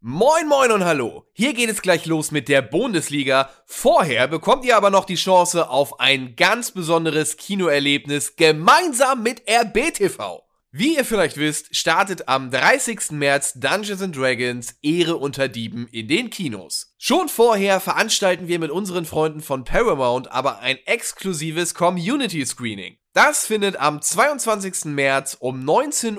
Moin moin und hallo. Hier geht es gleich los mit der Bundesliga. Vorher bekommt ihr aber noch die Chance auf ein ganz besonderes Kinoerlebnis gemeinsam mit RBTV. Wie ihr vielleicht wisst, startet am 30. März Dungeons Dragons Ehre unter Dieben in den Kinos. Schon vorher veranstalten wir mit unseren Freunden von Paramount aber ein exklusives Community Screening. Das findet am 22. März um 19.30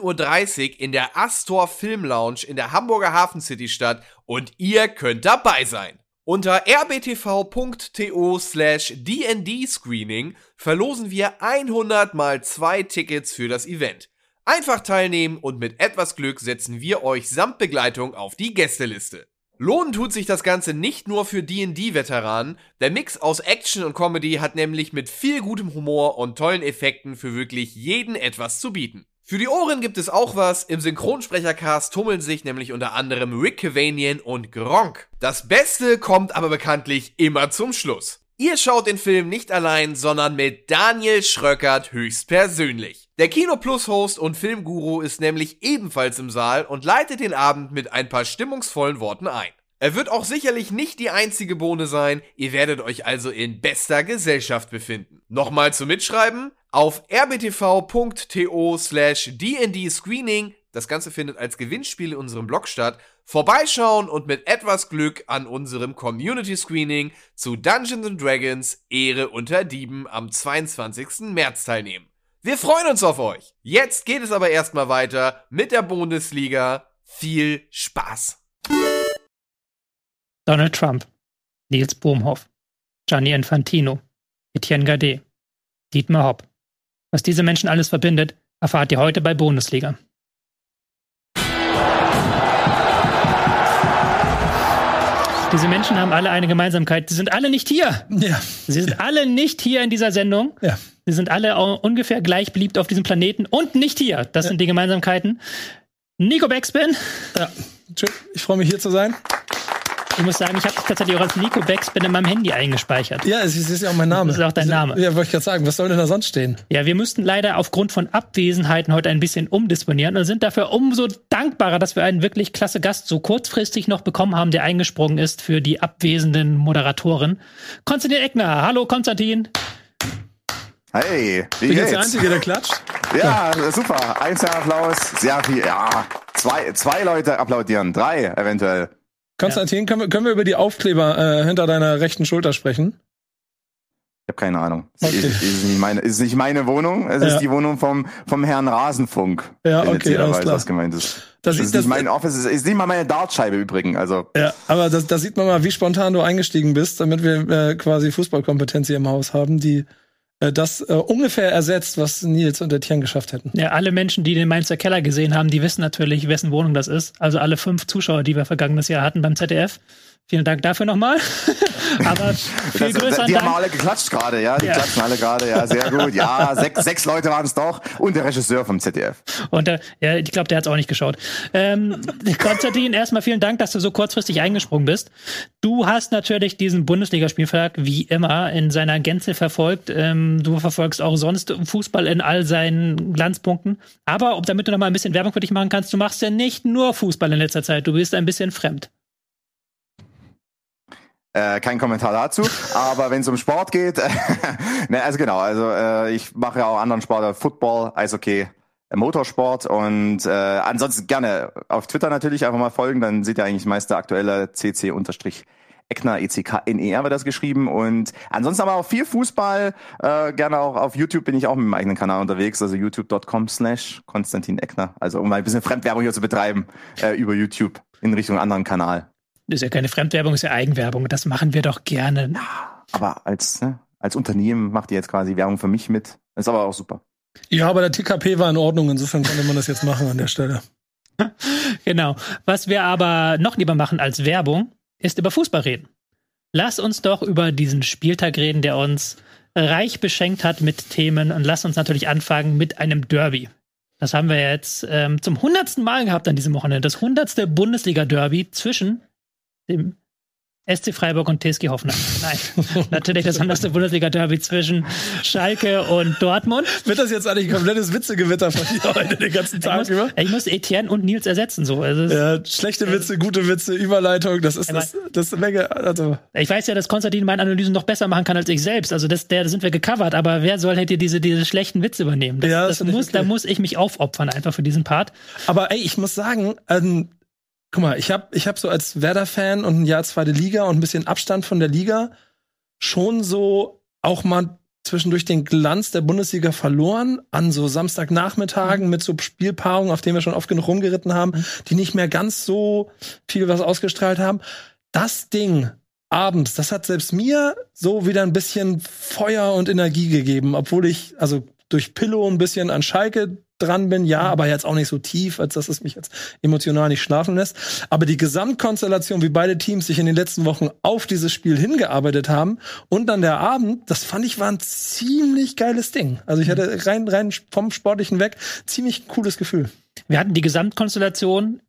Uhr in der Astor Film Lounge in der Hamburger Hafen City statt und ihr könnt dabei sein. Unter rbtv.to slash dndscreening verlosen wir 100 mal zwei Tickets für das Event. Einfach teilnehmen und mit etwas Glück setzen wir euch samt Begleitung auf die Gästeliste. Lohnen tut sich das Ganze nicht nur für D&D-Veteranen. Der Mix aus Action und Comedy hat nämlich mit viel gutem Humor und tollen Effekten für wirklich jeden etwas zu bieten. Für die Ohren gibt es auch was. Im Synchronsprechercast tummeln sich nämlich unter anderem Rick Cavanian und Gronk. Das Beste kommt aber bekanntlich immer zum Schluss. Ihr schaut den Film nicht allein, sondern mit Daniel Schröckert höchstpersönlich. Der Kino Plus Host und Filmguru ist nämlich ebenfalls im Saal und leitet den Abend mit ein paar stimmungsvollen Worten ein. Er wird auch sicherlich nicht die einzige Bohne sein, ihr werdet euch also in bester Gesellschaft befinden. Nochmal zum Mitschreiben, auf rbtv.to slash dndscreening, das Ganze findet als Gewinnspiel in unserem Blog statt, vorbeischauen und mit etwas Glück an unserem Community Screening zu Dungeons Dragons Ehre unter Dieben am 22. März teilnehmen. Wir freuen uns auf euch. Jetzt geht es aber erstmal weiter mit der Bundesliga. Viel Spaß. Donald Trump, Nils Bohmhoff, Gianni Infantino, Etienne Gade, Dietmar Hopp. Was diese Menschen alles verbindet, erfahrt ihr heute bei Bundesliga. Diese Menschen haben alle eine Gemeinsamkeit. Sie sind alle nicht hier. Ja. Sie sind alle nicht hier in dieser Sendung. Ja. Sie sind alle ungefähr gleich beliebt auf diesem Planeten und nicht hier. Das ja. sind die Gemeinsamkeiten. Nico Backspin. Ja. Tschüss. Ich freue mich hier zu sein. Ich muss sagen, ich habe tatsächlich auch als Nico Backspin in meinem Handy eingespeichert. Ja, es ist, ja auch mein Name. Das ist auch dein Name. Ja, wollte ich gerade sagen. Was soll denn da sonst stehen? Ja, wir müssten leider aufgrund von Abwesenheiten heute ein bisschen umdisponieren und sind dafür umso dankbarer, dass wir einen wirklich klasse Gast so kurzfristig noch bekommen haben, der eingesprungen ist für die abwesenden Moderatoren. Konstantin Eckner. Hallo, Konstantin. Hey, wie Bin geht's? der Einzige, der klatscht? Ja, ja. super. Einzelner Applaus, sehr viel. Ja, zwei, zwei Leute applaudieren, drei eventuell. Konstantin, können, wir, können wir über die Aufkleber äh, hinter deiner rechten Schulter sprechen? Ich habe keine Ahnung. Okay. Ist, ist, nicht meine, ist nicht meine Wohnung, es ja. ist die Wohnung vom, vom Herrn Rasenfunk. Ja, okay, alles weiß, klar. was gemeint ist. Das, das ist nicht mein Office, ist, ist nicht mal meine Dartscheibe übrigens. Also. Ja, aber da das sieht man mal, wie spontan du eingestiegen bist, damit wir äh, quasi Fußballkompetenz hier im Haus haben, die das äh, ungefähr ersetzt, was Nils und Etienne geschafft hätten. Ja, alle Menschen, die den Mainzer Keller gesehen haben, die wissen natürlich, wessen Wohnung das ist. Also alle fünf Zuschauer, die wir vergangenes Jahr hatten beim ZDF. Vielen Dank dafür nochmal. Aber viel das, größer Die Dank. haben alle geklatscht gerade, ja. Die ja. klatschen alle gerade, ja, sehr gut. Ja, sechs, sechs Leute waren es doch. Und der Regisseur vom ZDF. Und der, ja, ich glaube, der hat es auch nicht geschaut. Ähm, Konstantin, erstmal vielen Dank, dass du so kurzfristig eingesprungen bist. Du hast natürlich diesen Bundesligaspieltag wie immer in seiner Gänze verfolgt. Ähm, du verfolgst auch sonst Fußball in all seinen Glanzpunkten. Aber damit du noch mal ein bisschen Werbung für dich machen kannst, du machst ja nicht nur Fußball in letzter Zeit. Du bist ein bisschen fremd. Äh, kein Kommentar dazu. Aber wenn es um Sport geht, ne, also genau, also äh, ich mache ja auch anderen Sport, Football, Eishockey, äh, Motorsport und äh, ansonsten gerne auf Twitter natürlich einfach mal folgen, dann seht ihr eigentlich meist der aktuelle CC unterstrich Eckner, E-C-K-N-E-R wird das geschrieben. Und ansonsten aber auch viel Fußball. Äh, gerne auch auf YouTube bin ich auch mit meinem eigenen Kanal unterwegs. Also youtube.com slash Konstantin Eckner. Also um mal ein bisschen Fremdwerbung hier zu betreiben äh, über YouTube in Richtung anderen Kanal. Das ist ja keine Fremdwerbung, ist ja Eigenwerbung. Das machen wir doch gerne. Ja, aber als, ne, als Unternehmen macht ihr jetzt quasi Werbung für mich mit. ist aber auch super. Ja, aber der TKP war in Ordnung. Insofern konnte man das jetzt machen an der Stelle. genau. Was wir aber noch lieber machen als Werbung, ist über Fußball reden. Lass uns doch über diesen Spieltag reden, der uns reich beschenkt hat mit Themen. Und lass uns natürlich anfangen mit einem Derby. Das haben wir jetzt ähm, zum hundertsten Mal gehabt an diesem Wochenende. Das hundertste Bundesliga-Derby zwischen dem SC Freiburg und TSG Hoffenheim. Nein, natürlich das anderste Bundesliga-Derby zwischen Schalke und Dortmund. Wird das jetzt eigentlich ein komplettes Witzegewitter von dir heute den ganzen Tag ich muss, über? Ich muss Etienne und Nils ersetzen. So. Also Ja, schlechte Witze, gute Witze, Überleitung, das ist das, das ist eine Menge, also. ich weiß ja, dass Konstantin meine Analysen noch besser machen kann als ich selbst. Also das, der da sind wir gecovert, aber wer soll hier diese, diese schlechten Witze übernehmen? Das, Ja, das muss, okay. Da muss ich mich aufopfern einfach für diesen Part. Aber ey, ich muss sagen, ähm, guck mal, ich habe ich hab so als Werder-Fan und ein Jahr zweite Liga und ein bisschen Abstand von der Liga schon so auch mal zwischendurch den Glanz der Bundesliga verloren an so Samstagnachmittagen mit so Spielpaarungen, auf denen wir schon oft genug rumgeritten haben, die nicht mehr ganz so viel was ausgestrahlt haben. Das Ding abends, das hat selbst mir so wieder ein bisschen Feuer und Energie gegeben, obwohl ich also durch Pillow ein bisschen an Schalke dran bin, ja, aber jetzt auch nicht so tief, als dass es mich jetzt emotional nicht schlafen lässt. Aber die Gesamtkonstellation, wie beide Teams sich in den letzten Wochen auf dieses Spiel hingearbeitet haben und dann der Abend, das fand ich war ein ziemlich geiles Ding. Also ich hatte rein, rein vom Sportlichen weg ziemlich cooles Gefühl. Wir hatten die Gesamtkonstellation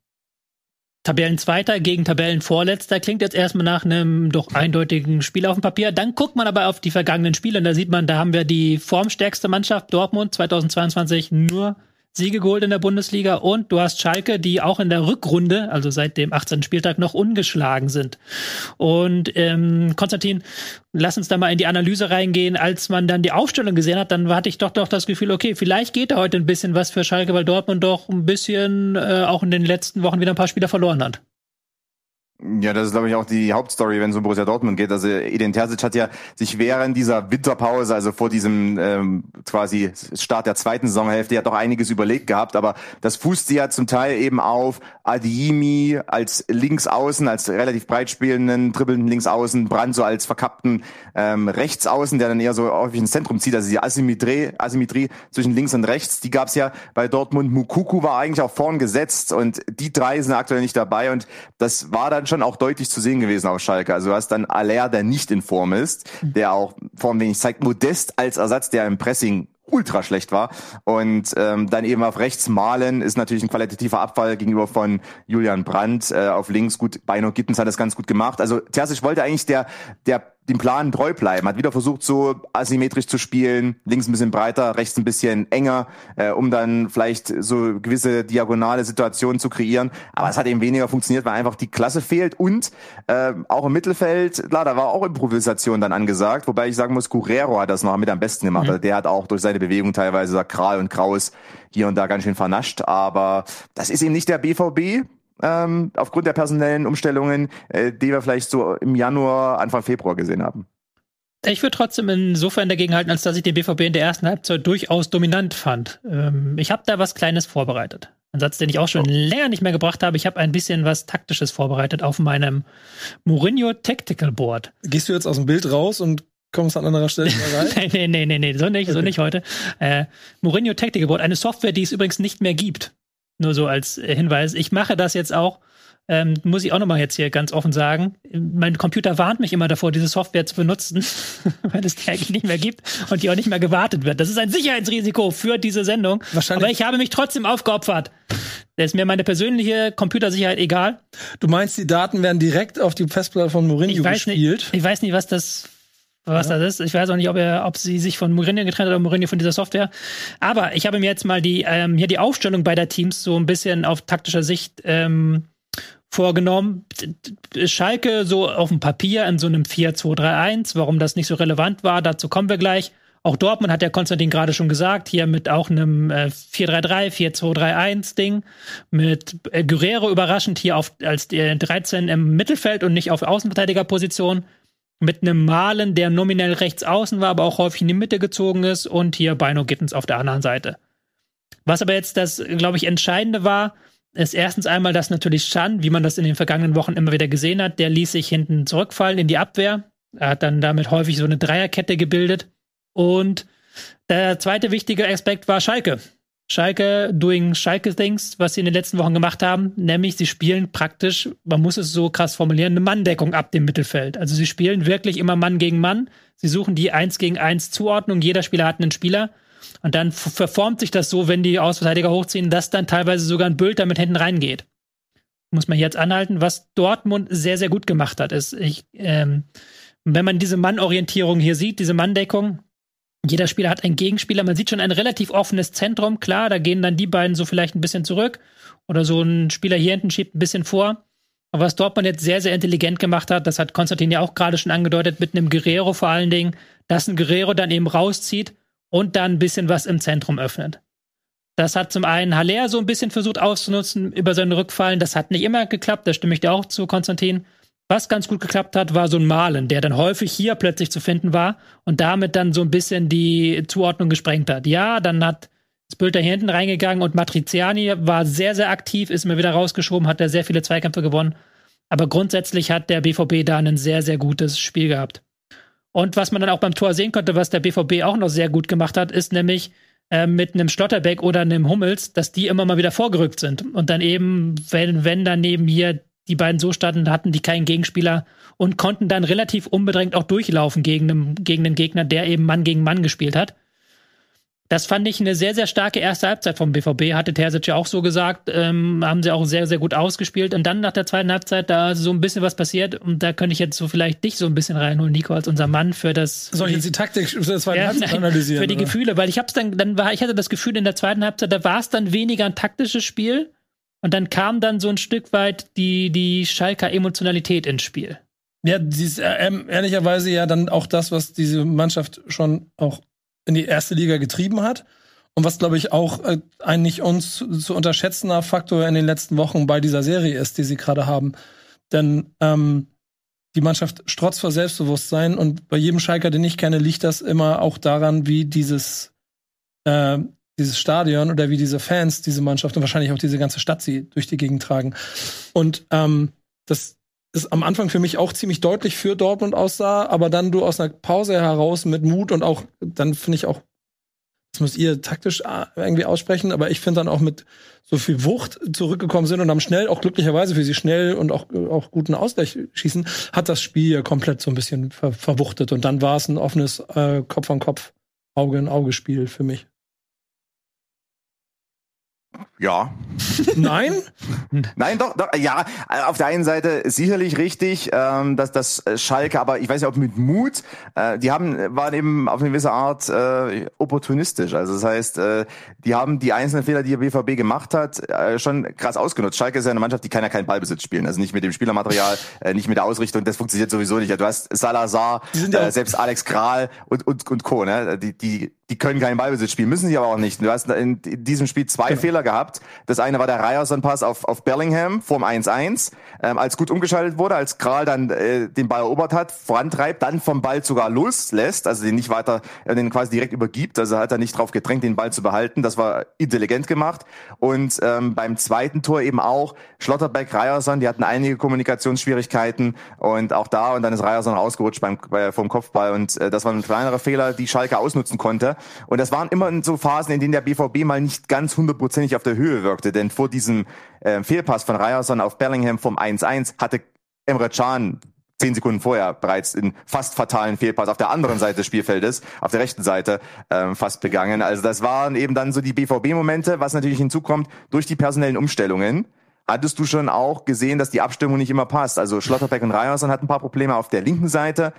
Tabellenzweiter gegen Tabellenvorletzter. Klingt jetzt erstmal nach einem doch eindeutigen Spiel auf dem Papier. Dann guckt man aber auf die vergangenen Spiele und da sieht man, da haben wir die formstärkste Mannschaft Dortmund 2022 nur Siege geholt in der Bundesliga und du hast Schalke, die auch in der Rückrunde, also seit dem 18. Spieltag, noch ungeschlagen sind. Und ähm, Konstantin, lass uns da mal in die Analyse reingehen. Als man dann die Aufstellung gesehen hat, dann hatte ich doch doch das Gefühl, okay, vielleicht geht da heute ein bisschen was für Schalke, weil Dortmund doch ein bisschen äh, auch in den letzten Wochen wieder ein paar Spieler verloren hat. Ja, das ist, glaube ich, auch die Hauptstory, wenn es um Borussia Dortmund geht. Also Edin Terzic hat ja sich während dieser Winterpause, also vor diesem ähm, quasi Start der zweiten Saisonhälfte, ja doch einiges überlegt gehabt. Aber das fußt ja zum Teil eben auf Adiimi als Linksaußen, als relativ breit spielenden, dribbelnden Linksaußen, Brand so als verkappten ähm, Rechtsaußen, der dann eher so häufig ins Zentrum zieht. Also die Asymmetrie, Asymmetrie zwischen links und rechts, die gab's ja bei Dortmund. Mukuku war eigentlich auch vorn gesetzt und die drei sind aktuell nicht dabei und das war dann schon auch deutlich zu sehen gewesen auf Schalke. Also du hast dann Aller, der nicht in Form ist, der auch Form wenig zeigt, Modest als Ersatz, der im Pressing ultra schlecht war. Und ähm, dann eben auf rechts Malen ist natürlich ein qualitativer Abfall gegenüber von Julian Brandt. Äh, auf links, gut, Beino Gittens hat das ganz gut gemacht. Also Terzic wollte eigentlich der, der dem Plan treu bleiben. Hat wieder versucht, so asymmetrisch zu spielen, links ein bisschen breiter, rechts ein bisschen enger, äh, um dann vielleicht so gewisse diagonale Situationen zu kreieren. Aber es hat eben weniger funktioniert, weil einfach die Klasse fehlt. Und äh, auch im Mittelfeld, klar, da war auch Improvisation dann angesagt, wobei ich sagen muss, Guerrero hat das noch mit am besten gemacht. Also der hat auch durch seine Bewegung teilweise Sakral und Kraus hier und da ganz schön vernascht. Aber das ist eben nicht der BVB, ähm, aufgrund der personellen Umstellungen, äh, die wir vielleicht so im Januar, Anfang Februar gesehen haben. Ich würde trotzdem insofern dagegen halten, als dass ich den BVB in der ersten Halbzeit durchaus dominant fand. Ähm, ich habe da was Kleines vorbereitet. Ein Satz, den ich auch schon länger nicht mehr gebracht habe. Ich habe ein bisschen was Taktisches vorbereitet auf meinem Mourinho Tactical Board. Gehst du jetzt aus dem Bild raus und kommst an anderer Stelle rein? nee, nee, nee, nee, nee, so nicht, so nicht heute. Äh, Mourinho Tactical Board, eine Software, die es übrigens nicht mehr gibt. Nur so als äh, Hinweis. Ich mache das jetzt auch, ähm, muss ich auch nochmal jetzt hier ganz offen sagen. Mein Computer warnt mich immer davor, diese Software zu benutzen, weil es die eigentlich nicht mehr gibt und die auch nicht mehr gewartet wird. Das ist ein Sicherheitsrisiko für diese Sendung. Wahrscheinlich- Aber ich habe mich trotzdem aufgeopfert. Da ist mir meine persönliche Computersicherheit egal. Du meinst, die Daten werden direkt auf die Festplatte von weiß gespielt? nicht, ich weiß nicht, was das, was das ist. Ich weiß auch nicht, ob er, ob sie sich von Mourinho getrennt hat oder Mourinho von dieser Software. Aber ich habe mir jetzt mal die, ähm, hier die Aufstellung beider Teams so ein bisschen auf taktischer Sicht ähm, vorgenommen. Schalke so auf dem Papier in so einem 4-2-3-1. Warum das nicht so relevant war, dazu kommen wir gleich. Auch Dortmund hat ja Konstantin gerade schon gesagt, hier mit auch einem äh, 4-3-3, 4-2-3-1 Ding, mit äh, Guerrero überraschend hier auf, als der 13 im Mittelfeld und nicht auf Außenverteidigerposition, mit einem Malen, der nominell rechts außen war, aber auch häufig in die Mitte gezogen ist und hier Beino Gittens auf der anderen Seite. Was aber jetzt das, glaube ich, Entscheidende war, ist erstens einmal, dass natürlich Chan, wie man das in den vergangenen Wochen immer wieder gesehen hat, der ließ sich hinten zurückfallen in die Abwehr. Er hat dann damit häufig so eine Dreierkette gebildet. Und der zweite wichtige Aspekt war Schalke. Schalke doing Schalke Things, was sie in den letzten Wochen gemacht haben, nämlich sie spielen praktisch, man muss es so krass formulieren, eine Manndeckung ab dem Mittelfeld. Also sie spielen wirklich immer Mann gegen Mann. Sie suchen die Eins gegen Eins Zuordnung. Jeder Spieler hat einen Spieler. Und dann verformt sich das so, wenn die Außenverteidiger hochziehen, dass dann teilweise sogar ein Bild damit hinten reingeht. muss man jetzt anhalten. Was Dortmund sehr, sehr gut gemacht hat, ist, ich, ähm, wenn man diese Mannorientierung hier sieht, diese Manndeckung, jeder Spieler hat einen Gegenspieler. Man sieht schon ein relativ offenes Zentrum. Klar, da gehen dann die beiden so vielleicht ein bisschen zurück. Oder so ein Spieler hier hinten schiebt ein bisschen vor. Aber was Dortmund jetzt sehr, sehr intelligent gemacht hat, das hat Konstantin ja auch gerade schon angedeutet, mit einem Guerrero vor allen Dingen, dass ein Guerrero dann eben rauszieht und dann ein bisschen was im Zentrum öffnet. Das hat zum einen Haller so ein bisschen versucht auszunutzen über seine Rückfallen. Das hat nicht immer geklappt, da stimme ich dir auch zu, Konstantin. Was ganz gut geklappt hat, war so ein Malen, der dann häufig hier plötzlich zu finden war und damit dann so ein bisschen die Zuordnung gesprengt hat. Ja, dann hat Spülter hier hinten reingegangen und Matriziani war sehr, sehr aktiv, ist mir wieder rausgeschoben, hat er sehr viele Zweikämpfe gewonnen. Aber grundsätzlich hat der BVB da ein sehr, sehr gutes Spiel gehabt. Und was man dann auch beim Tor sehen konnte, was der BVB auch noch sehr gut gemacht hat, ist nämlich äh, mit einem Schlotterbeck oder einem Hummels, dass die immer mal wieder vorgerückt sind. Und dann eben, wenn, wenn daneben hier die beiden so standen, hatten die keinen Gegenspieler und konnten dann relativ unbedrängt auch durchlaufen gegen, einen, gegen einen Gegner, der eben Mann gegen Mann gespielt hat. Das fand ich eine sehr, sehr starke erste Halbzeit vom BVB, hatte Terzic ja auch so gesagt. Ähm, haben sie auch sehr, sehr gut ausgespielt. Und dann nach der zweiten Halbzeit, da so ein bisschen was passiert. Und da könnte ich jetzt so vielleicht dich so ein bisschen reinholen, Nico, als unser Mann für das. Soll ich jetzt die Taktik der zweiten ja, Halbzeit analysieren? Für die oder? Gefühle, weil ich hab's dann, dann war, ich hatte das Gefühl in der zweiten Halbzeit, da war es dann weniger ein taktisches Spiel. Und dann kam dann so ein Stück weit die, die Schalker Emotionalität ins Spiel. Ja, sie ist äh, ehrlicherweise ja dann auch das, was diese Mannschaft schon auch in die erste Liga getrieben hat. Und was, glaube ich, auch äh, ein nicht uns zu unterschätzender Faktor in den letzten Wochen bei dieser Serie ist, die sie gerade haben. Denn ähm, die Mannschaft strotzt vor Selbstbewusstsein und bei jedem Schalker, den ich kenne, liegt das immer auch daran, wie dieses, äh, dieses Stadion oder wie diese Fans diese Mannschaft und wahrscheinlich auch diese ganze Stadt sie durch die Gegend tragen. Und ähm, das ist am Anfang für mich auch ziemlich deutlich für Dortmund aussah, aber dann du aus einer Pause heraus mit Mut und auch, dann finde ich auch, das müsst ihr taktisch äh, irgendwie aussprechen, aber ich finde dann auch mit so viel Wucht zurückgekommen sind und haben schnell, auch glücklicherweise für sie schnell und auch, auch guten Ausgleich schießen, hat das Spiel ja komplett so ein bisschen ver verwuchtet und dann war es ein offenes äh, Kopf an Kopf, Auge in Auge Spiel für mich. Ja. Nein? Nein, doch, doch, ja. Auf der einen Seite sicherlich richtig, ähm, dass das Schalke, aber ich weiß ja, ob mit Mut, äh, die haben, waren eben auf eine gewisse Art äh, opportunistisch. Also das heißt, äh, die haben die einzelnen Fehler, die der BVB gemacht hat, äh, schon krass ausgenutzt. Schalke ist ja eine Mannschaft, die kann ja keinen Ballbesitz spielen. Also nicht mit dem Spielermaterial, äh, nicht mit der Ausrichtung, das funktioniert sowieso nicht. Du hast Salazar, äh, selbst Alex Kral und, und, und Co. Ne? Die, die, die können keinen Ballbesitz spielen, müssen sie aber auch nicht. Du hast in diesem Spiel zwei genau. Fehler gehabt. Das eine war der Ryerson-Pass auf, auf Bellingham vorm 1-1, ähm, als gut umgeschaltet wurde, als Kral dann äh, den Ball erobert hat, vorantreibt, dann vom Ball sogar loslässt, also den nicht weiter, äh, den quasi direkt übergibt, also hat er nicht drauf gedrängt, den Ball zu behalten. Das war intelligent gemacht. Und ähm, beim zweiten Tor eben auch Schlotterbeck, Ryerson, die hatten einige Kommunikationsschwierigkeiten und auch da und dann ist Ryerson rausgerutscht beim, bei, vom Kopfball und äh, das war ein kleinerer Fehler, die Schalke ausnutzen konnte. Und das waren immer so Phasen, in denen der BVB mal nicht ganz hundertprozentig auf der Höhe wirkte. Denn vor diesem äh, Fehlpass von Ryerson auf Bellingham vom 1-1 hatte Emre Can zehn Sekunden vorher bereits in fast fatalen Fehlpass auf der anderen Seite des Spielfeldes, auf der rechten Seite, ähm, fast begangen. Also das waren eben dann so die BVB-Momente, was natürlich hinzukommt, durch die personellen Umstellungen. Hattest du schon auch gesehen, dass die Abstimmung nicht immer passt? Also Schlotterbeck und Ryerson hatten ein paar Probleme auf der linken Seite.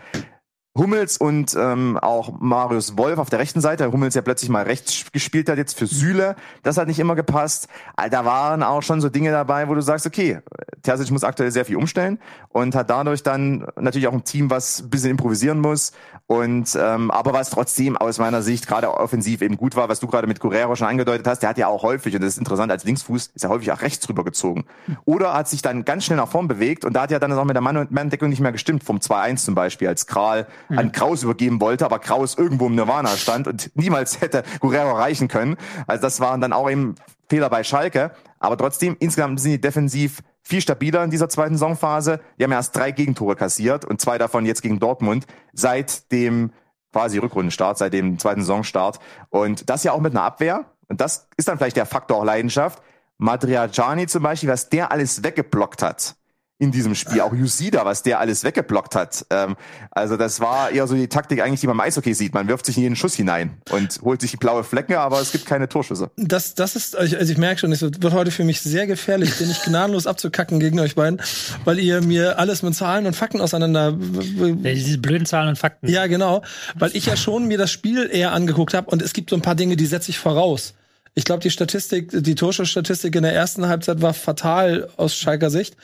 Hummels und ähm, auch Marius Wolf auf der rechten Seite. Hummels ja plötzlich mal rechts gespielt hat jetzt für Süle. Das hat nicht immer gepasst. Da waren auch schon so Dinge dabei, wo du sagst, okay, Terzic muss aktuell sehr viel umstellen und hat dadurch dann natürlich auch ein Team, was ein bisschen improvisieren muss. Und ähm, aber was trotzdem aus meiner Sicht gerade offensiv eben gut war, was du gerade mit Guerrero schon angedeutet hast, der hat ja auch häufig, und das ist interessant, als Linksfuß ist er häufig auch rechts rübergezogen. Oder hat sich dann ganz schnell nach vorn bewegt und da hat ja dann auch mit der Mann-und-Mann-Deckung nicht mehr gestimmt, vom 2-1 zum Beispiel, als Kral mhm. an Kraus übergeben wollte, aber Kraus irgendwo im Nirvana stand und niemals hätte Guerrero erreichen können. Also das waren dann auch eben Fehler bei Schalke. Aber trotzdem, insgesamt sind die defensiv viel stabiler in dieser zweiten Saisonphase. Die haben erst drei Gegentore kassiert und zwei davon jetzt gegen Dortmund seit dem quasi Rückrundenstart, seit dem zweiten Saisonstart. Und das ja auch mit einer Abwehr. Und das ist dann vielleicht der Faktor auch Leidenschaft. Madriajani zum Beispiel, was der alles weggeblockt hat in diesem Spiel. Auch Yusida, was der alles weggeblockt hat. Ähm, also das war eher so die Taktik eigentlich, die man im Eishockey sieht. Man wirft sich in jeden Schuss hinein und holt sich die blaue Flecken, aber es gibt keine Torschüsse. Das, das ist, also ich merke schon, es wird heute für mich sehr gefährlich, bin ich gnadenlos abzukacken gegen euch beiden, weil ihr mir alles mit Zahlen und Fakten auseinander. Diese blöden Zahlen und Fakten. Ja, genau. Weil ich ja schon mir das Spiel eher angeguckt habe und es gibt so ein paar Dinge, die setze ich voraus. Ich glaube, die Statistik, die Torschussstatistik in der ersten Halbzeit war fatal aus Schalker Sicht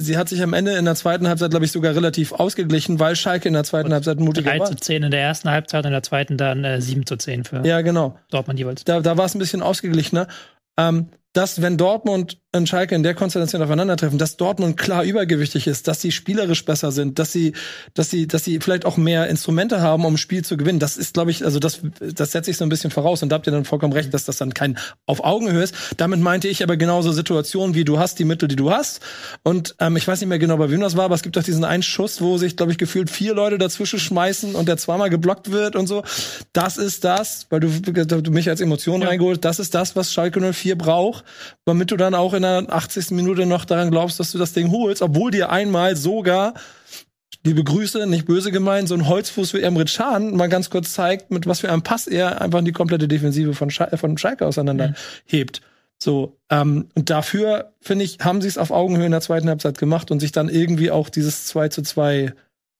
sie hat sich am Ende in der zweiten Halbzeit, glaube ich, sogar relativ ausgeglichen, weil Schalke in der zweiten und Halbzeit mutiger 3 war. 3 zu 10 in der ersten Halbzeit, in der zweiten dann äh, 7 zu 10 für ja, genau. Dortmund jeweils. Da, da war es ein bisschen ausgeglichener. Ähm, dass wenn Dortmund und Schalke in der Konstellation aufeinandertreffen, dass Dortmund klar übergewichtig ist, dass sie spielerisch besser sind, dass sie, dass sie, dass sie vielleicht auch mehr Instrumente haben, um ein Spiel zu gewinnen. Das ist, glaube ich, also das, das setze ich so ein bisschen voraus. Und da habt ihr dann vollkommen recht, dass das dann kein auf Augenhöhe ist. Damit meinte ich aber genauso Situationen, wie du hast, die Mittel, die du hast. Und ähm, ich weiß nicht mehr genau, bei wem das war, aber es gibt doch diesen einen Schuss, wo sich, glaube ich, gefühlt vier Leute dazwischen schmeißen und der zweimal geblockt wird und so. Das ist das, weil du, du mich als Emotion ja. reingeholt, das ist das, was Schalke 04 braucht, damit du dann auch in der 80. Minute noch daran glaubst, dass du das Ding holst, obwohl dir einmal sogar liebe Grüße, nicht böse gemeint, so ein Holzfuß wie Emre Can mal ganz kurz zeigt, mit was für einem Pass er einfach die komplette Defensive von, Sch von Schalke auseinander mhm. So, ähm, und dafür, finde ich, haben sie es auf Augenhöhe in der zweiten Halbzeit gemacht und sich dann irgendwie auch dieses 2 zu 2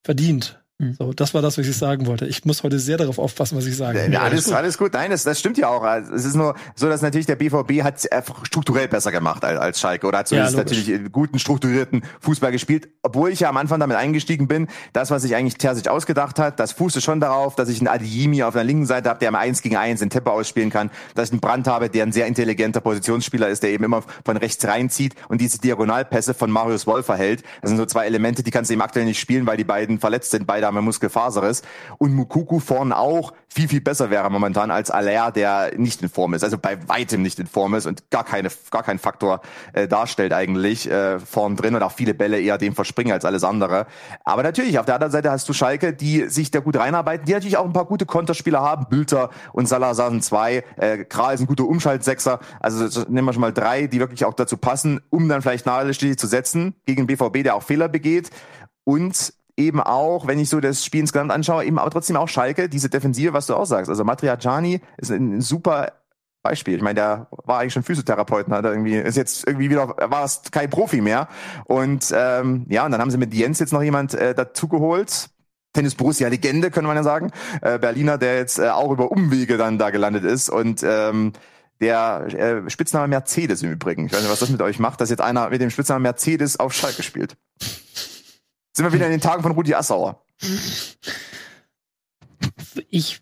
verdient. Mhm. So, das war das, was ich sagen wollte. Ich muss heute sehr darauf aufpassen, was ich sage. Ja, alles, gut. alles gut. Nein, das, das stimmt ja auch. Also, es ist nur so, dass natürlich der BVB hat einfach strukturell besser gemacht als, als Schalke oder hat zumindest ja, natürlich guten, strukturierten Fußball gespielt. Obwohl ich ja am Anfang damit eingestiegen bin, das, was sich eigentlich Terzic ausgedacht hat, das fußte schon darauf, dass ich einen Adiyimi auf der linken Seite habe, der am 1 gegen 1 in Tempo ausspielen kann, dass ich einen Brand habe, der ein sehr intelligenter Positionsspieler ist, der eben immer von rechts reinzieht und diese Diagonalpässe von Marius Wolf verhält. Das sind so zwei Elemente, die kannst du eben aktuell nicht spielen, weil die beiden verletzt sind, beide haben Muskelfaseres. Und Mukuku vorne auch viel, viel besser wäre momentan als Aller, der nicht in Form ist. Also bei weitem nicht in Form ist und gar keine, gar keinen Faktor äh, darstellt eigentlich äh, vorn drin und auch viele Bälle eher dem verspringen als alles andere. Aber natürlich, auf der anderen Seite hast du Schalke, die sich da gut reinarbeiten, die natürlich auch ein paar gute Konterspieler haben. Bülter und Salazar sind zwei. Äh, Kral ist ein guter Umschaltsechser. Also nehmen wir schon mal drei, die wirklich auch dazu passen, um dann vielleicht nahe zu setzen gegen BVB, der auch Fehler begeht. Und eben auch, wenn ich so das Spiel insgesamt anschaue, eben aber trotzdem auch Schalke, diese Defensive, was du auch sagst. Also Matriacani ist ein super Beispiel. Ich meine, der war eigentlich schon Physiotherapeut, hat irgendwie ist jetzt irgendwie wieder war es kein Profi mehr. Und ähm, ja, und dann haben sie mit Jens jetzt noch jemand äh, dazugeholt. Tennis Borussia Legende, können wir ja sagen. Äh, Berliner, der jetzt äh, auch über Umwege dann da gelandet ist und ähm, der äh, Spitzname Mercedes im Übrigen. Ich weiß nicht, was das mit euch macht, dass jetzt einer mit dem Spitznamen Mercedes auf Schalke spielt. Sind wir wieder in den Tagen von Rudi Assauer. Ich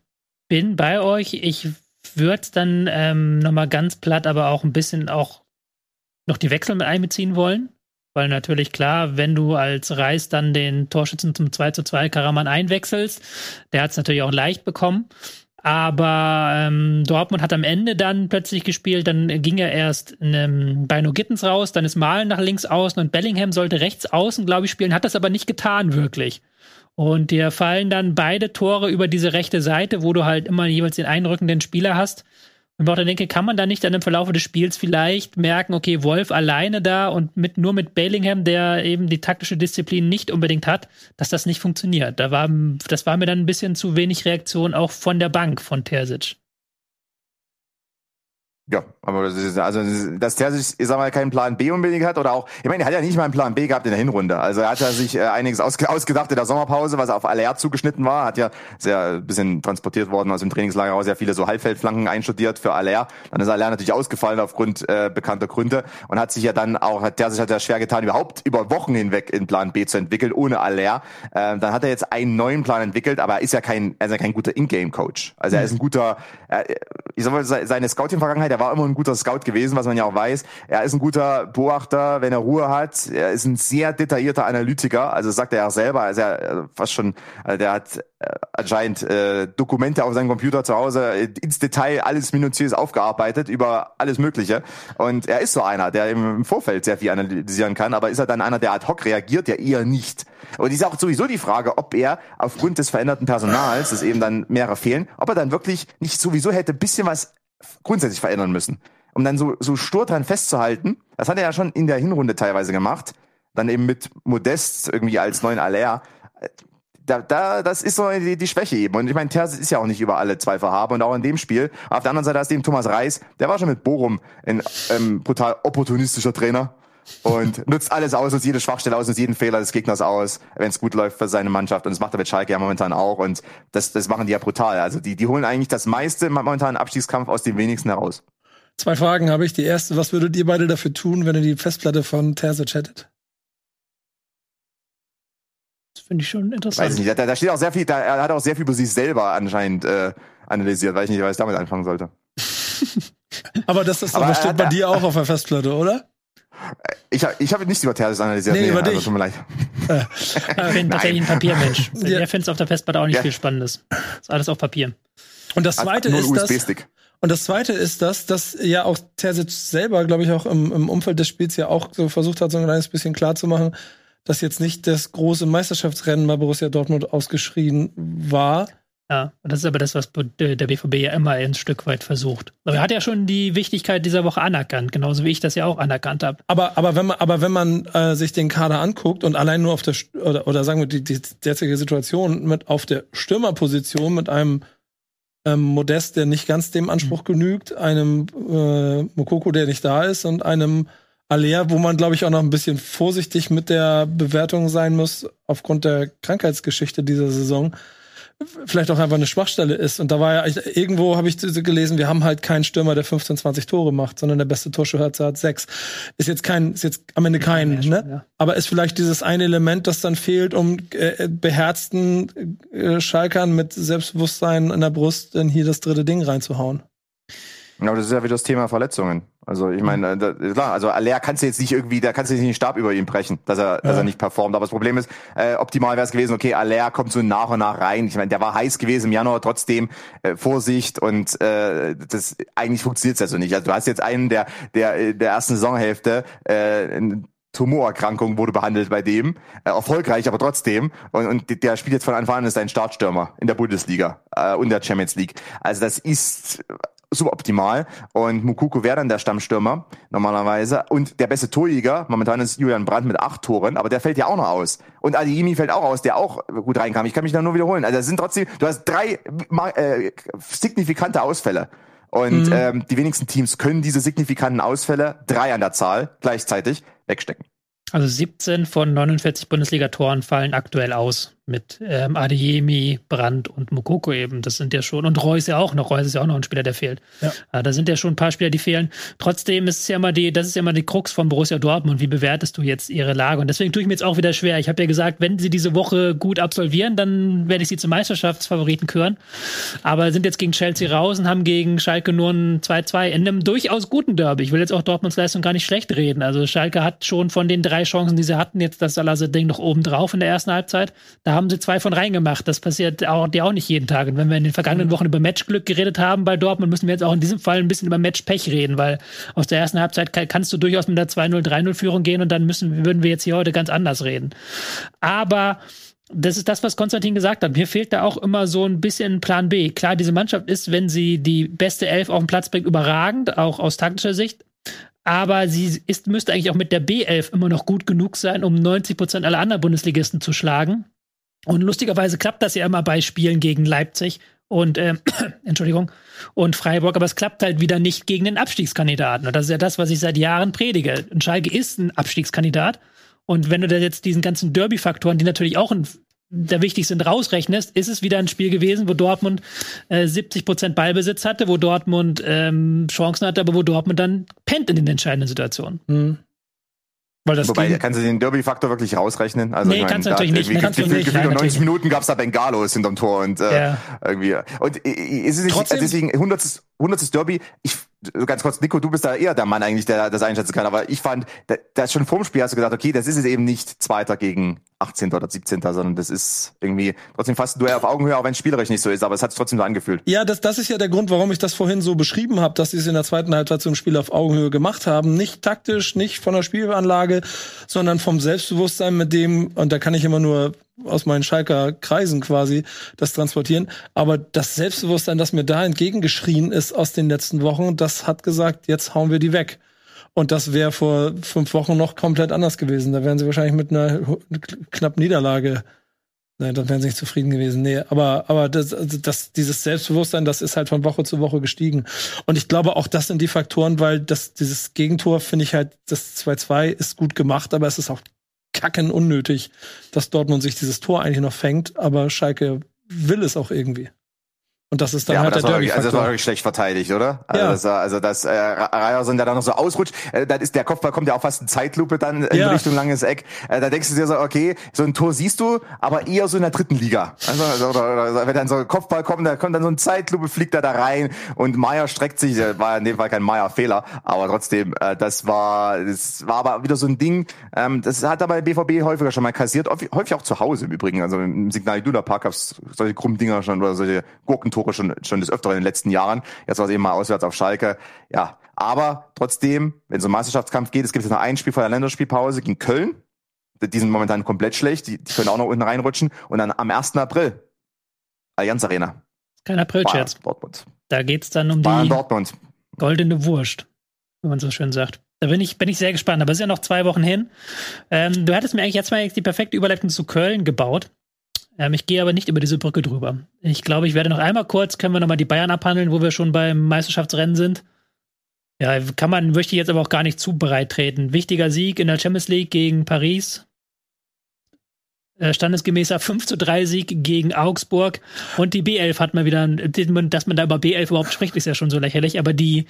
bin bei euch. Ich würde dann ähm, nochmal ganz platt, aber auch ein bisschen auch noch die Wechsel mit einbeziehen wollen. Weil natürlich klar, wenn du als Reis dann den Torschützen zum 2 zu 2 Karaman einwechselst, der hat es natürlich auch leicht bekommen. Aber ähm, Dortmund hat am Ende dann plötzlich gespielt, dann ging er erst ähm, bei No Gittens raus, dann ist Malen nach links außen und Bellingham sollte rechts außen, glaube ich, spielen, hat das aber nicht getan, wirklich. Und dir fallen dann beide Tore über diese rechte Seite, wo du halt immer jeweils den einrückenden Spieler hast. Und ich auch denke, kann man da nicht dann im Verlauf des Spiels vielleicht merken, okay, Wolf alleine da und mit, nur mit Bellingham, der eben die taktische Disziplin nicht unbedingt hat, dass das nicht funktioniert. Da war, das war mir dann ein bisschen zu wenig Reaktion auch von der Bank von Terzic. Ja, aber das ist, also dass der sich, ich sag mal, keinen Plan B unbedingt hat oder auch, ich meine, er hat ja nicht mal einen Plan B gehabt in der Hinrunde. Also er hat ja sich äh, einiges ausge, ausgedacht in der Sommerpause, was auf Aller zugeschnitten war, hat ja sehr bisschen transportiert worden aus dem Trainingslager raus, sehr viele so Halbfeldflanken einstudiert für Aller. Dann ist Aller natürlich ausgefallen aufgrund äh, bekannter Gründe und hat sich ja dann auch, hat der sich hat ja schwer getan, überhaupt über Wochen hinweg in Plan B zu entwickeln, ohne Aller. Äh, dann hat er jetzt einen neuen Plan entwickelt, aber er ist ja kein, er ist ja kein guter Ingame-Coach. Also er ist ein guter, äh, ich sag mal, seine Scouting-Vergangenheit, er war immer ein guter Scout gewesen, was man ja auch weiß. Er ist ein guter Beobachter, wenn er Ruhe hat. Er ist ein sehr detaillierter Analytiker, also sagt er ja selber, also er fast schon, also der hat äh, anscheinend äh, Dokumente auf seinem Computer zu Hause äh, ins Detail alles minutiös aufgearbeitet über alles Mögliche. Und er ist so einer, der im Vorfeld sehr viel analysieren kann, aber ist er dann einer, der ad hoc reagiert? Ja, eher nicht. Und ist auch sowieso die Frage, ob er aufgrund des veränderten Personals, das eben dann mehrere fehlen, ob er dann wirklich nicht sowieso hätte ein bisschen was grundsätzlich verändern müssen. Um dann so, so stur dran festzuhalten, das hat er ja schon in der Hinrunde teilweise gemacht, dann eben mit Modest irgendwie als neuen Aller, da, da, das ist so die, die Schwäche eben. Und ich meine, Terz ist ja auch nicht über alle Zweifel haben und auch in dem Spiel. Auf der anderen Seite hast du eben Thomas Reis, der war schon mit Borum ein ähm, brutal opportunistischer Trainer und nutzt alles aus, nutzt jede Schwachstelle aus, nutzt jeden Fehler des Gegners aus, wenn es gut läuft für seine Mannschaft. Und das macht er mit Schalke ja momentan auch. Und das, das machen die ja brutal. Also die, die holen eigentlich das meiste im momentanen Abstiegskampf aus dem wenigsten heraus. Zwei Fragen habe ich. Die erste, was würdet ihr beide dafür tun, wenn ihr die Festplatte von Terzic hättet? Das finde ich schon interessant. Weiß ich nicht. Da, da steht auch sehr viel, da, er hat auch sehr viel über sich selber anscheinend äh, analysiert, weil ich nicht weiß, damit anfangen sollte. Aber das, er steht hat- bei dir auch auf der Festplatte, oder? Ich, ich habe nicht über Terzic analysiert. Nee, über also dich. tut mir leid. Ich bin tatsächlich ein Papiermensch. Ja. Der findet es auf der Festplatte auch nicht Ja. viel Spannendes. Ist alles auf Papier. Und das zweite einen ist das, USB-Stick. und das zweite ist das, dass ja auch Terzic selber, glaube ich, auch im, im Umfeld des Spiels ja auch so versucht hat, so ein kleines bisschen klar zu machen, dass jetzt nicht das große Meisterschaftsrennen bei Borussia Dortmund ausgeschrien war. Ja, und das ist aber das, was der BVB ja immer ein Stück weit versucht. Aber er hat ja schon die Wichtigkeit dieser Woche anerkannt, genauso wie ich das ja auch anerkannt habe. Aber, aber wenn man, aber wenn man äh, sich den Kader anguckt und allein nur auf der oder, oder sagen wir die, die derzeitige Situation mit auf der Stürmerposition mit einem ähm, Modest, der nicht ganz dem Anspruch genügt, einem äh, Mokoko, der nicht da ist und einem Alea, wo man glaube ich auch noch ein bisschen vorsichtig mit der Bewertung sein muss aufgrund der Krankheitsgeschichte dieser Saison vielleicht auch einfach eine Schwachstelle ist. Und da war ja, irgendwo habe ich gelesen, wir haben halt keinen Stürmer, der 15, 20 Tore macht, sondern der beste Torschütze hat sechs. Ist jetzt kein, ist jetzt am Ende kein, Ja, schon, ne? ja. Aber ist vielleicht dieses eine Element, das dann fehlt, um äh, beherzten äh, Schalkern mit Selbstbewusstsein in der Brust dann hier das dritte Ding reinzuhauen. Ja, aber das ist ja wieder das Thema Verletzungen. Also ich meine, äh, da- klar, also Aller kannst du jetzt nicht irgendwie, da kannst du nicht den Stab über ihn brechen, dass er, dass Ja. er nicht performt. Aber das Problem ist, äh, optimal wäre es gewesen, okay, Aller kommt so nach und nach rein. Ich meine, der war heiß gewesen im Januar, trotzdem äh, Vorsicht und äh, das eigentlich funktioniert ja so nicht. Also du hast jetzt einen, der der äh, der ersten Saisonhälfte äh, Tumorerkrankung wurde behandelt bei dem, äh, erfolgreich, aber trotzdem. Und, und der spielt jetzt von Anfang an ist ein Startstürmer in der Bundesliga äh, und der Champions League. Also das ist suboptimal. Und Mukuku wäre dann der Stammstürmer normalerweise. Und der beste Torjäger, momentan ist Julian Brandt mit acht Toren, aber der fällt ja auch noch aus. Und Adiimi fällt auch aus, der auch gut reinkam. Ich kann mich da nur wiederholen. Also es sind trotzdem, du hast drei äh, signifikante Ausfälle. Und ähm, die wenigsten Teams können diese signifikanten Ausfälle, drei an der Zahl, gleichzeitig wegstecken. Also 17 von 49 Bundesliga-Toren fallen aktuell aus. Mit ähm, Adeyemi, Brandt und Mokoko eben. Das sind ja schon, und Reus ja auch noch. Reus ist ja auch noch ein Spieler, der fehlt. Ja. Äh, da sind ja schon ein paar Spieler, die fehlen. Trotzdem ist es ja immer die, das ist ja immer die Krux von Borussia Dortmund. Wie bewertest du jetzt ihre Lage? Und deswegen tue ich mir jetzt auch wieder schwer. Ich habe ja gesagt, wenn sie diese Woche gut absolvieren, dann werde ich sie zum Meisterschaftsfavoriten küren. Aber sind jetzt gegen Chelsea raus und haben gegen Schalke nur ein 2-2 in einem durchaus guten Derby. Ich will jetzt auch Dortmunds Leistung gar nicht schlecht reden. Also Schalke hat schon von den drei Chancen, die sie hatten, jetzt das Salase-Ding noch oben drauf in der ersten Halbzeit. Da haben sie zwei von reingemacht. Das passiert auch, die auch nicht jeden Tag. Und wenn wir in den vergangenen Wochen über Matchglück geredet haben bei Dortmund, müssen wir jetzt auch in diesem Fall ein bisschen über Matchpech reden, weil aus der ersten Halbzeit kann- kannst du durchaus mit einer 2-0, 3-0-Führung gehen und dann müssen, würden wir jetzt hier heute ganz anders reden. Aber das ist das, was Konstantin gesagt hat. Mir fehlt da auch immer so ein bisschen Plan B. Klar, diese Mannschaft ist, wenn sie die beste Elf auf den Platz bringt, überragend, auch aus taktischer Sicht. Aber sie ist, müsste eigentlich auch mit der B11 immer noch gut genug sein, um 90 Prozent aller anderen Bundesligisten zu schlagen. Und lustigerweise klappt das ja immer bei Spielen gegen Leipzig und ähm, Entschuldigung und Freiburg, aber es klappt halt wieder nicht gegen den Abstiegskandidaten. Und das ist ja das, was ich seit Jahren predige. Und Schalke ist ein Abstiegskandidat. Und wenn du da jetzt diesen ganzen Derby-Faktoren, die natürlich auch ein, der wichtig sind, rausrechnest, ist es wieder ein Spiel gewesen, wo Dortmund äh, 70 Prozent Ballbesitz hatte, wo Dortmund ähm, Chancen hatte, aber wo Dortmund dann pennt in den entscheidenden Situationen. Hm. Weil das Wobei, ging, kannst du den Derby-Faktor wirklich rausrechnen? Also, Nee, ich meine, kannst du natürlich nicht. irgendwie Kannst du gefühlt- nicht. Nein, um 90 natürlich Minuten gab's da Bengalos hinterm Tor und äh, Ja. irgendwie. Und äh, ist es nicht, Trotzdem- deswegen 100. 100. Derby, ich ganz kurz, Nico, du bist da eher der Mann eigentlich, der das einschätzen kann, aber ich fand, da, da schon vorm Spiel hast du gedacht, okay, das ist jetzt eben nicht Zweiter gegen 18. oder 17., sondern das ist irgendwie trotzdem fast ein Duell auf Augenhöhe, auch wenn es spielerisch nicht so ist, aber es hat sich trotzdem so angefühlt. Ja, das, das ist ja der Grund, warum ich das vorhin so beschrieben habe, dass sie es in der zweiten Halbzeit zum Spiel auf Augenhöhe gemacht haben. Nicht taktisch, nicht von der Spielanlage, sondern vom Selbstbewusstsein, mit dem, und da kann ich immer nur aus meinen Schalker Kreisen quasi das transportieren. Aber das Selbstbewusstsein, das mir da entgegengeschrien ist aus den letzten Wochen, das hat gesagt, jetzt hauen wir die weg. Und das wäre vor fünf Wochen noch komplett anders gewesen. Da wären sie wahrscheinlich mit einer knapp Niederlage Nein, dann wären sie nicht zufrieden gewesen. Nee, aber, aber das, also das, dieses Selbstbewusstsein, das ist halt von Woche zu Woche gestiegen. Und ich glaube, auch das sind die Faktoren, weil das, dieses Gegentor finde ich halt, das 2-2 ist gut gemacht, aber es ist auch kacken unnötig, dass Dortmund sich dieses Tor eigentlich noch fängt, aber Schalke will es auch irgendwie. Und das ist dann ja, halt der derby wirklich, also das war wirklich schlecht verteidigt, oder? Also Ja. das, also das äh, Ryerson, der da noch so ausrutscht, äh, das ist der Kopfball kommt ja auch fast in Zeitlupe dann in Ja. Richtung langes Eck. Äh, da denkst du dir so, okay, so ein Tor siehst du, aber eher so in der dritten Liga. Also, also oder, oder, wenn dann so ein Kopfball kommt, da kommt dann so ein Zeitlupe, fliegt er da rein und Meier streckt sich, äh, war in dem Fall kein Meier-Fehler, aber trotzdem, äh, das war, das war aber wieder so ein Ding, ähm, das hat aber BVB häufiger schon mal kassiert, häufig auch zu Hause im Übrigen. Also im Signal Iduna Park gab's solche krummen Dinger schon oder solche Gurkentore schon, schon des Öfteren in den letzten Jahren. Jetzt war es eben mal auswärts auf Schalke. Ja, aber trotzdem, wenn es um Meisterschaftskampf geht, es gibt jetzt noch ein Spiel vor der Länderspielpause gegen Köln. Die sind momentan komplett schlecht, die, die können auch noch unten reinrutschen. Und dann am 1. April, Allianz Arena, Kein Aprilscherz. Dortmund. Da geht's dann um Bayern, die Dortmund. goldene Wurst, wie man so schön sagt. Da bin ich, bin ich sehr gespannt. Aber es ist ja noch zwei Wochen hin. Ähm, du hattest mir eigentlich jetzt mal die perfekte Überleitung zu Köln gebaut. Ähm, ich gehe aber nicht über diese Brücke drüber. Ich glaube, ich werde noch einmal kurz, können wir noch mal die Bayern abhandeln, wo wir schon beim Meisterschaftsrennen sind. Ja, kann man, möchte ich jetzt aber auch gar nicht zu breit treten. Wichtiger Sieg in der Champions League gegen Paris. Äh, standesgemäßer 5 zu 3 Sieg gegen Augsburg. Und die B11 hat mal wieder, dass man da über B11 überhaupt spricht, ist ja schon so lächerlich, aber die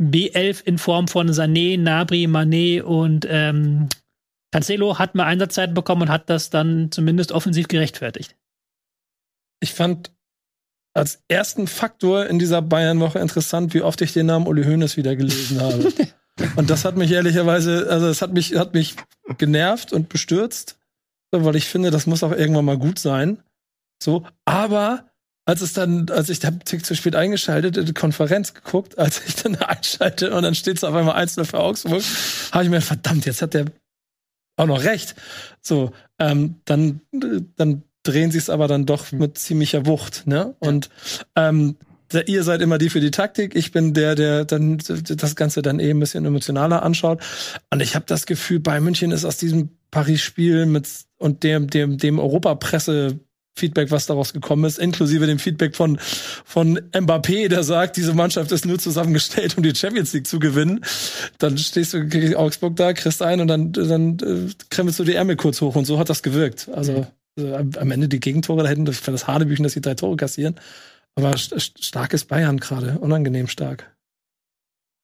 B11 in Form von Sané, Nabri, Manet und ähm, Cancelo hat mal Einsatzzeiten bekommen und hat das dann zumindest offensiv gerechtfertigt. Ich fand als ersten Faktor in dieser Bayern-Woche interessant, wie oft ich den Namen Uli Hoeneß wieder gelesen habe. und das hat mich ehrlicherweise, also es hat mich, hat mich genervt und bestürzt, weil ich finde, das muss auch irgendwann mal gut sein. So, aber als es dann, als ich da Tick zu spät eingeschaltet, in die Konferenz geguckt, als ich dann einschalte und dann steht es auf einmal 1 für Augsburg, habe ich mir verdammt, jetzt hat der auch noch recht. So, ähm, dann, dann drehen sie es aber dann doch mit ziemlicher Wucht, ne? Und ähm, ihr seid immer die für die Taktik, ich bin der, der dann das Ganze dann eben ein bisschen emotionaler anschaut. Und ich habe das Gefühl, bei München ist aus diesem Paris-Spiel mit und dem, dem, dem Europapresse Feedback, was daraus gekommen ist, inklusive dem Feedback von, von Mbappé, der sagt, diese Mannschaft ist nur zusammengestellt, um die Champions League zu gewinnen. Dann stehst du gegen Augsburg da, kriegst ein und dann, dann äh, krempelst du die Ärmel kurz hoch und so hat das gewirkt. Also äh, am Ende die Gegentore da hätten, ich fand das Hanebüchen, dass die drei Tore kassieren. Aber st starkes Bayern gerade, unangenehm stark.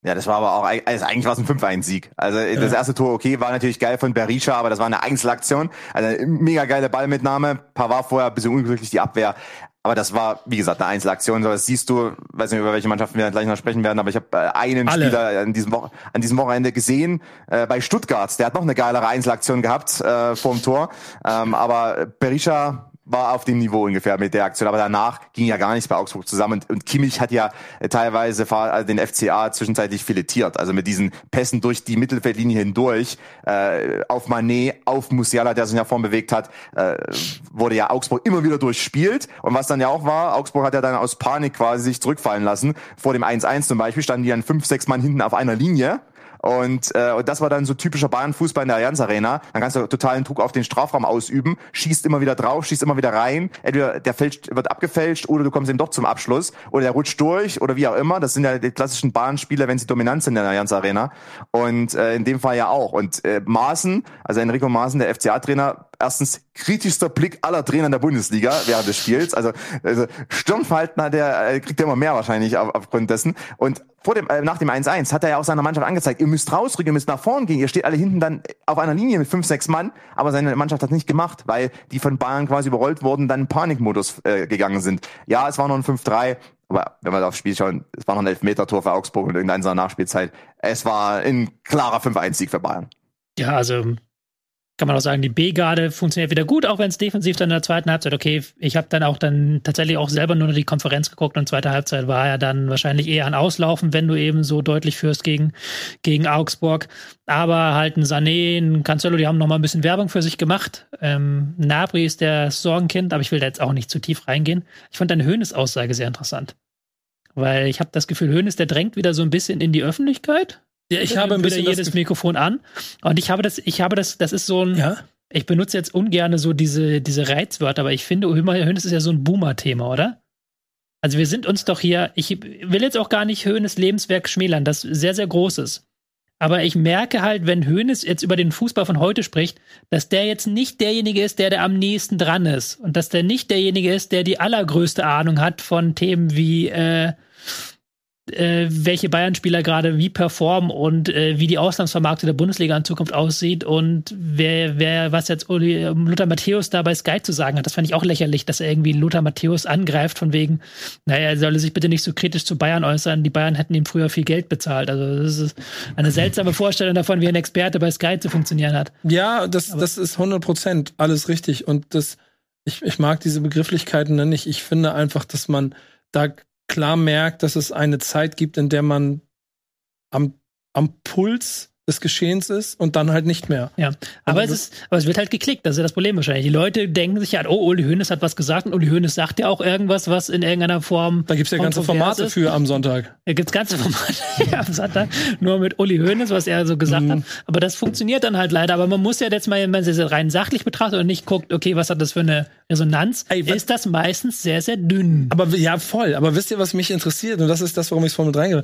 Ja, das war aber auch, also eigentlich war es ein 5-1-Sieg. Also das erste Tor, okay, war natürlich geil von Berisha, aber das war eine Einzelaktion. Also eine mega geile Ballmitnahme. Pavard vorher ein bisschen unglücklich die Abwehr. Aber das war, wie gesagt, eine Einzelaktion. So, Das siehst du, weiß nicht, über welche Mannschaften wir gleich noch sprechen werden, aber ich habe äh, einen Alle. Spieler an diesem, Woche, an diesem Wochenende gesehen, äh, bei Stuttgart. Der hat noch eine geilere Einzelaktion gehabt äh, vorm Tor. Ähm, aber Berisha war auf dem Niveau ungefähr mit der Aktion. Aber danach ging ja gar nichts bei Augsburg zusammen. Und, Kimmich hat ja äh, teilweise also den FCA zwischenzeitlich filetiert. Also mit diesen Pässen durch die Mittelfeldlinie hindurch, äh, auf Manet, auf Musiala, der sich nach vorn bewegt hat, äh, wurde ja Augsburg immer wieder durchspielt. Und was dann ja auch war, Augsburg hat ja dann aus Panik quasi sich zurückfallen lassen. Vor dem 1-1 zum Beispiel standen die dann fünf, sechs Mann hinten auf einer Linie. Und, äh, und das war dann so typischer Bayern-Fußball in der Allianz Arena. Dann kannst du totalen Druck auf den Strafraum ausüben, schießt immer wieder drauf, schießt immer wieder rein. Entweder der fälscht, wird abgefälscht oder du kommst eben doch zum Abschluss oder der rutscht durch oder wie auch immer. Das sind ja die klassischen Bayern-Spieler, wenn sie dominant sind in der Allianz Arena. Und äh, in dem Fall ja auch. Und äh, Maaßen, also Enrico Maaßen, der FCA-Trainer, erstens kritischster Blick aller Trainer in der Bundesliga während des Spiels. Also, also Stirnfalten hat er, äh, kriegt er immer mehr wahrscheinlich auf, aufgrund dessen. Und vor dem, äh, nach dem 1-1 hat er ja auch seiner Mannschaft angezeigt, ihr müsst rausrücken, ihr müsst nach vorn gehen, ihr steht alle hinten dann auf einer Linie mit fünf, sechs Mann, aber seine Mannschaft hat nicht gemacht, weil die von Bayern quasi überrollt wurden, dann in Panikmodus äh, gegangen sind. Ja, es war noch ein 5-3, aber wenn wir aufs Spiel schauen, es war noch ein Elfmeter-Tor für Augsburg und irgendeiner Nachspielzeit. Es war ein klarer 5-1-Sieg für Bayern. Ja, also kann man auch sagen, die B-Garde funktioniert wieder gut, auch wenn es defensiv dann in der zweiten Halbzeit, okay, ich habe dann auch dann tatsächlich auch selber nur noch die Konferenz geguckt und zweite Halbzeit war ja dann wahrscheinlich eher ein Auslaufen, wenn du eben so deutlich führst gegen, gegen Augsburg. Aber halt ein Sané, ein Cancelo, die haben noch mal ein bisschen Werbung für sich gemacht. Ähm, Nabri ist der Sorgenkind, aber ich will da jetzt auch nicht zu tief reingehen. Ich fand deine Höhnes-Aussage sehr interessant. Weil ich habe das Gefühl, Höhnes, der drängt wieder so ein bisschen in die Öffentlichkeit Ja, ich habe ein bisschen jedes Mikrofon an und ich habe das, ich habe das, das ist so ein, Ja? ich benutze jetzt ungern so diese, diese Reizwörter, aber ich finde, Hönes ist ja so ein Boomer-Thema, oder? Also wir sind uns doch hier, ich will jetzt auch gar nicht Hönes Lebenswerk schmälern, das sehr, sehr groß ist. Aber ich merke halt, wenn Hönes jetzt über den Fußball von heute spricht, dass der jetzt nicht derjenige ist, der, der am nächsten dran ist. Und dass der nicht derjenige ist, der die allergrößte Ahnung hat von Themen wie, äh, äh, welche Bayern-Spieler gerade wie performen und äh, wie die Auslandsvermarktung der Bundesliga in Zukunft aussieht und wer, wer, was jetzt Uli, ähm, Lothar Matthäus da bei Sky zu sagen hat. Das fand ich auch lächerlich, dass er irgendwie Lothar Matthäus angreift von wegen, naja, er solle sich bitte nicht so kritisch zu Bayern äußern. Die Bayern hätten ihm früher viel Geld bezahlt. Also das ist eine seltsame Vorstellung davon, wie ein Experte bei Sky zu funktionieren hat. Ja, das, das ist 100 Prozent alles richtig. Und das, ich, ich mag diese Begrifflichkeiten nicht. Ich finde einfach, dass man da klar merkt, dass es eine Zeit gibt, in der man am, am Puls des Geschehens ist und dann halt nicht mehr. Ja, aber Also es ist, aber es wird halt geklickt. Das ist ja das Problem wahrscheinlich. Die Leute denken sich ja, oh, Uli Hoeneß hat was gesagt und Uli Hoeneß sagt ja auch irgendwas, was in irgendeiner Form. Da gibt's ja ganze Formate ist. für am Sonntag. Da gibt's ganze Formate am Sonntag, nur mit Uli Hoeneß, was er so gesagt Mhm. hat. Aber das funktioniert dann halt leider. Aber man muss ja jetzt mal, wenn man es rein sachlich betrachtet und nicht guckt, okay, was hat das für eine Resonanz, Ey, ist das meistens sehr, sehr dünn. Aber ja, voll. Aber wisst ihr, was mich interessiert? Und das ist das, warum ich es vorhin mit reingehe.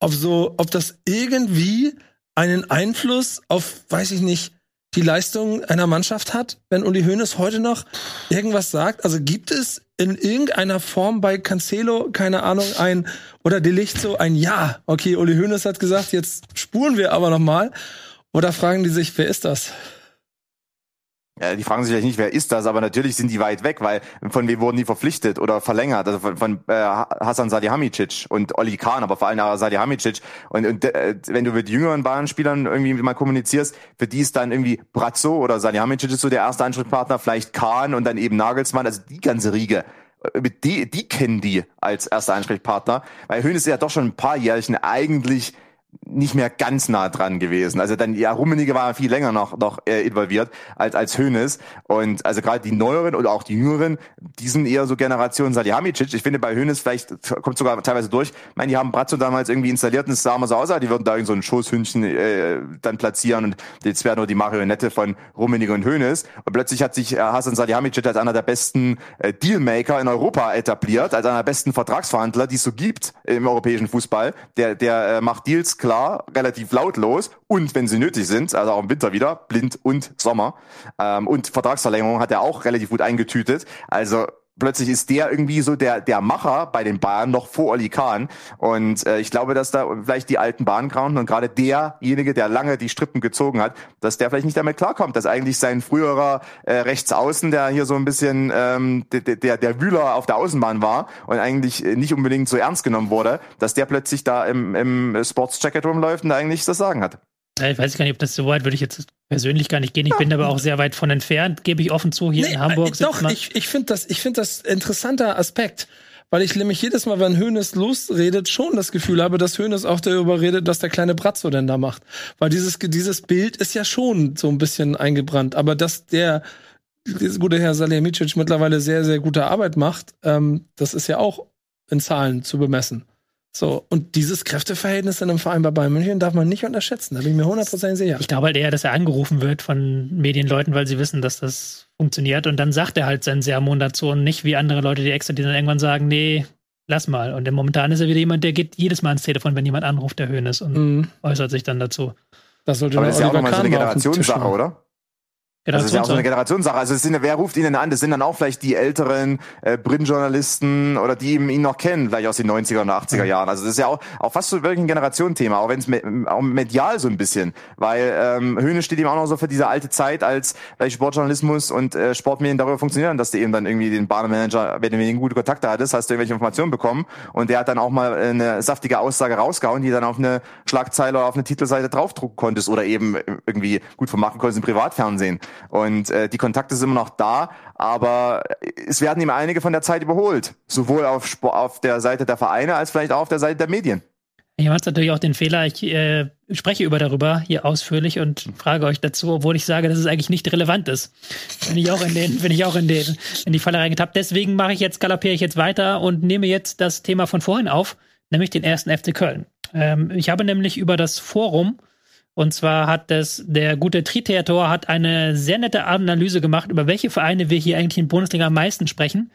Ob so, ob das irgendwie einen Einfluss auf, weiß ich nicht, die Leistung einer Mannschaft hat, wenn Uli Hoeneß heute noch irgendwas sagt? Also gibt es in irgendeiner Form bei Cancelo, keine Ahnung, ein, oder Delicht so ein Ja, okay, Uli Hoeneß hat gesagt, jetzt spuren wir aber noch mal. Oder fragen die sich, wer ist das? Ja, die fragen sich vielleicht nicht, wer ist das, aber natürlich sind die weit weg, weil von wem wurden die verpflichtet oder verlängert? Also von, von äh, Hasan Salihamidzic und Oli Kahn, aber vor allem Salihamidzic. Und, und äh, wenn du mit jüngeren Bayern-Spielern irgendwie mal kommunizierst, für die ist dann irgendwie Brazzo oder Salihamidzic ist so der erste Ansprechpartner, vielleicht Kahn und dann eben Nagelsmann, also die ganze Riege. Äh, die, die kennen die als erster Ansprechpartner, weil Höhn ist ja doch schon ein paar Jährchen eigentlich nicht mehr ganz nah dran gewesen. Also dann, ja, Rummenigge war viel länger noch, noch äh, involviert als, als Hönes. Und also gerade die Neueren oder auch die Jüngeren, die sind eher so Generation Salihamidzic. Ich finde bei Hönes vielleicht kommt sogar teilweise durch. Ich meine, die haben Brazzo damals irgendwie installiert und es sah mal so aus, als die würden da irgend so ein Schoßhündchen äh, dann platzieren und jetzt wäre nur die Marionette von Rummenigge und Hönes. Und plötzlich hat sich äh, Hasan Salihamidzic als einer der besten äh, Dealmaker in Europa etabliert, als einer der besten Vertragsverhandler, die es so gibt im europäischen Fußball. Der, der äh, macht Deals klar, relativ lautlos und wenn sie nötig sind, also auch im Winter wieder, blind und Sommer. Ähm, und Vertragsverlängerung hat er auch relativ gut eingetütet. Also plötzlich ist der irgendwie so der, der Macher bei den Bayern noch vor Oli Kahn. Und äh, ich glaube, dass da vielleicht die alten Bahnen grauen und gerade derjenige, der lange die Strippen gezogen hat, dass der vielleicht nicht damit klarkommt, dass eigentlich sein früherer äh, Rechtsaußen, der hier so ein bisschen ähm, der, der, der Wühler auf der Außenbahn war und eigentlich äh, nicht unbedingt so ernst genommen wurde, dass der plötzlich da im, im Sports-Jacket rumläuft und da eigentlich das Sagen hat. Ich weiß gar nicht, ob das so weit würde ich jetzt persönlich gar nicht gehen. Ich bin aber auch sehr weit von entfernt, gebe ich offen zu. Hier in Hamburg äh, doch, ich, ich finde das, ich finde das interessanter Aspekt. Weil ich nämlich jedes Mal, wenn Hönes losredet, schon das Gefühl habe, dass Hönes auch darüber redet, was der kleine Bratzo denn da macht. Weil dieses, dieses Bild ist ja schon so ein bisschen eingebrannt. Aber dass der, dieser gute Herr Salihamidzic mittlerweile sehr, sehr gute Arbeit macht, ähm, das ist ja auch in Zahlen zu bemessen. So, und dieses Kräfteverhältnis in einem Verein bei Bayern München darf man nicht unterschätzen. Da bin ich mir 100% sicher. Ich glaube halt eher, dass er angerufen wird von Medienleuten, weil sie wissen, dass das funktioniert. Und dann sagt er halt seinen Sermon dazu und nicht wie andere Leute, die extra, die dann irgendwann sagen, nee, lass mal. Und momentan ist er wieder jemand, der geht jedes Mal ans Telefon, wenn jemand anruft, der Höhn ist und Mhm. äußert sich dann dazu. Das sollte Aber das ist ja auch nochmal so eine Generationssache, machen. oder? Das ist ja auch so eine Generationssache. Also es sind, wer ruft ihn denn an? Das sind dann auch vielleicht die älteren äh, Printjournalisten oder die eben ihn noch kennen, vielleicht aus den 90er und 80er Jahren. Also das ist ja auch, auch fast so wirklich ein Generationenthema, auch wenn es me auch medial so ein bisschen. Weil ähm, Höhne steht ihm auch noch so für diese alte Zeit, als vielleicht Sportjournalismus und äh, Sportmedien darüber funktionieren, dass du eben dann irgendwie den Bahnmanager, wenn du mit ihm gute Kontakte hattest, hast du irgendwelche Informationen bekommen und der hat dann auch mal eine saftige Aussage rausgehauen, die dann auf eine Schlagzeile oder auf eine Titelseite draufdrucken konntest oder eben irgendwie gut vermarkten konntest im Privatfernsehen. Und äh, die Kontakte sind immer noch da, aber es werden ihm einige von der Zeit überholt. Sowohl auf, auf der Seite der Vereine als vielleicht auch auf der Seite der Medien. Ich mache natürlich auch den Fehler, ich äh, spreche über darüber hier ausführlich und frage euch dazu, obwohl ich sage, dass es eigentlich nicht relevant ist. Bin ich auch in den, bin ich auch in den, in die Falle reingetappt. Deswegen mache ich jetzt, galopiere ich jetzt weiter und nehme jetzt das Thema von vorhin auf, nämlich den ersten FC Köln. Ähm, ich habe nämlich über das Forum und zwar hat das, der gute Triteator hat eine sehr nette Analyse gemacht, über welche Vereine wir hier eigentlich in Bundesliga am meisten sprechen.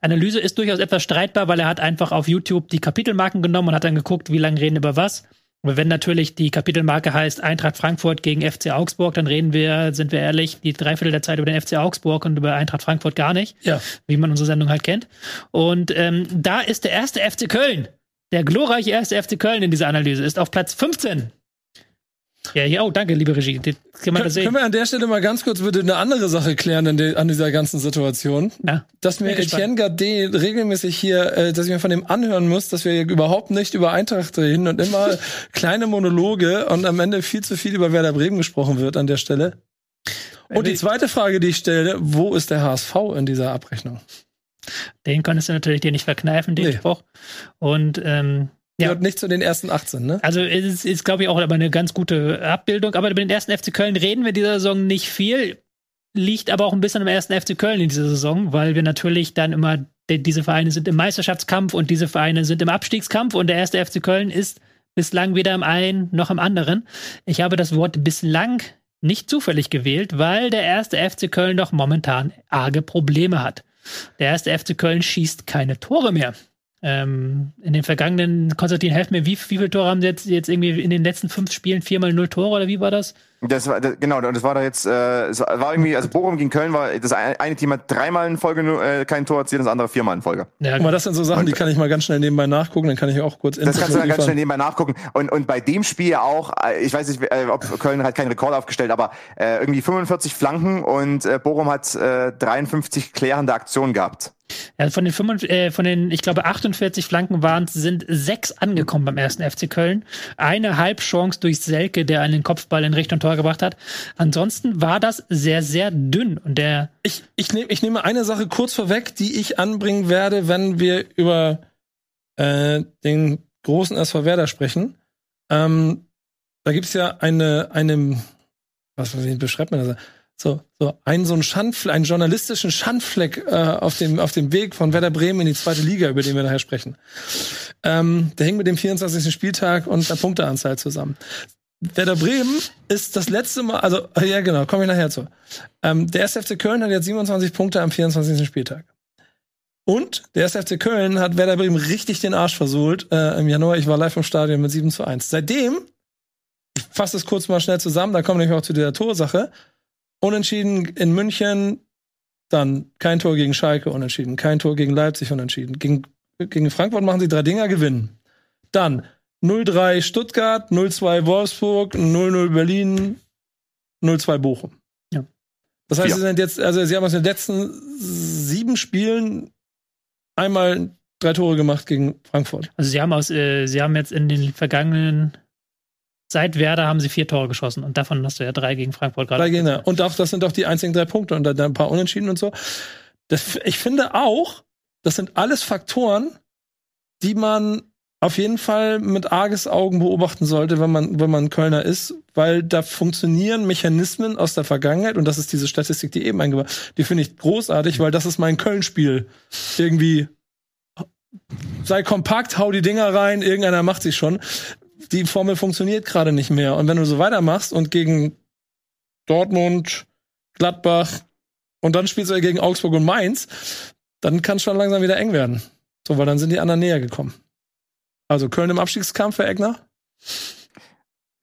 Analyse ist durchaus etwas streitbar, weil er hat einfach auf YouTube die Kapitelmarken genommen und hat dann geguckt, wie lange reden über was. Aber wenn natürlich die Kapitelmarke heißt Eintracht Frankfurt gegen FC Augsburg, dann reden wir, sind wir ehrlich, die Dreiviertel der Zeit über den FC Augsburg und über Eintracht Frankfurt gar nicht. Ja. Wie man unsere Sendung halt kennt. Und ähm, da ist der erste FC Köln. Der glorreiche erste FC Köln in dieser Analyse ist auf Platz 15. Ja, ja, oh, danke, liebe Regie. Das kann man das sehen. Können wir an der Stelle mal ganz kurz bitte eine andere Sache klären an, de, an dieser ganzen Situation? Ja. Dass mir Etienne Gardet regelmäßig hier, äh, dass ich mir von dem anhören muss, dass wir überhaupt nicht über Eintracht reden und immer kleine Monologe und am Ende viel zu viel über Werder Bremen gesprochen wird an der Stelle. Und die zweite Frage, die ich stelle, wo ist der HSV in dieser Abrechnung? Den konntest du natürlich dir nicht verkneifen, den Nee. Spruch. Und ähm, Ja. Gehört nicht zu den ersten 18, ne? Also es ist, ist glaube ich, auch aber eine ganz gute Abbildung. Aber über den ersten FC Köln reden wir dieser Saison nicht viel. Liegt aber auch ein bisschen am ersten FC Köln in dieser Saison, weil wir natürlich dann immer, die- diese Vereine sind im Meisterschaftskampf und diese Vereine sind im Abstiegskampf und der erste FC Köln ist bislang weder im einen noch im anderen. Ich habe das Wort bislang nicht zufällig gewählt, weil der erste FC Köln doch momentan arge Probleme hat. Der erste FC Köln schießt keine Tore mehr. Ähm, in den vergangenen, Konstantin, helf mir, wie, wie viele Tore haben sie jetzt, jetzt irgendwie in den letzten fünf Spielen? Viermal null Tore oder wie war das? Das war, das, genau, und das war da jetzt, äh, es war irgendwie, also Bochum gegen Köln war, das eine eine Team hat dreimal in Folge nur, äh, kein Tor erzielt, das andere viermal in Folge. Ja, Guck mal, das sind so Sachen, die kann ich mal ganz schnell nebenbei nachgucken, dann kann ich auch kurz Das kannst du dann ganz schnell nebenbei nachgucken. Und, und bei dem Spiel ja auch, äh, ich weiß nicht, äh, ob Köln hat keinen Rekord aufgestellt, aber äh, irgendwie 45 Flanken und äh, Bochum hat äh, 53 klärende Aktionen gehabt. Ja, von den, 5, äh, von den, ich glaube, 48 Flanken waren sind sechs angekommen beim ersten FC Köln. Eine Halbchance durch Selke, der einen Kopfball in Richtung Tor gebracht hat. Ansonsten war das sehr, sehr dünn. Und der, Ich, ich, nehm, ich nehme eine Sache kurz vorweg, die ich anbringen werde, wenn wir über äh, den großen SV Werder sprechen. Ähm, da gibt's ja eine, eine, was beschreibt man das? So, so einen so einen Schandfleck, einen journalistischen Schandfleck äh, auf dem auf dem Weg von Werder Bremen in die zweite Liga, über den wir nachher sprechen. Ähm, der hängt mit dem 24. Spieltag und der Punkteanzahl zusammen. Werder Bremen ist das letzte Mal, also äh, ja genau, komme ich nachher zu. Ähm, der 1. FC Köln hat jetzt 27 Punkte am 24. Spieltag. Und der 1. FC Köln hat Werder Bremen richtig den Arsch versohlt äh, im Januar. Ich war live im Stadion mit 7 zu 1. Seitdem, ich fasse es kurz mal schnell zusammen, da kommen wir nämlich auch zu dieser Torsache. Unentschieden in München, dann kein Tor gegen Schalke, unentschieden. Kein Tor gegen Leipzig, unentschieden. Gegen, gegen Frankfurt machen sie drei Dinger, gewinnen. Dann 0-3 Stuttgart, 0-2 Wolfsburg, 0-0 Berlin, 0-2 Bochum. Ja. Das heißt, Ja. sie sind jetzt, also sie haben aus den letzten sieben Spielen einmal drei Tore gemacht gegen Frankfurt. also sie haben aus, äh, sie haben jetzt in den vergangenen, seit Werder haben sie vier Tore geschossen. Und davon hast du ja drei gegen Frankfurt gerade. Drei Gegner. Und auch, das sind auch die einzigen drei Punkte und dann ein paar Unentschieden und so. Das, ich finde auch, das sind alles Faktoren, die man auf jeden Fall mit arges Augen beobachten sollte, wenn man, wenn man Kölner ist, weil da funktionieren Mechanismen aus der Vergangenheit und das ist diese Statistik, die eben eingebaut, die finde ich großartig, weil das ist mein Köln-Spiel. Irgendwie sei kompakt, hau die Dinger rein, irgendeiner macht sich schon. Die Formel funktioniert gerade nicht mehr. Und wenn du so weitermachst und gegen Dortmund, Gladbach und dann spielst du ja gegen Augsburg und Mainz, dann kann es schon langsam wieder eng werden. So, weil dann sind die anderen näher gekommen. Also Köln im Abstiegskampf für Egner?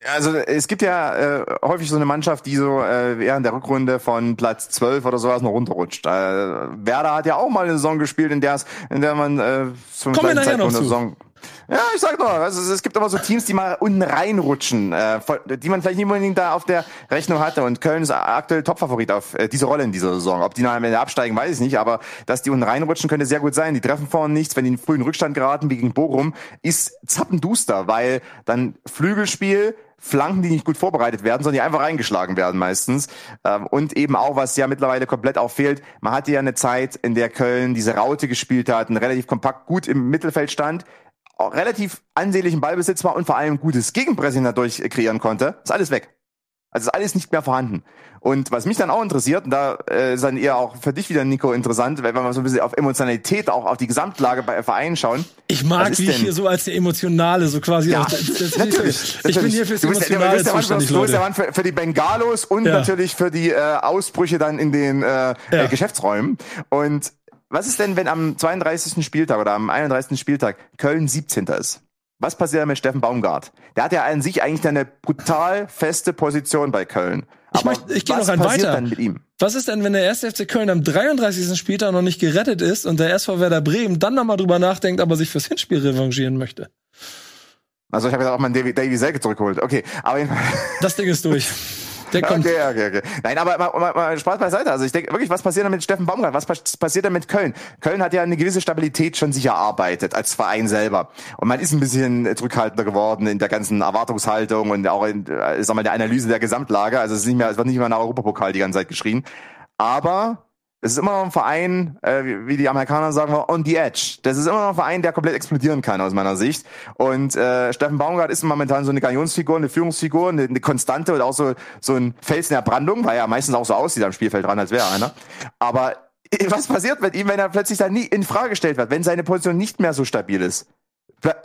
Also es gibt ja äh, häufig so eine Mannschaft, die so äh, während der Rückrunde von Platz 12 oder sowas noch runterrutscht. Äh, Werder hat ja auch mal eine Saison gespielt, in der es, in der man äh, zum Kommen Zeitpunkt eine zu. Ja, ich sag doch, also es, gibt immer so Teams, die mal unten reinrutschen, äh, die man vielleicht nicht unbedingt da auf der Rechnung hatte. Und Köln ist aktuell Topfavorit auf äh, diese Rolle in dieser Saison. Ob die noch am Ende absteigen, weiß ich nicht, aber dass die unten reinrutschen, könnte sehr gut sein. Die treffen vorne nichts, wenn die in frühen Rückstand geraten, wie gegen Bochum, ist zappenduster, weil dann Flügelspiel, Flanken, die nicht gut vorbereitet werden, sondern die einfach reingeschlagen werden meistens. Ähm, und eben auch, was ja mittlerweile komplett auch fehlt, man hatte ja eine Zeit, in der Köln diese Raute gespielt hat, relativ kompakt gut im Mittelfeld stand, relativ ansehnlichen Ballbesitz war und vor allem gutes Gegenpressing dadurch kreieren konnte. Ist alles weg. Also ist alles nicht mehr vorhanden. Und was mich dann auch interessiert, und da äh, ist dann eher auch für dich wieder, Nico, interessant, wenn wir mal so ein bisschen auf Emotionalität, auch auf die Gesamtlage bei Vereinen schauen. Ich mag, wie ich hier so als der Emotionale, so quasi. Ja, das, das, natürlich, Ich bin hier fürs du bist, der- Emotionale du bist der Mann, du bist der. Mann für, für die Bengalos und Ja. natürlich für die äh, Ausbrüche dann in den äh, äh, Geschäftsräumen. Und was ist denn, wenn am 32. Spieltag oder am 31. Spieltag Köln 17. ist? Was passiert dann mit Steffen Baumgart? Der hat ja an sich eigentlich eine brutal feste Position bei Köln. Ich Aber möchte- ich gehe was noch passiert weiter. dann mit ihm? Was ist denn, wenn der erste FC Köln am 33. Spieltag noch nicht gerettet ist und der SV Werder Bremen dann nochmal drüber nachdenkt, aber sich fürs Hinspiel revanchieren möchte? Also ich habe jetzt auch meinen Davy, Davy Selke zurückgeholt. Okay, aber. Das Ding ist durch. Der kommt. Okay, okay, okay. Nein, aber mal, mal, mal Spaß beiseite. Also ich denke wirklich, was passiert denn mit Steffen Baumgart? Was pas- passiert denn mit Köln? Köln hat ja eine gewisse Stabilität schon sich erarbeitet als Verein selber. Und man ist ein bisschen zurückhaltender geworden in der ganzen Erwartungshaltung und auch in, äh, ich sag mal, der Analyse der Gesamtlage. Also es ist nicht mehr, es wird nicht mehr nach Europapokal die ganze Zeit geschrien. Aber es ist immer noch ein Verein, äh, wie- wie die Amerikaner sagen, on the edge. Das ist immer noch ein Verein, der komplett explodieren kann aus meiner Sicht. Und äh, Steffen Baumgart ist momentan so eine Galionsfigur, eine Führungsfigur, eine, eine Konstante oder auch so so ein Fels in der Brandung, weil er meistens auch so aussieht am Spielfeld dran, als wäre einer. Aber was passiert mit ihm, wenn er plötzlich dann nie in Frage gestellt wird, wenn seine Position nicht mehr so stabil ist?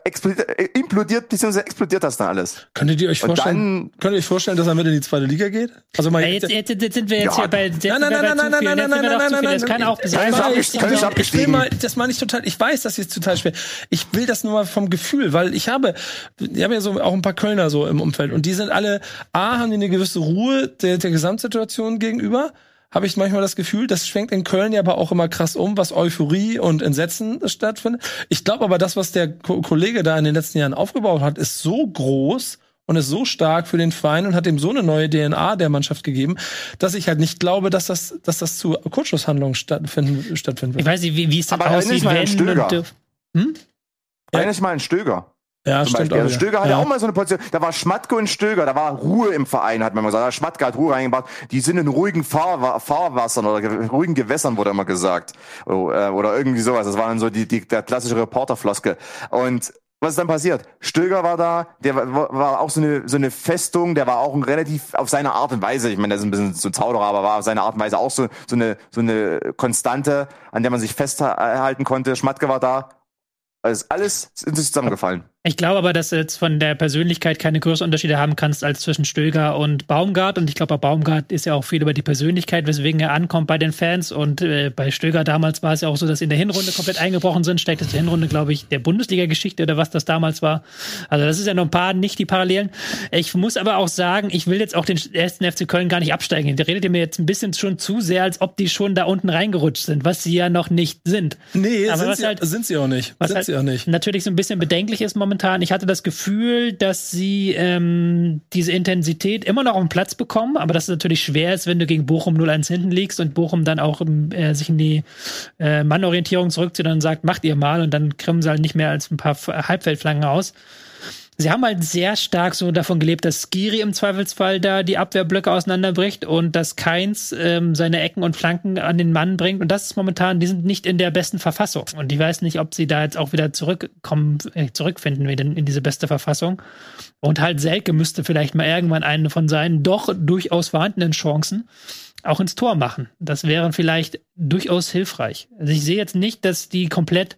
Explodiert, äh, implodiert bzw. explodiert das dann alles? Könntet ihr euch vorstellen, könnt ihr euch vorstellen, dass er mit in die zweite Liga geht? Also mal Ja, jetzt, jetzt, jetzt sind wir jetzt Ja. hier bei, jetzt Nein, nein, nein, nein, nein, nein, nein, zu nein, viel. nein, Das kann nein, auch nein, sein. nein, Nein, ich, ich, ist ich will mal, das meine ich total. Ich weiß, das ist total schwer. Ich will das nur mal vom Gefühl, weil ich habe, ich habe ja so auch ein paar Kölner so im Umfeld und die sind alle, a, haben die eine gewisse Ruhe der, der Gesamtsituation gegenüber. Habe ich manchmal das Gefühl, das schwenkt in Köln ja aber auch immer krass um, was Euphorie und Entsetzen stattfindet. Ich glaube aber, das, was der Ko Kollege da in den letzten Jahren aufgebaut hat, ist so groß und ist so stark für den Verein und hat ihm so eine neue DNA der Mannschaft gegeben, dass ich halt nicht glaube, dass das, dass das zu Kurzschlusshandlungen stattfinden, stattfinden Ich wird. weiß nicht, wie, wie es dann aussieht, wenn Stöger. Hm? Dich mal an Stöger. Ja, zum stimmt Beispiel. Also. Stöger hatte ja. auch mal so eine Position, da war Schmatke und Stöger, da war Ruhe im Verein, hat man mal gesagt. Schmatke hat Ruhe reingebracht. Die sind in ruhigen Fahrwa Fahrwassern oder ge ruhigen Gewässern, wurde immer gesagt. Oh, äh, oder irgendwie sowas. Das war dann so die, die, der klassische Reporterfloskel. Und was ist dann passiert? Stöger war da, der war, war auch so eine, so eine Festung, der war auch ein relativ auf seine Art und Weise, ich meine, der ist ein bisschen so ein Zauderer, aber war auf seine Art und Weise auch so, so eine, so eine Konstante, an der man sich festhalten konnte. Schmatke war da. Also alles ist in sich zusammengefallen. Ich glaube aber, dass du jetzt von der Persönlichkeit keine größeren Unterschiede haben kannst als zwischen Stöger und Baumgart. Und ich glaube, bei Baumgart ist ja auch viel über die Persönlichkeit, weswegen er ankommt bei den Fans. Und äh, bei Stöger damals war es ja auch so, dass sie in der Hinrunde komplett eingebrochen sind. Steckt die Hinrunde, glaube ich, der Bundesliga-Geschichte oder was das damals war. Also das ist ja noch ein paar, nicht die Parallelen. Ich muss aber auch sagen, ich will jetzt auch den ersten FC Köln gar nicht absteigen. Der redet ihr mir jetzt ein bisschen schon zu sehr, als ob die schon da unten reingerutscht sind, was sie ja noch nicht sind. Nee, Aber sind sie, halt- sind sie auch nicht. Was sind halt sie auch nicht. natürlich so ein bisschen bedenklich ist momentan. Ich hatte das Gefühl, dass sie ähm, diese Intensität immer noch auf den Platz bekommen, aber dass es natürlich schwer ist, wenn du gegen Bochum 0-1 hinten liegst und Bochum dann auch ähm, äh, sich in die äh, Mannorientierung zurückzieht und sagt, macht ihr mal und dann kriegen sie halt nicht mehr als ein paar Halbfeldflanken aus. Sie haben halt sehr stark so davon gelebt, dass Skiri im Zweifelsfall da die Abwehrblöcke auseinanderbricht und dass Keins ähm, seine Ecken und Flanken an den Mann bringt. Und das ist momentan, die sind nicht in der besten Verfassung. Und ich weiß nicht, ob sie da jetzt auch wieder zurückkommen, äh, zurückfinden wieder in diese beste Verfassung. Und halt Selke müsste vielleicht mal irgendwann eine von seinen doch durchaus vorhandenen Chancen auch ins Tor machen. Das wäre vielleicht durchaus hilfreich. Also ich sehe jetzt nicht, dass die komplett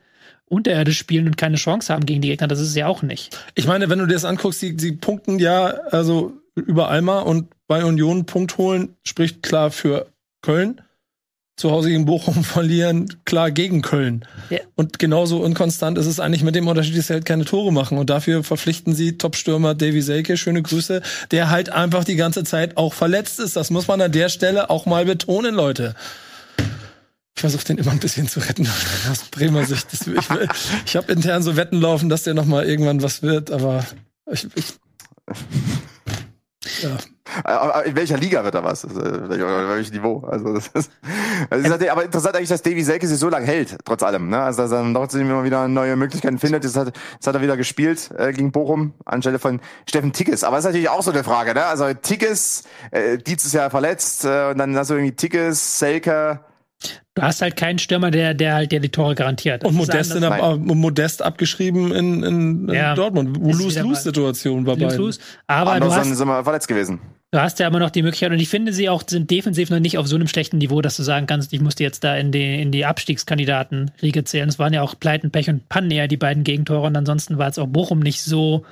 unterirdisch spielen und keine Chance haben gegen die Gegner. Das ist es ja auch nicht. Ich meine, wenn du dir das anguckst, die, die punkten ja also überall mal und bei Union einen Punkt holen, spricht klar für Köln. Zu Hause gegen Bochum verlieren, klar gegen Köln. Ja. Und genauso unkonstant ist es eigentlich mit dem Unterschied, dass sie halt keine Tore machen. Und dafür verpflichten sie Topstürmer Davy Selke, schöne Grüße, der halt einfach die ganze Zeit auch verletzt ist. Das muss man an der Stelle auch mal betonen, Leute. Ich versuche den immer ein bisschen zu retten aus Bremer Sicht. Das, ich ich habe intern so Wetten laufen, dass der noch mal irgendwann was wird, aber ich, ich ja. Aber In welcher Liga wird er was? Also, Oder welches Niveau? Also das ist, also es ist natürlich, aber interessant eigentlich, dass Davy Selke sich so lange hält, trotz allem. Ne? Also dass er dann trotzdem immer wieder neue Möglichkeiten findet. Jetzt hat, jetzt hat er wieder gespielt äh, gegen Bochum anstelle von Steffen Tickes. Aber das ist natürlich auch so eine Frage. Ne? Also Tickes, äh, Dietz ist ja verletzt äh, und dann hast du irgendwie Tickes, Selke. Du hast halt keinen Stürmer, der, der halt dir die Tore garantiert. Und Das Modest, in der, äh, Modest abgeschrieben in, in, in Ja, Dortmund. Lose-Lose-Situation bei Lose, beiden. lose. Aber du Anderson hast, ist immer verletzt gewesen. Du hast ja immer noch die Möglichkeit, und ich finde, sie auch sind defensiv noch nicht auf so einem schlechten Niveau, dass du sagen kannst, ich musste jetzt da in die, in die Abstiegskandidaten-Riege zählen. Es waren ja auch Pleiten, Pech und Pannen eher die beiden Gegentore. Und ansonsten war es auch Bochum nicht so,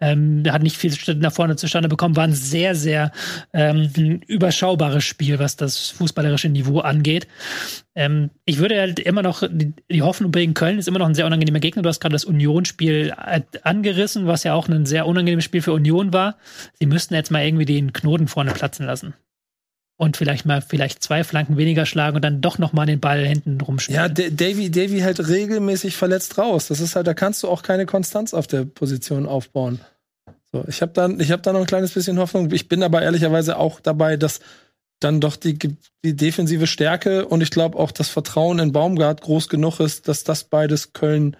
ähm, hat nicht viel nach vorne zustande bekommen, war ein sehr, sehr ähm, überschaubares Spiel, was das fußballerische Niveau angeht. Ähm, ich würde halt immer noch die, die, Hoffnung bringen, Köln ist immer noch ein sehr unangenehmer Gegner. Du hast gerade das Union-Spiel angerissen, was ja auch ein sehr unangenehmes Spiel für Union war. Sie müssten jetzt mal irgendwie den Knoten vorne platzen lassen. Und vielleicht mal vielleicht zwei Flanken weniger schlagen und dann doch noch mal den Ball hinten rumspielen. Ja, Davy, Davy halt regelmäßig verletzt raus. Das ist halt, da kannst du auch keine Konstanz auf der Position aufbauen. So, ich habe dann, ich da noch ein kleines bisschen Hoffnung. Ich bin aber ehrlicherweise auch dabei, dass dann doch die, die defensive Stärke und ich glaube auch das Vertrauen in Baumgart groß genug ist, dass das beides Köln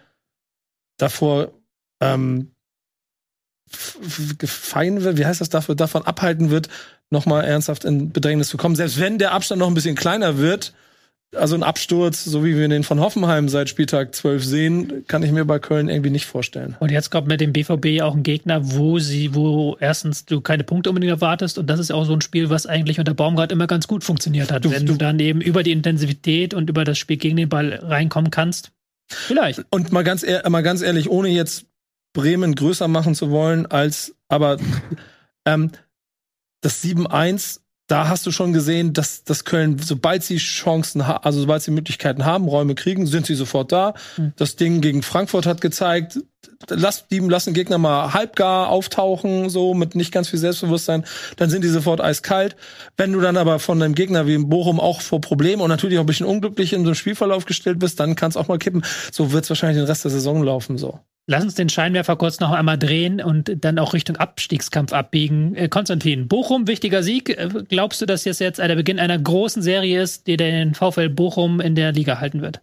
davor ähm, fein wird, wie heißt das dafür, davon abhalten wird, nochmal ernsthaft in Bedrängnis zu kommen. Selbst wenn der Abstand noch ein bisschen kleiner wird, also ein Absturz, so wie wir den von Hoffenheim seit Spieltag 12 sehen, kann ich mir bei Köln irgendwie nicht vorstellen. Und jetzt kommt mit dem BVB auch ein Gegner, wo sie, wo erstens du keine Punkte unbedingt erwartest und das ist auch so ein Spiel, was eigentlich unter Baumgart immer ganz gut funktioniert hat. Du, Wenn du, du dann eben über die Intensivität und über das Spiel gegen den Ball reinkommen kannst, vielleicht. Und mal ganz, mal ganz ehrlich, ohne jetzt Bremen größer machen zu wollen, als aber ähm, das 7-1 da hast du schon gesehen, dass, dass Köln, sobald sie Chancen, also sobald sie Möglichkeiten haben, Räume kriegen, sind sie sofort da. Mhm. Das Ding gegen Frankfurt hat gezeigt, lass, die lassen Gegner mal halbgar auftauchen, so mit nicht ganz viel Selbstbewusstsein, dann sind die sofort eiskalt. Wenn du dann aber von einem Gegner wie Bochum auch vor Problemen und natürlich auch ein bisschen unglücklich in so einem Spielverlauf gestellt bist, dann kann es auch mal kippen. So wird es wahrscheinlich den Rest der Saison laufen, so. Lass uns den Scheinwerfer kurz noch einmal drehen und dann auch Richtung Abstiegskampf abbiegen. Äh, Konstantin, Bochum, wichtiger Sieg. Äh, glaubst du, dass das jetzt der Beginn einer großen Serie ist, die den VfL Bochum in der Liga halten wird?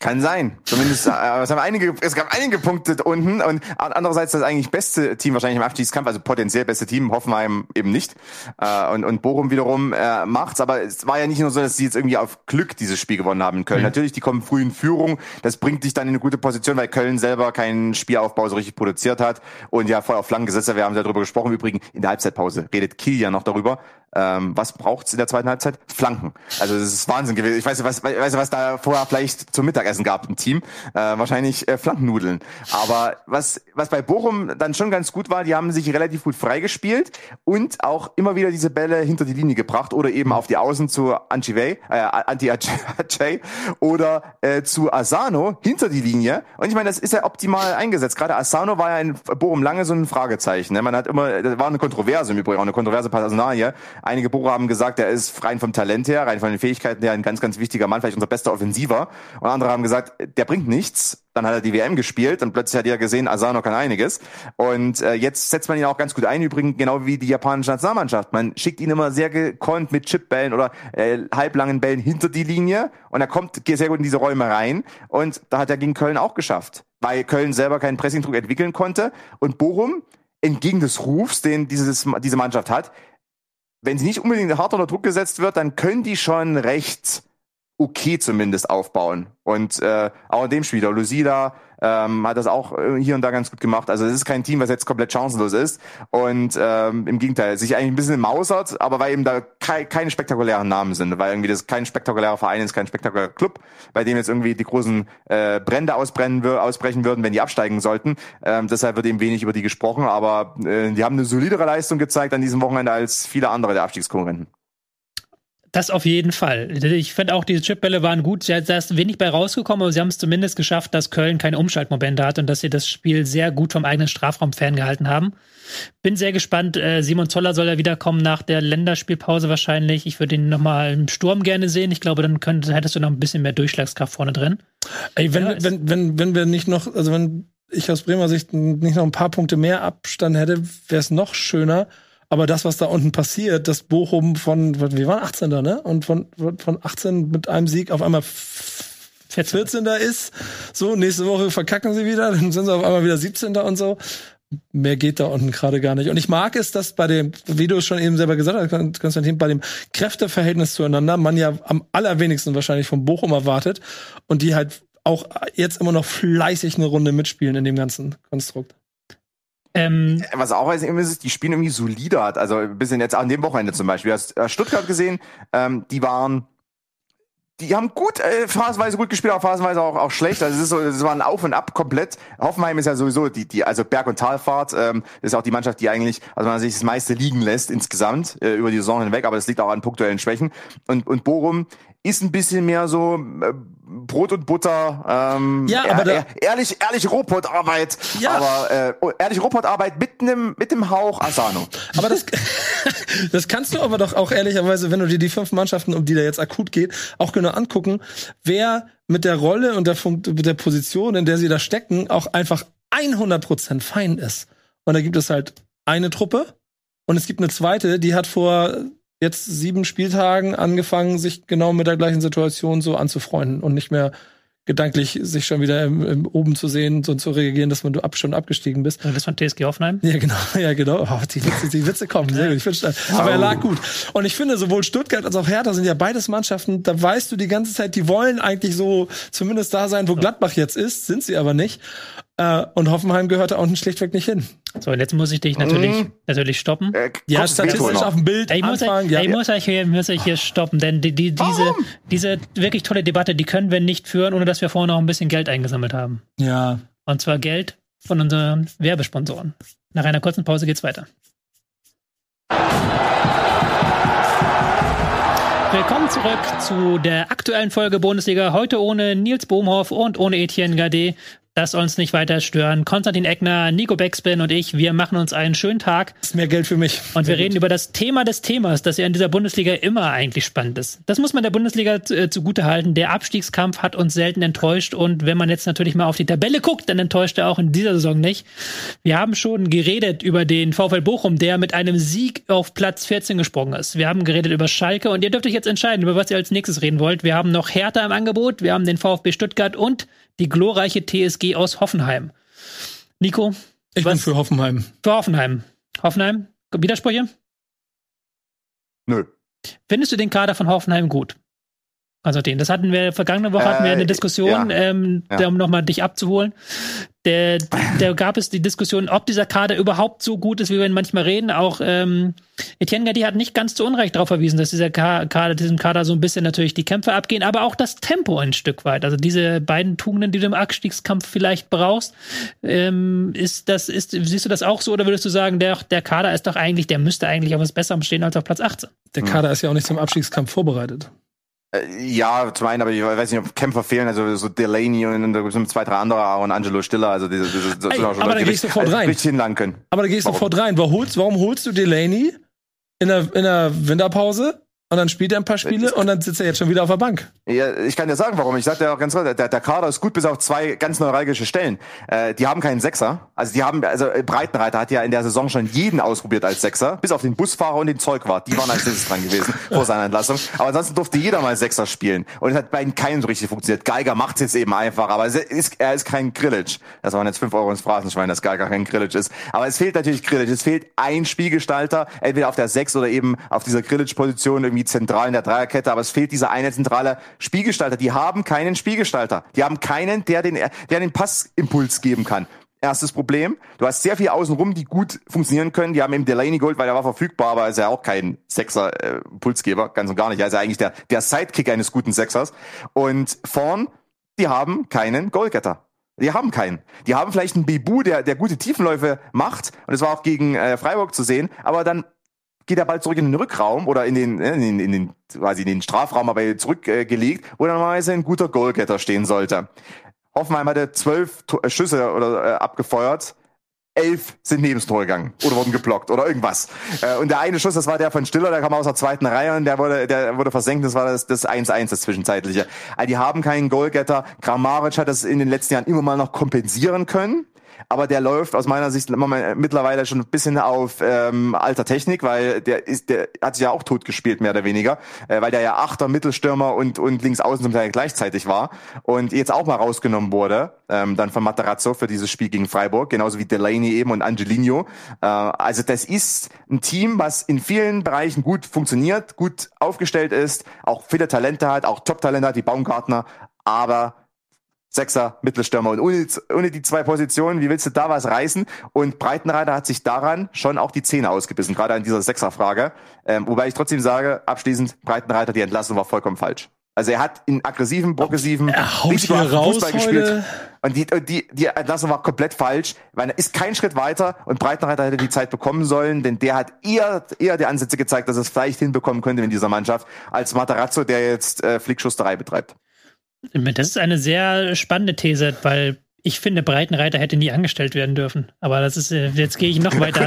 Kann sein. Zumindest äh, es, haben einige, es gab einige Punkte unten und andererseits das eigentlich beste Team wahrscheinlich im Abstiegskampf, also potenziell beste Team, Hoffenheim eben nicht. Äh, und, und Bochum wiederum äh, macht's, aber es war ja nicht nur so, dass sie jetzt irgendwie auf Glück dieses Spiel gewonnen haben in Köln. Mhm. Natürlich, die kommen früh in Führung, das bringt dich dann in eine gute Position, weil Köln selber keinen Spielaufbau so richtig produziert hat und ja voll auf Flanken gesetzt hat. Wir haben darüber gesprochen, übrigens in der Halbzeitpause redet Kiel ja noch darüber, ähm, was braucht's in der zweiten Halbzeit? Flanken. Also das ist Wahnsinn gewesen. Ich weiß nicht, was, weiß, was da vorher vielleicht zum Mittagessen gab im Team. Äh, wahrscheinlich äh, Flankennudeln. Aber was, was bei Bochum dann schon ganz gut war, die haben sich relativ gut freigespielt und auch immer wieder diese Bälle hinter die Linie gebracht oder eben auf die Außen zu Anti-Ajay äh, Anti oder äh, zu Asano hinter die Linie. Und ich meine, das ist ja optimal eingesetzt. Gerade Asano war ja in Bochum lange so ein Fragezeichen. Ne? Man hat immer, das war eine Kontroverse im Übrigen, auch eine kontroverse Personalie Einige Bohrer haben gesagt, er ist rein vom Talent her, rein von den Fähigkeiten her ein ganz, ganz wichtiger Mann, vielleicht unser bester Offensiver. Und andere haben gesagt, der bringt nichts. Dann hat er die WM gespielt und plötzlich hat er gesehen, Asano kann einiges. Und äh, jetzt setzt man ihn auch ganz gut ein, übrigens genau wie die japanische Nationalmannschaft. Man schickt ihn immer sehr gekonnt mit Chipbällen oder äh, halblangen Bällen hinter die Linie und er kommt sehr gut in diese Räume rein. Und da hat er gegen Köln auch geschafft, weil Köln selber keinen Pressingdruck entwickeln konnte. Und Bochum entgegen des Rufs, den dieses, diese Mannschaft hat, wenn sie nicht unbedingt hart unter Druck gesetzt wird, dann können die schon recht okay zumindest aufbauen. Und äh, auch in dem Spiel, der Lucida ähm, hat das auch äh, hier und da ganz gut gemacht. Also es ist kein Team, was jetzt komplett chancenlos ist. Und ähm, im Gegenteil, sich eigentlich ein bisschen mausert, aber weil eben da kei keine spektakulären Namen sind, weil irgendwie das kein spektakulärer Verein ist, kein spektakulärer Club, bei dem jetzt irgendwie die großen äh, Brände ausbrennen, ausbrechen würden, wenn die absteigen sollten. Ähm, deshalb wird eben wenig über die gesprochen, aber äh, die haben eine solidere Leistung gezeigt an diesem Wochenende als viele andere der Abstiegskonkurrenten. Das auf jeden Fall. Ich finde auch, diese Chipbälle waren gut. Da ist wenig bei rausgekommen, aber sie haben es zumindest geschafft, dass Köln keine Umschaltmomente hat und dass sie das Spiel sehr gut vom eigenen Strafraum ferngehalten haben. Bin sehr gespannt. Äh, Simon Zoller soll ja wiederkommen nach der Länderspielpause wahrscheinlich. Ich würde ihn nochmal im Sturm gerne sehen. Ich glaube, dann könntest, hättest du noch ein bisschen mehr Durchschlagskraft vorne drin. Ey, wenn, ja, wenn, wenn, wenn wir nicht noch, also wenn ich aus Bremer Sicht nicht noch ein paar Punkte mehr Abstand hätte, wäre es noch schöner. Aber das, was da unten passiert, dass Bochum von, wir waren 18. ne? Und von, von 18 mit einem Sieg auf einmal 14. ist, so, nächste Woche verkacken sie wieder, dann sind sie auf einmal wieder 17. und so. Mehr geht da unten gerade gar nicht. Und ich mag es, dass bei dem, wie du es schon eben selber gesagt hast, Konstantin, bei dem Kräfteverhältnis zueinander man ja am allerwenigsten wahrscheinlich von Bochum erwartet und die halt auch jetzt immer noch fleißig eine Runde mitspielen in dem ganzen Konstrukt. Ähm, Was auch ist, ist, die spielen irgendwie solider. Also ein bisschen jetzt an dem Wochenende zum Beispiel. Du hast Stuttgart gesehen, ähm, die waren die haben gut, äh, phasenweise gut gespielt, aber phasenweise auch, auch schlecht. Also es ist so, es war ein Auf und Ab komplett. Hoffenheim ist ja sowieso die, die also Berg- und Talfahrt, ähm, ist auch die Mannschaft, die eigentlich, also man sich das meiste liegen lässt insgesamt äh, über die Saison hinweg, aber das liegt auch an punktuellen Schwächen. Und, und Bochum ist ein bisschen mehr so äh, Brot und Butter, ähm, Ja, aber da- ehr- ehrlich, ehrlich Robotarbeit, Ja. aber äh, oh, ehrlich Robotarbeit mit einem mit dem Hauch Asano. Aber das, das kannst du aber doch auch ehrlicherweise, wenn du dir die fünf Mannschaften, um die da jetzt akut geht, auch genau angucken, wer mit der Rolle und der, Fun mit der Position, in der sie da stecken, auch einfach 100% fein ist. Und da gibt es halt eine Truppe und es gibt eine zweite, die hat vor jetzt sieben Spieltagen angefangen, sich genau mit der gleichen Situation so anzufreunden und nicht mehr gedanklich sich schon wieder im, im oben zu sehen, so zu reagieren, dass man du ab, schon abgestiegen bist. das von TSG Hoffenheim. Ja, genau, ja, genau. Oh, die, Witze, die Witze kommen, sehr gut. Ich finde Aber er lag gut. Und ich finde, sowohl Stuttgart als auch Hertha sind ja beides Mannschaften, da weißt du die ganze Zeit, die wollen eigentlich so zumindest da sein, wo Gladbach jetzt ist, sind sie aber nicht. Äh, und Hoffenheim gehört da unten schlichtweg nicht hin. So, und jetzt muss ich dich natürlich, natürlich stoppen. Äh, Ja, statistisch auf dem Bild Ich muss, anfangen, euch, ja. ich muss euch hier, muss euch hier stoppen, denn die, die, diese, diese wirklich tolle Debatte, die können wir nicht führen, ohne dass wir vorher noch ein bisschen Geld eingesammelt haben. ja. Und zwar Geld von unseren Werbesponsoren. Nach einer kurzen Pause geht's weiter. Willkommen zurück zu der aktuellen Folge Bundesliga. Heute ohne Nils Bohmhoff und ohne Etienne Gade. Das soll uns nicht weiter stören. Konstantin Eckner, Nico Beckspin und ich, wir machen uns einen schönen Tag. Ist mehr Geld für mich. Und wir reden über das Thema des Themas, das ja in dieser Bundesliga immer eigentlich spannend ist. Das muss man der Bundesliga äh, zugute halten. Der Abstiegskampf hat uns selten enttäuscht. Und wenn man jetzt natürlich mal auf die Tabelle guckt, dann enttäuscht er auch in dieser Saison nicht. Wir haben schon geredet über den VfL Bochum, der mit einem Sieg auf Platz 14 gesprungen ist. Wir haben geredet über Schalke und ihr dürft euch jetzt entscheiden, über was ihr als nächstes reden wollt. Wir haben noch Hertha im Angebot, wir haben den VfB Stuttgart und die glorreiche TSG aus Hoffenheim. Nico, Ich Was? bin für Hoffenheim. für Hoffenheim. Hoffenheim, Widersprüche? Nö. Findest du den Kader von Hoffenheim gut? Konstantin, das hatten wir, vergangene Woche hatten wir Äh, eine Diskussion, ja. ähm, Ja. der, um nochmal dich abzuholen. Der, der gab es die Diskussion, ob dieser Kader überhaupt so gut ist, wie wir ihn manchmal reden. Auch ähm, Etienne Gadi hat nicht ganz zu Unrecht darauf verwiesen, dass dieser Ka Kader, diesem Kader so ein bisschen natürlich die Kämpfe abgehen, aber auch das Tempo ein Stück weit. Also diese beiden Tugenden, die du im Abstiegskampf vielleicht brauchst, ähm, ist das, ist, siehst du das auch so oder würdest du sagen, der, der Kader ist doch eigentlich, der müsste eigentlich auf was Besserem stehen als auf Platz 18? Der Kader ist ja auch nicht zum Abstiegskampf vorbereitet. Äh, Ja, zum einen, aber ich weiß nicht, ob Kämpfer fehlen, also so Delaney und da sind zwei, drei andere und Angelo Stiller, also diese, diese das Ey, sind auch schon aber Leute, da die geh ich richtig- sofort rein. richtig hinlangen können. Aber da gehst du sofort rein. Warum holst, warum holst du Delaney in der, in der Winterpause und dann spielt er ein paar Spiele und dann sitzt er jetzt schon wieder auf der Bank? Ja, ich kann dir sagen, warum. Ich sagte ja auch ganz klar, der, der Kader ist gut bis auf zwei ganz neuralgische Stellen. Äh, die haben keinen Sechser. Also die haben, also äh, Breitenreiter hat ja in der Saison schon jeden ausprobiert als Sechser, bis auf den Busfahrer und den Zeugwart. Die waren als letztes dran gewesen vor seiner Entlassung. Aber ansonsten durfte jeder mal Sechser spielen. Und es hat bei ihnen keinen so richtig funktioniert. Geiger macht es jetzt eben einfach, aber es ist, er ist kein Grillitsch. Das waren jetzt fünf Euro ins Phrasenschwein, dass Geiger kein Grillitsch ist. Aber es fehlt natürlich Grillitsch. Es fehlt ein Spielgestalter, entweder auf der Sechs oder eben auf dieser Grillitsch-Position irgendwie zentral in der Dreierkette. Aber es fehlt dieser eine zentrale Spielgestalter. Die haben keinen Spielgestalter. Die haben keinen, der den, der den Passimpuls geben kann. Erstes Problem. Du hast sehr viel außenrum, die gut funktionieren können. Die haben eben Delaney geholt, weil er war verfügbar, aber er ist ja auch kein Sechser-Pulsgeber, ganz und gar nicht. Er ist ja eigentlich der, der Sidekick eines guten Sechsers. Und vorn, die haben keinen Goalgetter. Die haben keinen. Die haben vielleicht einen Bibu, der, der gute Tiefenläufe macht. Und es war auch gegen äh, Freiburg zu sehen. Aber dann geht er bald zurück in den Rückraum oder in den, äh, in den, in den quasi in den Strafraum, aber zurückgelegt, äh, wo normalerweise ein guter Goalgetter stehen sollte. Hoffenheim hatte zwölf To- äh, Schüsse oder äh, abgefeuert. Elf sind neben gegangen oder wurden geblockt oder irgendwas. Äh, und der eine Schuss, das war der von Stiller, der kam aus der zweiten Reihe und der wurde, der wurde versenkt. Das war das das 1-1, das zwischenzeitliche. Also die haben keinen Goalgetter. Kramaric hat das in den letzten Jahren immer mal noch kompensieren können. Aber der läuft aus meiner Sicht mal- mittlerweile schon ein bisschen auf ähm, alter Technik, weil der ist, der hat sich ja auch tot gespielt, mehr oder weniger, äh, weil der ja Achter, Mittelstürmer und, und links außen zum Teil gleichzeitig war und jetzt auch mal rausgenommen wurde, ähm, dann von Materazzo für dieses Spiel gegen Freiburg, genauso wie Delaney eben und Angelino. Äh, also das ist ein Team, was in vielen Bereichen gut funktioniert, gut aufgestellt ist, auch viele Talente hat, auch Top-Talente hat, wie Baumgartner, aber Sechser, Mittelstürmer und ohne, ohne die zwei Positionen, wie willst du da was reißen? Und Breitenreiter hat sich daran schon auch die Zähne ausgebissen, gerade an dieser Sechserfrage. Ähm, wobei ich trotzdem sage, abschließend, Breitenreiter, die Entlassung war vollkommen falsch. Also er hat in aggressiven, progressiven Fußball gespielt. Und die, die, die Entlassung war komplett falsch, weil er ist kein Schritt weiter und Breitenreiter hätte die Zeit bekommen sollen, denn der hat eher, eher die Ansätze gezeigt, dass er es vielleicht hinbekommen könnte in dieser Mannschaft, als Matarazzo, der jetzt äh, Flickschusterei betreibt. Das ist eine sehr spannende These, weil ich finde, Breitenreiter hätte nie angestellt werden dürfen. Aber das ist, äh, jetzt gehe ich noch weiter,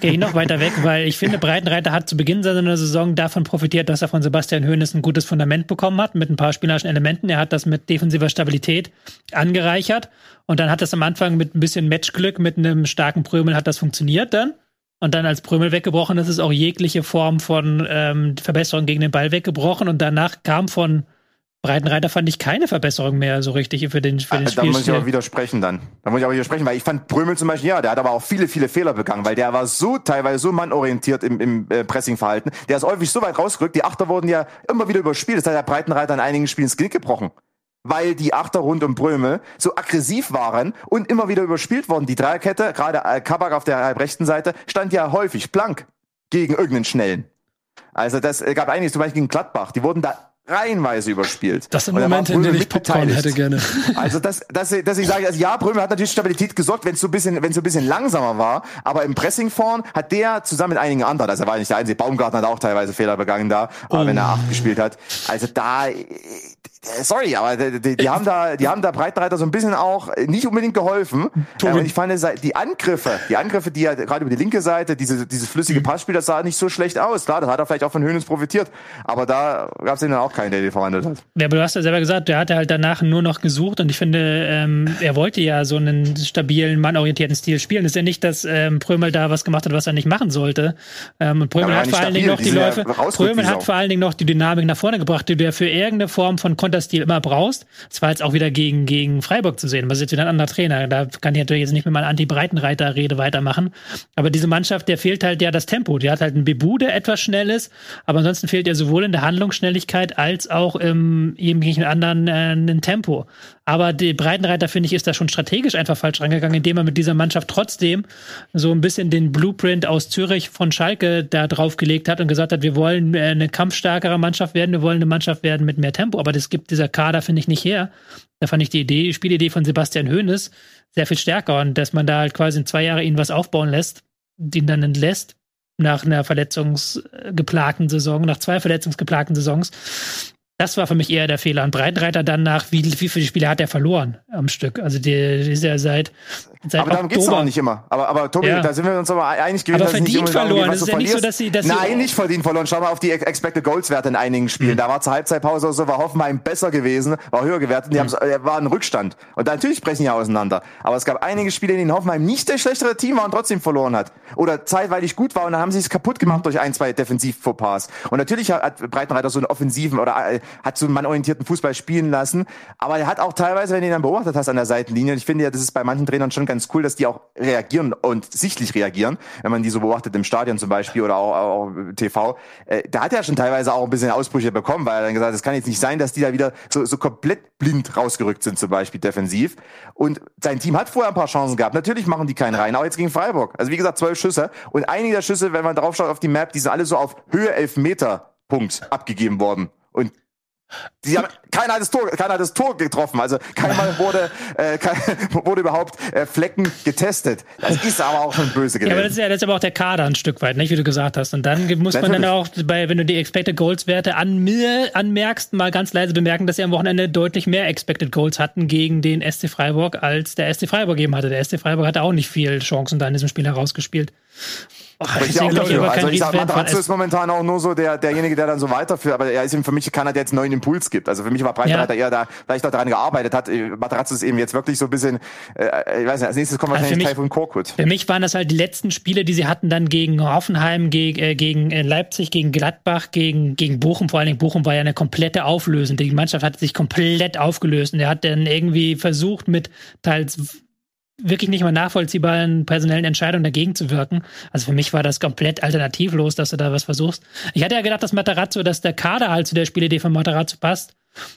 gehe ich noch weiter weg, weil ich finde, Breitenreiter hat zu Beginn seiner Saison davon profitiert, dass er von Sebastian Hoeneß ein gutes Fundament bekommen hat, mit ein paar spielerischen Elementen. Er hat das mit defensiver Stabilität angereichert. Und dann hat das am Anfang mit ein bisschen Matchglück, mit einem starken Prömel hat das funktioniert dann. Und dann als Prömel weggebrochen ist, ist auch jegliche Form von ähm, Verbesserung gegen den Ball weggebrochen. Und danach kam von Breitenreiter fand ich keine Verbesserung mehr so richtig für den, für den Da muss ich aber widersprechen dann. Da muss ich aber widersprechen, weil ich fand Brömel zum Beispiel, ja, der hat aber auch viele, viele Fehler begangen, weil der war so teilweise so mannorientiert im, im äh, Pressingverhalten. Der ist häufig so weit rausgerückt, die Achter wurden ja immer wieder überspielt. Das hat der Breitenreiter in einigen Spielen das Genick gebrochen. Weil die Achter rund um Brömel so aggressiv waren und immer wieder überspielt wurden. Die Dreierkette, gerade äh, Kabak auf der halbrechten Seite, stand ja häufig blank gegen irgendeinen Schnellen. Also das äh, gab einiges, zum Beispiel gegen Gladbach. Die wurden da reihenweise überspielt. Das sind Momente, in denen ich Popcorn hätte gerne. Also das, das, dass ich sage, also ja, Brömel hat natürlich Stabilität gesorgt, wenn es so ein bisschen, wenn es so ein bisschen langsamer war, aber im Pressing vorn hat der zusammen mit einigen anderen, also er war nicht der einzige, Baumgarten hat auch teilweise Fehler begangen da, aber oh. wenn er acht gespielt hat, also da sorry, aber die, die haben da, die haben da Breitenreiter so ein bisschen auch nicht unbedingt geholfen. Äh, ich fand die Angriffe, die Angriffe, die ja gerade über die linke Seite, diese, dieses flüssige mhm. Passspiel, das sah nicht so schlecht aus. Klar, das hat er vielleicht auch von Höhnes profitiert, aber da gab es dann auch keinen, der die verwandelt hat. Ja, aber du hast ja selber gesagt, der hat halt danach nur noch gesucht und ich finde, ähm, er wollte ja so einen stabilen, mannorientierten Stil spielen. Das ist ja nicht, dass ähm, Prömel da was gemacht hat, was er nicht machen sollte. Ähm, und Prömel hat vor allen Dingen noch die, die Läufe, Prömel hat vor allen Dingen noch die Dynamik nach vorne gebracht, die du ja für irgendeine Form von Konterstil immer brauchst. Das war jetzt auch wieder gegen, gegen Freiburg zu sehen. Was ist jetzt wieder ein anderer Trainer? Da kann ich natürlich jetzt nicht mit meiner Anti-Breitenreiter-Rede weitermachen. Aber diese Mannschaft, der fehlt halt ja das Tempo. Die hat halt einen Bebu, der etwas schnell ist. Aber ansonsten fehlt ja sowohl in der Handlungsschnelligkeit als auch im irgendwelchen anderen äh, ein Tempo. Aber die Breitenreiter, finde ich, ist da schon strategisch einfach falsch rangegangen, indem er mit dieser Mannschaft trotzdem so ein bisschen den Blueprint aus Zürich von Schalke da draufgelegt hat und gesagt hat, wir wollen äh, eine kampfstärkere Mannschaft werden, wir wollen eine Mannschaft werden mit mehr Tempo. Aber das gibt dieser Kader, finde ich, nicht her. Da fand ich die Idee, Spielidee von Sebastian Hoeneß sehr viel stärker und dass man da halt quasi in zwei Jahre ihn was aufbauen lässt, ihn dann entlässt nach einer verletzungsgeplagten Saison, nach zwei verletzungsgeplagten Saisons, das war für mich eher der Fehler. Und Breitenreiter dann nach, wie, wie viele Spiele hat er verloren am Stück? Also der ist ja seit, seit Aber darum geht es auch nicht immer. Aber, aber Tobi, ja. da sind wir uns aber einig gewesen. Aber verdient dass verloren. Das ist ja nicht so, dass sie, dass Nein, sie nicht verdient verloren. Schau mal auf die Expected Goals Werte in einigen Spielen. Mhm. Da war zur Halbzeitpause oder so, war Hoffenheim besser gewesen, war höher gewertet. Die mhm. haben, war ein Rückstand. Und natürlich brechen die auseinander. Aber es gab einige Spiele, in denen Hoffenheim nicht der schlechtere Team war und trotzdem verloren hat. Oder zeitweilig gut war und dann haben sie es kaputt gemacht durch ein, zwei Defensiv-Fauxpas. Und natürlich hat Breitenreiter so einen offensiven oder äh, hat so einen mannorientierten orientierten Fußball spielen lassen. Aber er hat auch teilweise, wenn du ihn dann beobachtet hast an der Seitenlinie, und ich finde ja, das ist bei manchen Trainern schon ganz cool, dass die auch reagieren und sichtlich reagieren, wenn man die so beobachtet im Stadion zum Beispiel oder auch, auch TV. Äh, da hat er schon teilweise auch ein bisschen Ausbrüche bekommen, weil er dann gesagt hat, es kann jetzt nicht sein, dass die da wieder so, so komplett blind rausgerückt sind, zum Beispiel defensiv. Und sein Team hat vorher ein paar Chancen gehabt. Natürlich machen die keinen rein, auch jetzt gegen Freiburg. Also wie gesagt, zwölf Schüsse. Und einige der Schüsse, wenn man drauf schaut auf die Map, die sind alle so auf Höhe elf Meter Punkt abgegeben worden. Und die haben, keiner hat das Tor, keiner hat das Tor getroffen. Also keinmal wurde, äh, kein, wurde überhaupt äh, Flecken getestet. Das ist aber auch schon böse gewesen. Ja, aber das ist ja das ist aber auch der Kader ein Stück weit, nicht wie du gesagt hast. Und dann muss man dann auch bei, wenn du die Expected Goals Werte an mir anmerkst, mal ganz leise bemerken, dass sie am Wochenende deutlich mehr Expected Goals hatten gegen den SC Freiburg, als der SC Freiburg eben hatte. Der SC Freiburg hatte auch nicht viel Chancen da in diesem Spiel herausgespielt. Ich ich auch dafür. Also ich sag, Materazzo ist momentan auch nur so der, derjenige, der dann so weiterführt, aber er ist eben für mich keiner, der jetzt neuen Impuls gibt. Also für mich war Breitenreiter ja. eher da, vielleicht auch daran gearbeitet hat. Materazzo ist eben jetzt wirklich so ein bisschen, äh, ich weiß nicht, als nächstes kommt also wahrscheinlich also Taifun Korkut. Für mich waren das halt die letzten Spiele, die sie hatten dann gegen Hoffenheim, gegen, äh, gegen äh, Leipzig, gegen Gladbach, gegen, gegen Bochum. Vor allen Dingen Bochum war ja eine komplette Auflösung. Die Mannschaft hat sich komplett aufgelöst und er hat dann irgendwie versucht mit teils wirklich nicht mal nachvollziehbaren personellen Entscheidungen dagegen zu wirken. Also für mich war das komplett alternativlos, dass du da was versuchst. Ich hatte ja gedacht, dass Matarazzo, dass der Kader halt zu der Spielidee von Matarazzo passt.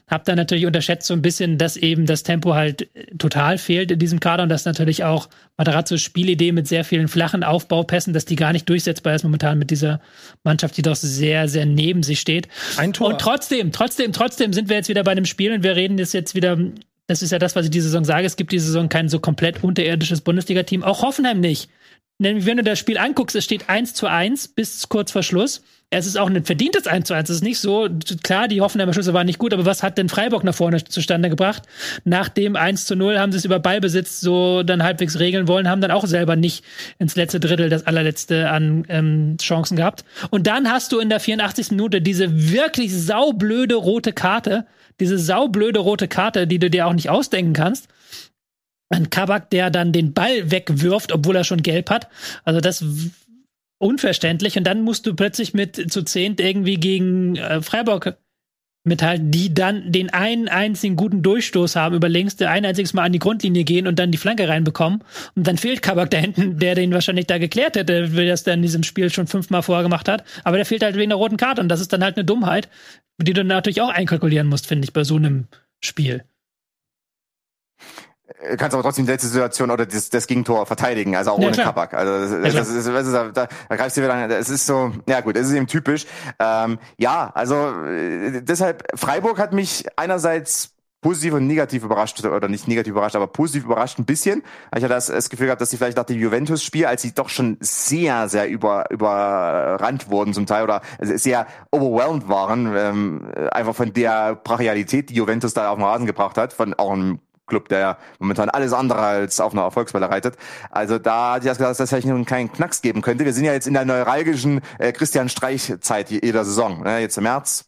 Hab dann natürlich unterschätzt so ein bisschen, dass eben das Tempo halt total fehlt in diesem Kader und dass natürlich auch Materazzos Spielidee mit sehr vielen flachen Aufbaupässen, dass die gar nicht durchsetzbar ist momentan mit dieser Mannschaft, die doch sehr, sehr neben sich steht. Ein Tor. Und trotzdem, trotzdem, trotzdem sind wir jetzt wieder bei dem Spiel und wir reden jetzt jetzt wieder das ist ja das, was ich diese Saison sage. Es gibt diese Saison kein so komplett unterirdisches Bundesliga-Team. Auch Hoffenheim nicht. Denn wenn du das Spiel anguckst, es steht 1 zu 1 bis kurz vor Schluss. Es ist auch ein verdientes 1 zu 1. Es ist nicht so, klar, die Hoffenheimer Schüsse waren nicht gut, aber was hat denn Freiburg nach vorne zustande gebracht? Nach dem 1 zu 0 haben sie es über Ballbesitz so dann halbwegs regeln wollen, haben dann auch selber nicht ins letzte Drittel das allerletzte an ähm, Chancen gehabt. Und dann hast du in der 84. Minute diese wirklich saublöde rote Karte, diese saublöde rote Karte, die du dir auch nicht ausdenken kannst. Ein Kabak, der dann den Ball wegwirft, obwohl er schon gelb hat. Also das unverständlich. Und dann musst du plötzlich mit zu zehnt irgendwie gegen äh, Freiburg mithalten, die dann den einen einzigen guten Durchstoß haben über links, der ein einziges Mal an die Grundlinie gehen und dann die Flanke reinbekommen. Und dann fehlt Kabak da hinten, der den wahrscheinlich da geklärt hätte, wie das dann in diesem Spiel schon fünfmal vorher gemacht hat. Aber der fehlt halt wegen der roten Karte. Und das ist dann halt eine Dummheit, die du natürlich auch einkalkulieren musst, finde ich, bei so einem Spiel. Äh, kannst aber trotzdem die letzte Situation oder das, das Gegentor verteidigen, also auch Ja, ohne klar. Kabak. Also das, Ja, das, ist, das ist, da, da greifst du wieder an. Es ist so, ja gut, es ist eben typisch. Ähm, ja, also äh, deshalb, Freiburg hat mich einerseits positiv und negativ überrascht, oder nicht negativ überrascht, aber positiv überrascht ein bisschen. Ich hatte das, das Gefühl gehabt, dass sie vielleicht nach dem Juventus-Spiel, als sie doch schon sehr, sehr über, überrannt wurden zum Teil oder sehr overwhelmed waren, ähm, einfach von der Brachialität, die Juventus da auf den Rasen gebracht hat, von auch einem Club, der momentan alles andere als auf einer Erfolgswelle reitet. Also da hatte ich gesagt, dass das vielleicht nun keinen Knacks geben könnte. Wir sind ja jetzt in der neuralgischen äh, Christian Streich-Zeit jeder Saison. Ne? Jetzt im März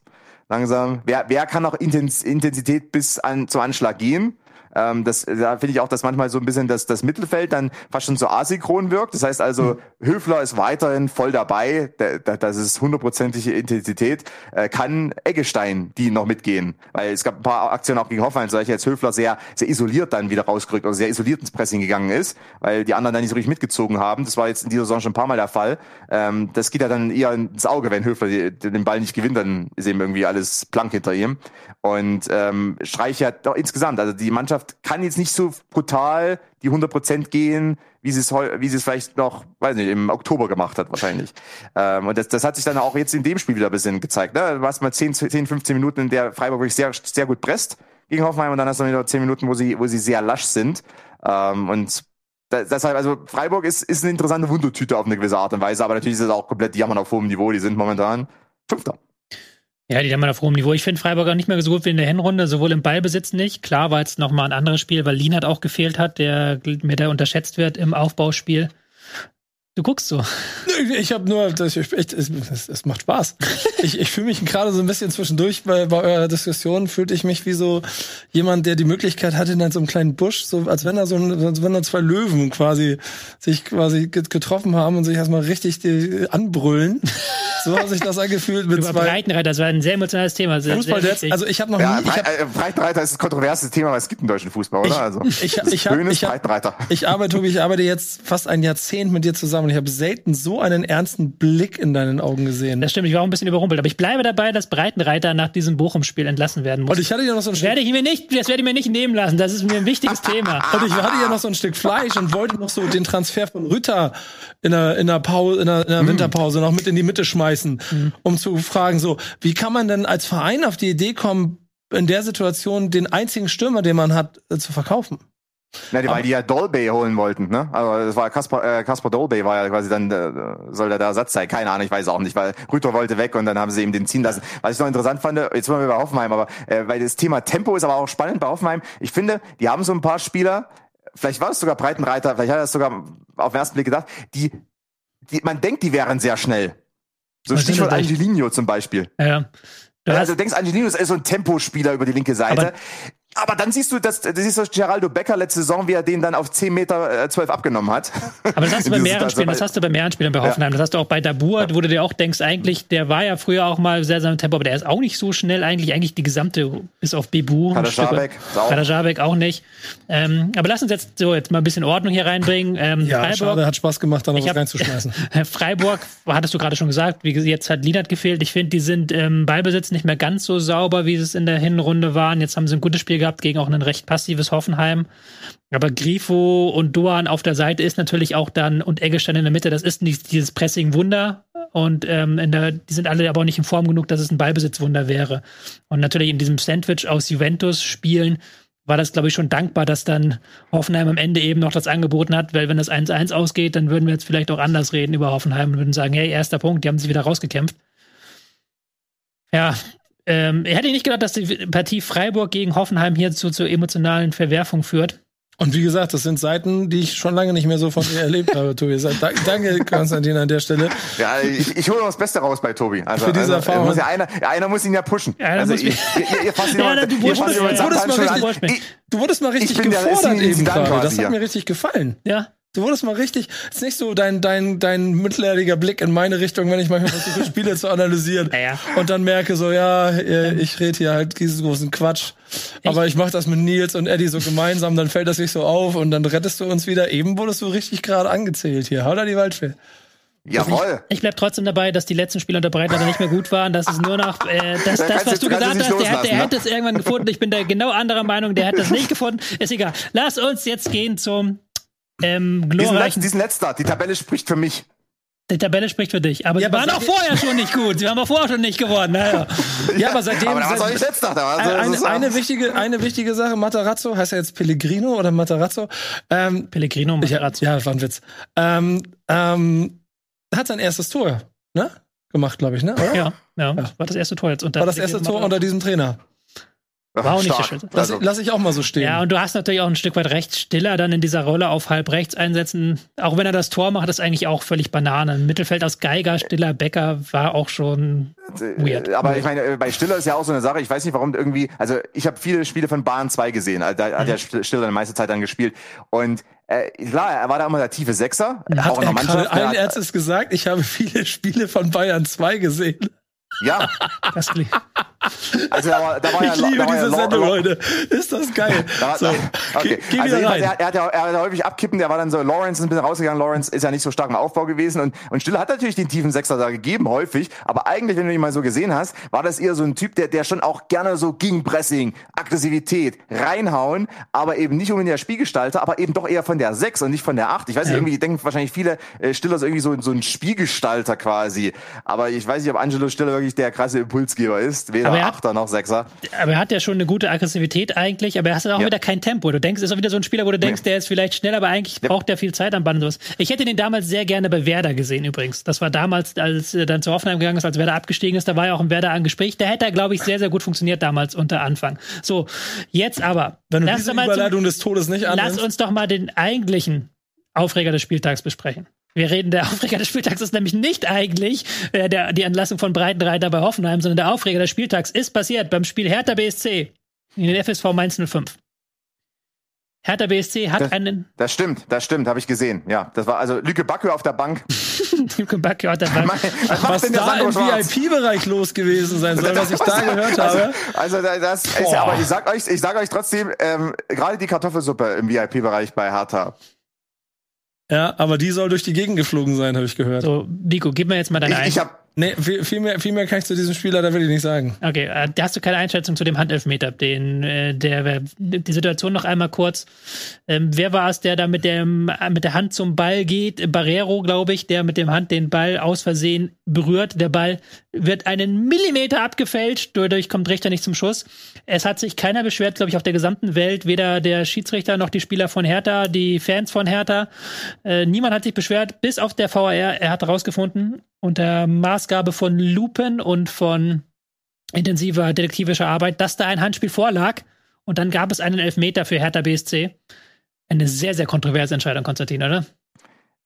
langsam. Wer, wer kann noch Intens Intensität bis an, zum Anschlag gehen? Ähm, das, da finde ich auch, dass manchmal so ein bisschen das, das Mittelfeld dann fast schon so asynchron wirkt. Das heißt also, Höfler ist weiterhin voll dabei. Da, da, das ist hundertprozentige Intensität. Äh, kann Eggestein die noch mitgehen? Weil es gab ein paar Aktionen auch gegen Hoffenheim, so dass jetzt Höfler sehr, sehr isoliert dann wieder rausgerückt oder sehr isoliert ins Pressing gegangen ist, weil die anderen dann nicht so richtig mitgezogen haben. Das war jetzt in dieser Saison schon ein paar Mal der Fall. Ähm, das geht ja dann eher ins Auge, wenn Höfler den Ball nicht gewinnt, dann ist eben irgendwie alles blank hinter ihm. Und ähm, Streich ja doch insgesamt, also die Mannschaft kann jetzt nicht so brutal die 100% gehen, wie sie es wie sie es vielleicht noch, weiß nicht, im Oktober gemacht hat wahrscheinlich. Ähm, und das, das hat sich dann auch jetzt in dem Spiel wieder ein bisschen gezeigt. Ne? Du hast mal 10, 10, 15 Minuten, in der Freiburg wirklich sehr, sehr gut presst gegen Hoffenheim und dann hast du wieder 10 Minuten, wo sie, wo sie sehr lasch sind. Ähm, und deshalb, also Freiburg ist, ist eine interessante Wundertüte auf eine gewisse Art und Weise, aber natürlich ist es auch komplett Jammern auf hohem Niveau. Die sind momentan Fünfter. Ja, die haben auf hohem Niveau. Ich finde Freiburg auch nicht mehr so gut wie in der Hinrunde, sowohl im Ballbesitz nicht. Klar war jetzt noch mal ein anderes Spiel, weil Lienert auch gefehlt hat, der mir da unterschätzt wird im Aufbauspiel. Du guckst so. Ich habe nur, das, ich, echt, es, es, es macht Spaß. Ich, ich fühle mich gerade so ein bisschen zwischendurch bei, bei eurer Diskussion, fühlte ich mich wie so jemand, der die Möglichkeit hatte, in so einem kleinen Busch, so als wenn da so ein, als wenn da zwei Löwen quasi sich quasi get- getroffen haben und sich erstmal richtig die, anbrüllen. So hat sich das angefühlt mit Über zwei Breitenreiter, das war ein sehr emotionales Thema. Sehr, Fußball. sehr Jetzt, also ich habe noch Ja, nie, ich hab, äh, Breitenreiter ist das kontroverses Thema, was es gibt im deutschen Fußball, oder? Ich- also, ich- ich hab- ich hab- Breitenreiter. Ich arbeite, Tobi, ich arbeite jetzt fast ein Jahrzehnt mit dir zusammen und ich habe selten so einen ernsten Blick in deinen Augen gesehen. das stimmt, ich war auch ein bisschen überrumpelt. Aber ich bleibe dabei, dass Breitenreiter nach diesem Bochum-Spiel entlassen werden muss. Und ich hatte ja noch so ein Das Stück, werde ich mir nicht, das werde ich mir nicht nehmen lassen. Das ist mir ein wichtiges Thema. und ich hatte ja noch so ein Stück Fleisch und wollte noch so den Transfer von Rütter in der, in der Pause, in der, in der Winterpause noch mit in die Mitte schmeißen, um zu fragen, so, wie kann man denn als Verein auf die Idee kommen, in der Situation den einzigen Stürmer, den man hat, äh, zu verkaufen? Na, die, weil die ja Dolby holen wollten, ne? Also das war Kaspar, äh, Kaspar Dolby war ja quasi dann, äh, soll der der Ersatz sein, keine Ahnung, ich weiß auch nicht, weil Rüter wollte weg und dann haben sie eben den ziehen lassen. Was ich noch interessant fand, jetzt waren wir bei Hoffenheim, aber äh, weil das Thema Tempo ist aber auch spannend bei Hoffenheim. Ich finde, die haben so ein paar Spieler, vielleicht war es sogar Breitenreiter, vielleicht hat er es sogar auf den ersten Blick gedacht, die, die man denkt, die wären sehr schnell. So Was Stichwort? Angelino zum Beispiel. Ja. Du Also du denkst, Angelino ist so ein Tempospieler über die linke Seite. Aber- dann siehst du, das, das siehst du Geraldo Becker letzte Saison, wie er den dann auf 10 Meter äh, 12 abgenommen hat. Aber das hast du bei mehreren Spielen, das hast du bei mehreren Spielen bei Hoffenheim. Ja. Das hast du auch bei Dabur, ja. wo du dir auch denkst, eigentlich, der war ja früher auch mal sehr, sehr Tempo, aber der ist auch nicht so schnell eigentlich, eigentlich die gesamte, bis auf Bebu. Kadajabek auch. auch nicht. Ähm, aber lass uns jetzt so jetzt mal ein bisschen Ordnung hier reinbringen. Ähm, ja, Freiburg, schade, hat Spaß gemacht, da noch was reinzuschmeißen. Freiburg, hattest du gerade schon gesagt, wie jetzt hat Lienert gefehlt. Ich finde, die sind ähm, Ballbesitz nicht mehr ganz so sauber, wie es in der Hinrunde waren. Jetzt haben sie ein gutes Spiel gehabt gegen auch einen recht passives Hoffenheim. Aber Grifo und Doan auf der Seite ist natürlich auch dann und Eggestein in der Mitte, das ist nicht dieses Pressing-Wunder. Und ähm, der, die sind alle aber auch nicht in Form genug, dass es ein Ballbesitzwunder wäre. Und natürlich in diesem Sandwich aus Juventus-Spielen war das, glaube ich, schon dankbar, dass dann Hoffenheim am Ende eben noch das angeboten hat, weil wenn das 1-1 ausgeht, dann würden wir jetzt vielleicht auch anders reden über Hoffenheim und würden sagen, hey, erster Punkt, die haben sich wieder rausgekämpft. Ja, ähm, hätte ich nicht gedacht, dass die Partie Freiburg gegen Hoffenheim hier zu, zu emotionalen Verwerfungen führt. Und wie gesagt, das sind Seiten, die ich schon lange nicht mehr so von dir erlebt habe, Tobi. Danke, Konstantin, an der Stelle. Ja, ich, ich hole das Beste raus bei Tobi. Also, Für diese also, Erfahrung. Muss ja einer, einer muss ihn ja pushen. Ja, also, ich, ihr, ihr fasst ihn ja, du, wurdest mal richtig, du wurdest mal richtig gefordert eben gerade. Das hat mir richtig gefallen. Ja. Du wurdest mal richtig, ist nicht so dein, dein, dein mittelärdiger Blick in meine Richtung, wenn ich manchmal versuche, Spiele zu analysieren. Ja, Und dann merke so, ja, äh, ich rede hier halt diesen großen Quatsch. Ich aber ich mache das mit Nils und Eddie so gemeinsam, dann fällt das nicht so auf und dann rettest du uns wieder. Eben wurdest du richtig gerade angezählt hier. Hau da die Waldfee. Jawohl. Ich, ich bleib trotzdem dabei, dass die letzten Spiele unter Breitner nicht mehr gut waren. Das ist nur noch äh, das, das, was du gesagt hast. Der, der hätte es irgendwann gefunden. Ich bin da genau anderer Meinung. Der hätte es nicht gefunden. Ist egal. Lass uns jetzt gehen zum ähm, glorreichen. Diesen, letzter, die Tabelle spricht für mich. Die Tabelle spricht für dich. Aber ja, sie waren auch vorher schon nicht gut. Sie haben auch vorher schon nicht gewonnen. Naja. ja, aber seitdem. Aber da war seit, ich letzter. Da also, eine, eine, wichtige, eine wichtige Sache, Matarazzo, heißt er jetzt Pellegrino oder Matarazzo? Ähm, Pellegrino, Matarazzo. Ja, ja, war ein Witz. Ähm, ähm, hat sein erstes Tor, ne? Gemacht, glaube ich, ne? Oder? Ja, ja, ja, war das erste Tor jetzt unter. War das erste Tor unter diesem Trainer. War auch nicht so schön. Lass, lass ich auch mal so stehen. Ja, und du hast natürlich auch ein Stück weit recht Stiller dann in dieser Rolle auf halb rechts einsetzen. Auch wenn er das Tor macht, ist eigentlich auch völlig Banane. Im Mittelfeld aus Geiger, Stiller, Becker war auch schon weird. Aber ich meine, bei Stiller ist ja auch so eine Sache. Ich weiß nicht, warum irgendwie, also ich habe viele Spiele von Bahn 2 gesehen. Also da hat ja mhm. Stiller die meiste Zeit dann gespielt. Und äh, klar, er war da immer der tiefe Sechser. Hat auch in der Mannschaft. Allen Ernstes gesagt, ich habe viele Spiele von Bayern 2 gesehen. Ja. Das klingt. Also da war, da war ich ja, liebe da war diese ja Sendung, Leute. Ist das geil. Da, so, okay. Geh, geh also er, er, hat ja, er hat ja häufig abkippen, der war dann so, Lawrence ist ein bisschen rausgegangen, Lawrence ist ja nicht so stark im Aufbau gewesen und, und Stille hat natürlich den tiefen Sechser da gegeben, häufig, aber eigentlich, wenn du ihn mal so gesehen hast, war das eher so ein Typ, der, der schon auch gerne so gegen Pressing, Aggressivität, reinhauen, aber eben nicht unbedingt der Spielgestalter, aber eben doch eher von der Sechs und nicht von der Acht. Ich weiß nicht, irgendwie denken wahrscheinlich viele äh, Stiller so irgendwie so, so ein Spielgestalter quasi, aber ich weiß nicht, ob Angelo Stiller wirklich der krasse Impulsgeber ist, weder Achter noch Sechser. Aber er hat ja schon eine gute Aggressivität eigentlich, aber er hat auch ja. wieder kein Tempo. Du denkst, ist auch wieder so ein Spieler, wo du denkst, nee. der ist vielleicht schnell, aber eigentlich ja. braucht der viel Zeit am Band. Ich hätte den damals sehr gerne bei Werder gesehen übrigens. Das war damals, als er dann zu Hoffenheim gegangen ist, als Werder abgestiegen ist, da war ja auch ein Werder an Gespräch. Der hätte, glaube ich, sehr, sehr gut funktioniert damals unter Anfang. So, jetzt aber. Wenn du diese Überleitung zum, des Todes nicht annimmst. Lass uns doch mal den eigentlichen Aufreger des Spieltags besprechen. Wir reden, der Aufreger des Spieltags ist nämlich nicht eigentlich äh, der, die Entlassung von Breitenreiter bei Hoffenheim, sondern der Aufreger des Spieltags ist passiert beim Spiel Hertha BSC in den FSV Mainz 05. Hertha BSC hat das, einen. Das stimmt, das stimmt, habe ich gesehen. Ja, das war also Lücke Backe auf der Bank. Lücke Backe auf der Bank. was, was da im VIP-Bereich los gewesen sein soll, was ich da gehört also, habe. Also das ist, ja, aber ich sag euch, ich sag euch trotzdem, ähm, gerade die Kartoffelsuppe im VIP-Bereich bei Hertha ja, aber die soll durch die Gegend geflogen sein, habe ich gehört. So, Nico, gib mir jetzt mal deine ich, ich hab, Nee, viel, viel, mehr, viel mehr kann ich zu diesem Spieler, da will ich nicht sagen. Okay, äh, da hast du keine Einschätzung zu dem Handelfmeter, den, äh, der, die Situation noch einmal kurz. Ähm, wer war es, der da mit dem, mit der Hand zum Ball geht? Barrero, glaube ich, der mit dem Hand den Ball aus Versehen berührt. Der Ball wird einen Millimeter abgefälscht, dadurch kommt Richter nicht zum Schuss. Es hat sich keiner beschwert, glaube ich, auf der gesamten Welt, weder der Schiedsrichter noch die Spieler von Hertha, die Fans von Hertha. Äh, niemand hat sich beschwert, bis auf der VAR. Er hat herausgefunden, unter Maßgabe von Lupen und von intensiver detektivischer Arbeit, dass da ein Handspiel vorlag. Und dann gab es einen Elfmeter für Hertha BSC. Eine sehr, sehr kontroverse Entscheidung, Konstantin, oder?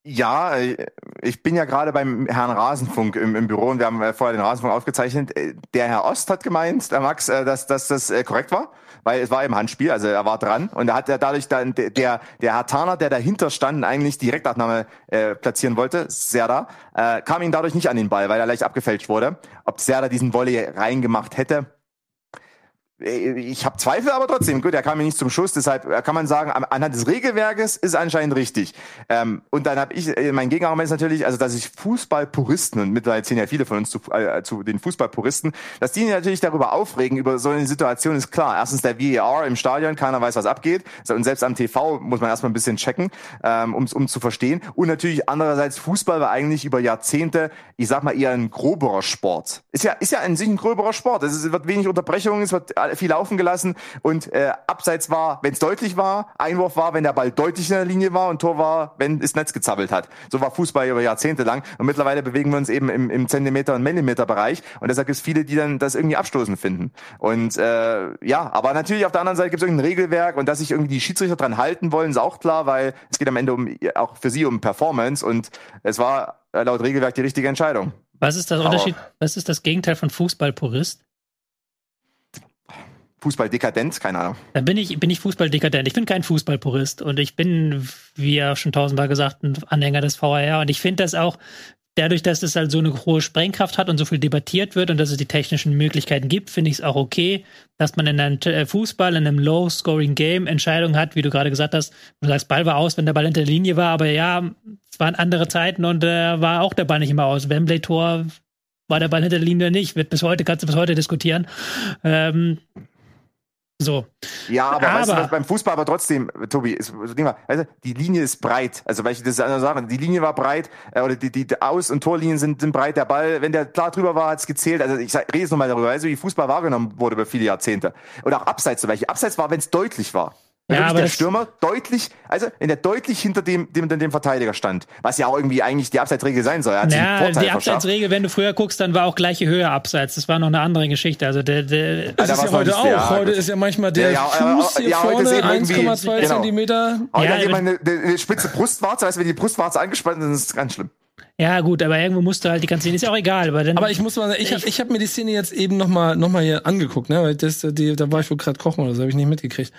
Ja, äh, ich bin ja gerade beim Herrn Rasenfunk im, im Büro und wir haben äh, vorher den Rasenfunk aufgezeichnet. Äh, der Herr Ost hat gemeint, der Max, dass, dass das korrekt war, weil es war im Handspiel, also er war dran und da hat er dadurch dann der der Herr Tarner, der dahinter stand, eigentlich Direktabnahme äh, platzieren wollte, Serda, äh, kam ihm dadurch nicht an den Ball, weil er leicht abgefälscht wurde. Ob Serda diesen Volley reingemacht hätte, ich habe Zweifel, aber trotzdem, gut, er kam mir nicht zum Schuss, deshalb äh, kann man sagen, anhand des Regelwerkes ist anscheinend richtig. Ähm, und dann habe ich, äh, mein Gegenargument ist natürlich, also dass ich Fußballpuristen, und mittlerweile zählen ja viele von uns zu, äh, zu den Fußballpuristen, dass die natürlich darüber aufregen, über so eine Situation ist klar. Erstens der VAR im Stadion, keiner weiß, was abgeht. Und selbst am TV muss man erstmal ein bisschen checken, ähm, um zu verstehen. Und natürlich andererseits, Fußball war eigentlich über Jahrzehnte, ich sag mal, eher ein groberer Sport. Ist ja, ist ja an sich ein gröberer Sport. Es wird wenig Unterbrechungen, es wird viel laufen gelassen und äh, Abseits war, wenn es deutlich war, Einwurf war, wenn der Ball deutlich in der Linie war und Tor war, wenn es Netz gezappelt hat. So war Fußball über Jahrzehnte lang und mittlerweile bewegen wir uns eben im, im Zentimeter- und Millimeter-Bereich und deshalb gibt es viele, die dann das irgendwie abstoßend finden. Und äh, ja, aber natürlich auf der anderen Seite gibt es irgendein Regelwerk und dass sich irgendwie die Schiedsrichter dran halten wollen, ist auch klar, weil es geht am Ende um auch für sie um Performance und es war laut Regelwerk die richtige Entscheidung. Was ist das Unterschied? Was ist das Gegenteil von Fußballpurist? Fußballdekadent, keine Ahnung. Da bin ich, bin ich Fußballdekadent. Ich bin kein Fußballpurist und ich bin, wie ja schon tausendmal gesagt, ein Anhänger des VAR und ich finde das auch, dadurch, dass es halt so eine hohe Sprengkraft hat und so viel debattiert wird und dass es die technischen Möglichkeiten gibt, finde ich es auch okay, dass man in einem äh, Fußball, in einem Low-Scoring-Game Entscheidungen hat, wie du gerade gesagt hast. Du sagst, Ball war aus, wenn der Ball hinter der Linie war, aber ja, es waren andere Zeiten und äh, war auch der Ball nicht immer aus. Wembley-Tor war der Ball hinter der Linie nicht, wird bis heute, kannst du bis heute diskutieren. Ähm, so. Ja, aber, aber weißt du beim Fußball aber trotzdem, Tobi, ist, weißt du, die Linie ist breit. Also, weil ich das andere sagen, die Linie war breit, äh, oder die, die Aus- und Torlinien sind, sind breit. Der Ball, wenn der klar drüber war, hat's gezählt. Also, ich sag, rede jetzt nochmal darüber, weißt du, wie Fußball wahrgenommen wurde über viele Jahrzehnte. Oder auch Abseits zum Beispiel. Abseits war, wenn es deutlich war. Ja, aber der Stürmer deutlich, also wenn er deutlich hinter dem, dem, dem, dem Verteidiger stand, was ja auch irgendwie eigentlich die Abseitsregel sein soll. Er hat ja, die Abseitsregel, wenn du früher guckst, dann war auch gleiche Höhe Abseits. Das war noch eine andere Geschichte. Also der, der das ist ja heute auch. Ja, heute ist ja manchmal der ja, ja, Fuß hier ja, vorne 1,2 genau. Zentimeter. Aber ja, hat eine, eine spitze Brustwarze, also wenn die Brustwarze angespannt ist, ist es ganz schlimm. Ja, gut, aber irgendwo musst du halt die ganze Szene, ist ja auch egal. Aber, dann aber ich muss mal sagen, ich habe ich hab mir die Szene jetzt eben nochmal noch mal hier angeguckt, ne? Weil das, die, da war ich wohl gerade kochen oder so, habe ich nicht mitgekriegt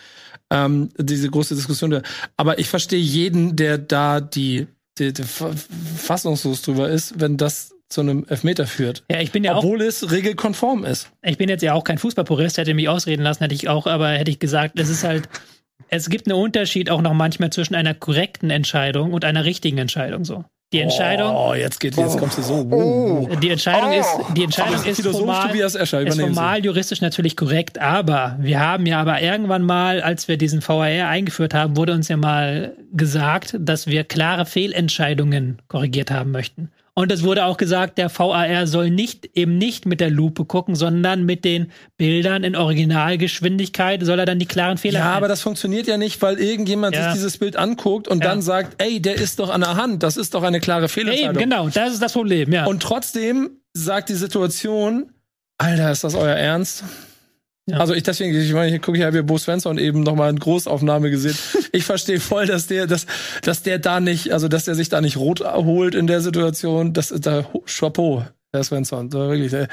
ähm, diese große Diskussion. Aber ich verstehe jeden, der da die, die, die fassungslos drüber ist, wenn das zu einem Elfmeter führt. Ja, ich bin ja Obwohl auch, es regelkonform ist. Ich bin jetzt ja auch kein Fußballpurist, hätte mich ausreden lassen, hätte ich auch, aber hätte ich gesagt, es ist halt, es gibt einen Unterschied auch noch manchmal zwischen einer korrekten Entscheidung und einer richtigen Entscheidung so. Die Entscheidung. Oh, jetzt geht, jetzt kommst du so. Oh. Die Entscheidung oh. ist, die Entscheidung ist formal, ist formal juristisch natürlich korrekt, aber wir haben ja aber irgendwann mal, als wir diesen VAR eingeführt haben, wurde uns ja mal gesagt, dass wir klare Fehlentscheidungen korrigiert haben möchten. Und es wurde auch gesagt, der VAR soll nicht eben nicht mit der Lupe gucken, sondern mit den Bildern in Originalgeschwindigkeit soll er dann die klaren Fehler. Ja, finden. aber das funktioniert ja nicht, weil irgendjemand ja. sich dieses Bild anguckt und ja. dann sagt, ey, der ist doch an der Hand, das ist doch eine klare Fehlerentscheidung. Ja, eben, genau, das ist das Problem, ja. Und trotzdem sagt die Situation, Alter, ist das euer Ernst? Ja. Also ich deswegen, ich meine, hier gucke ich, habe hier Bo Svensson eben nochmal in Großaufnahme gesehen. Ich verstehe voll, dass der, dass, dass der da nicht, also dass der sich da nicht rot holt in der Situation. Das ist da Chapeau, Herr Svensson. So, wirklich, der,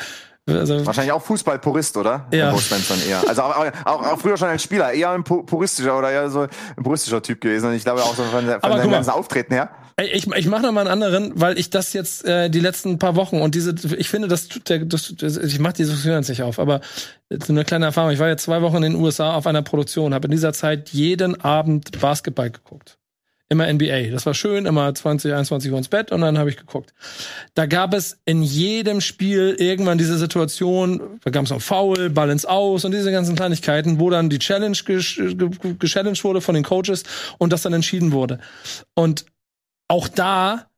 also, Wahrscheinlich auch Fußballpurist, oder? Ja. Bo Svensson eher. Also auch, auch, auch, früher schon als Spieler, eher ein puristischer oder eher so ein puristischer Typ gewesen. Und ich glaube auch so von, von seinem ganzen Auftreten her. Ich, ich mache noch mal einen anderen, weil ich das jetzt äh, die letzten paar Wochen und diese, ich finde, das tut der, das, das, ich mache die Diskussion jetzt nicht auf, aber so eine kleine Erfahrung. Ich war jetzt zwei Wochen in den USA auf einer Produktion, habe in dieser Zeit jeden Abend Basketball geguckt. Immer NBA. Das war schön, immer 20, 21 Uhr ins Bett und dann habe ich geguckt. Da gab es in jedem Spiel irgendwann diese Situation, da gab es noch Foul, ins Aus und diese ganzen Kleinigkeiten, wo dann die Challenge gechallenged wurde von den Coaches und das dann entschieden wurde. Und auch da,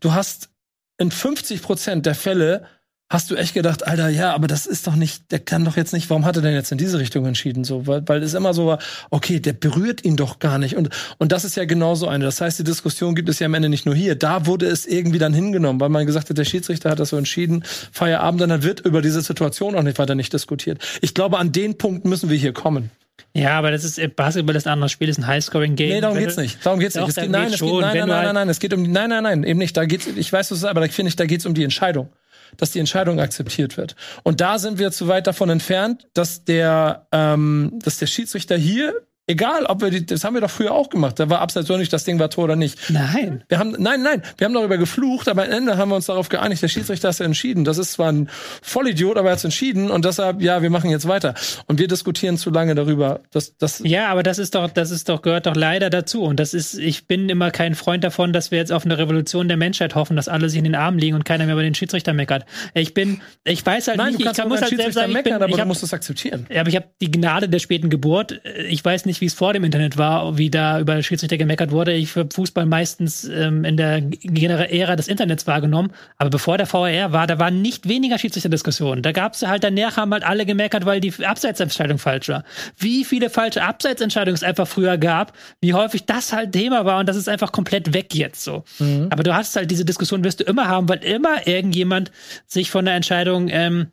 du hast in 50 Prozent der Fälle hast du echt gedacht, Alter, ja, aber das ist doch nicht, der kann doch jetzt nicht, warum hat er denn jetzt in diese Richtung entschieden? So, weil, weil es immer so war, okay, der berührt ihn doch gar nicht. Und, und das ist ja genauso eine. Das heißt, die Diskussion gibt es ja am Ende nicht nur hier. Da wurde es irgendwie dann hingenommen, weil man gesagt hat, der Schiedsrichter hat das so entschieden, Feierabend, dann wird über diese Situation auch nicht weiter nicht diskutiert. Ich glaube, an den Punkt müssen wir hier kommen. Ja, aber das ist äh, Basketball ist ein anderes Spiel, ist ein Highscoring-Game. Nee, darum geht's nicht. Darum geht's nicht. Es geht, nein, es geht, nein, nein, halt- nein, nein, es geht um die, nein, nein, nein, eben nicht. Da geht's, ich weiß, was es ist, aber da finde ich, da geht's um die Entscheidung. Dass die Entscheidung akzeptiert wird. Und da sind wir zu weit davon entfernt, dass der, ähm, dass der Schiedsrichter hier, egal ob wir die, das haben wir doch früher auch gemacht, da war abseits oder nicht, das Ding war Tor oder nicht. Nein. Wir haben, nein, nein, wir haben darüber geflucht, aber am Ende haben wir uns darauf geeinigt, der Schiedsrichter hat entschieden. Das ist zwar ein Vollidiot, aber er hat entschieden und deshalb, ja, wir machen jetzt weiter. Und wir diskutieren zu lange darüber. Das, das, Ja, aber das ist doch, das ist doch, gehört doch leider dazu. Und das ist, ich bin immer kein Freund davon, dass wir jetzt auf eine Revolution der Menschheit hoffen, dass alle sich in den Armen liegen und keiner mehr über den Schiedsrichter meckert. Ich bin, ich weiß halt nein, nicht, du kannst ich kann, muss halt selbst sagen, ich, meckern, bin, aber ich du hab, musst es akzeptieren. Ja, aber ich habe die Gnade der späten Geburt. Ich weiß nicht, wie es vor dem Internet war, wie da über Schiedsrichter gemeckert wurde. Ich habe Fußball meistens ähm, in der Gener- Ära des Internets wahrgenommen. Aber bevor der VAR war, da waren nicht weniger Schiedsrichterdiskussionen. Da gab es halt, danach haben halt alle gemeckert, weil die Abseitsentscheidung falsch war. Wie viele falsche Abseitsentscheidungen es einfach früher gab, wie häufig das halt Thema war und das ist einfach komplett weg jetzt so. Aber du hast halt diese Diskussion wirst du immer haben, weil immer irgendjemand sich von der Entscheidung ähm,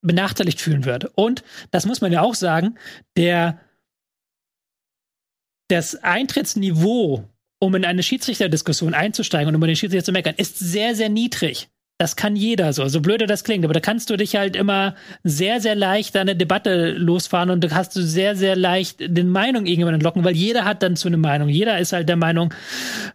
benachteiligt fühlen wird. Und das muss man ja auch sagen, der das Eintrittsniveau, um in eine Schiedsrichterdiskussion einzusteigen und über den Schiedsrichter zu meckern, ist sehr, sehr niedrig. Das kann jeder so, so blöde das klingt, aber da kannst du dich halt immer sehr, sehr leicht eine Debatte losfahren und da hast du sehr, sehr leicht den Meinung irgendwann entlocken, weil jeder hat dann zu eine Meinung. Jeder ist halt der Meinung,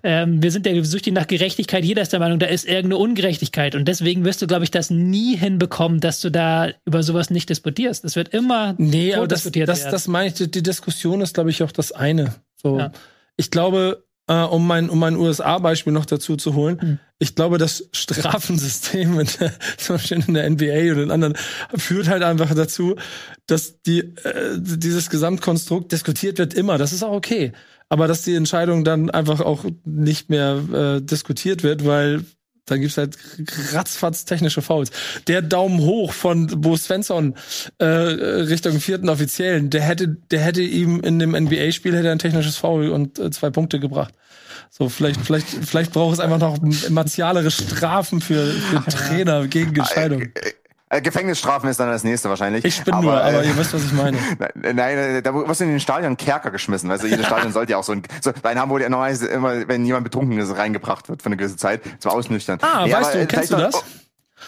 ähm, wir sind ja süchtig nach Gerechtigkeit, jeder ist der Meinung, da ist irgendeine Ungerechtigkeit und deswegen wirst du, glaube ich, das nie hinbekommen, dass du da über sowas nicht disputierst. Es wird immer Nee, aber das, totdiskutiert das, werden. das meine ich, die, die Diskussion ist, glaube ich, auch das eine. So, Ja. ich glaube, äh, um mein, um mein USA-Beispiel noch dazu zu holen, Hm. ich glaube, das Strafensystem in der, zum Beispiel in der NBA oder in anderen führt halt einfach dazu, dass die, äh, dieses Gesamtkonstrukt diskutiert wird immer. Das ist auch okay. Aber dass die Entscheidung dann einfach auch nicht mehr äh, diskutiert wird, weil dann gibt's halt ratzfatz technische Fouls. Der Daumen hoch von Bo Svensson äh, Richtung vierten Offiziellen, der hätte, der hätte ihm in dem NBA-Spiel hätte ein technisches Foul und äh, zwei Punkte gebracht. So, vielleicht, vielleicht, vielleicht braucht es einfach noch martialere Strafen für, für Trainer gegen Entscheidungen. Äh, Gefängnisstrafen ist dann das nächste wahrscheinlich. Ich bin nur, aber äh, ihr wisst, was ich meine. Nein, nein, da wirst du in den Stadion Kerker geschmissen. Also jedes Stadion sollte ja auch so ein. So, in Hamburg ja normalerweise immer, wenn jemand betrunken ist, reingebracht wird für eine gewisse Zeit, zum Ausnüchtern. Ah, Ja, weißt aber, du, äh, kennst du das? noch-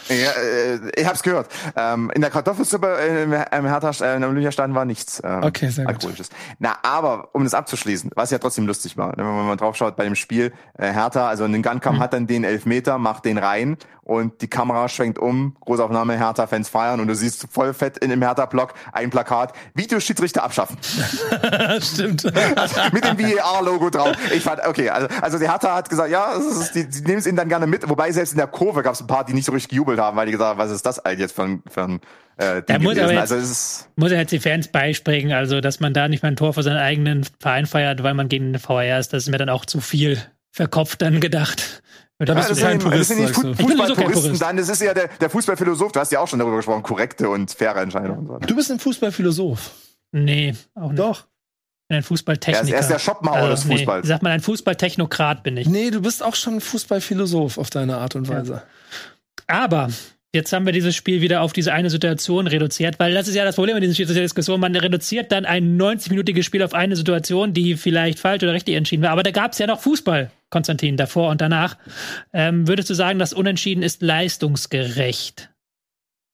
Ja, äh, ich hab's gehört. Ähm, in der Kartoffelsuppe äh, im, im Hertha, äh, im Olympiastadion war nichts ähm, Okay, sehr gut. Alkoholisches. Na, aber um das abzuschließen, was ja trotzdem lustig war, ne, wenn man mal drauf schaut bei dem Spiel, äh, Hertha, also Ngannkam hat dann den Elfmeter, macht den rein und die Kamera schwenkt um, Großaufnahme, Hertha-Fans feiern und du siehst voll fett in dem Hertha-Block ein Plakat, Videoschiedsrichter abschaffen. Stimmt. mit dem VAR-Logo drauf. Ich fand, okay, also, also der Hertha hat gesagt, ja, ist, die, die nehmen es ihnen dann gerne mit. Wobei selbst in der Kurve gab es ein paar, die nicht so richtig gejubelt haben, weil die gesagt haben, was ist das eigentlich jetzt für ein, für ein äh, Da muss gewesen. jetzt- Also muss er jetzt die Fans beispringen, also dass man da nicht mal ein Tor für seinen eigenen Verein feiert, weil man gegen den VR ist, das ist mir dann auch zu viel verkopft dann gedacht. Da bist Ja, du das kein sind, das Purist, sind nicht du. Fußballpuristen Purist. dann, das ist ja der, der Fußballphilosoph, du hast ja auch schon darüber gesprochen, korrekte und faire Entscheidungen. Und so. Du bist ein Fußballphilosoph. Nee, auch nicht. Doch. Ich bin ein Fußballtechniker. Er ist- er ist der Schopenhauer des nee. Fußballs. Sagt man, ein Fußballtechnokrat bin ich. Nee, du bist auch schon ein Fußballphilosoph auf deine Art und Weise. Aber jetzt haben wir dieses Spiel wieder auf diese eine Situation reduziert, weil das ist ja das Problem mit diesen Schiedsrichterdiskussionen. Man reduziert dann ein 90-minütiges Spiel auf eine Situation, die vielleicht falsch oder richtig entschieden war. Aber da gab es ja noch Fußball, Konstantin, davor und danach. Ähm, würdest du sagen, das Unentschieden ist leistungsgerecht?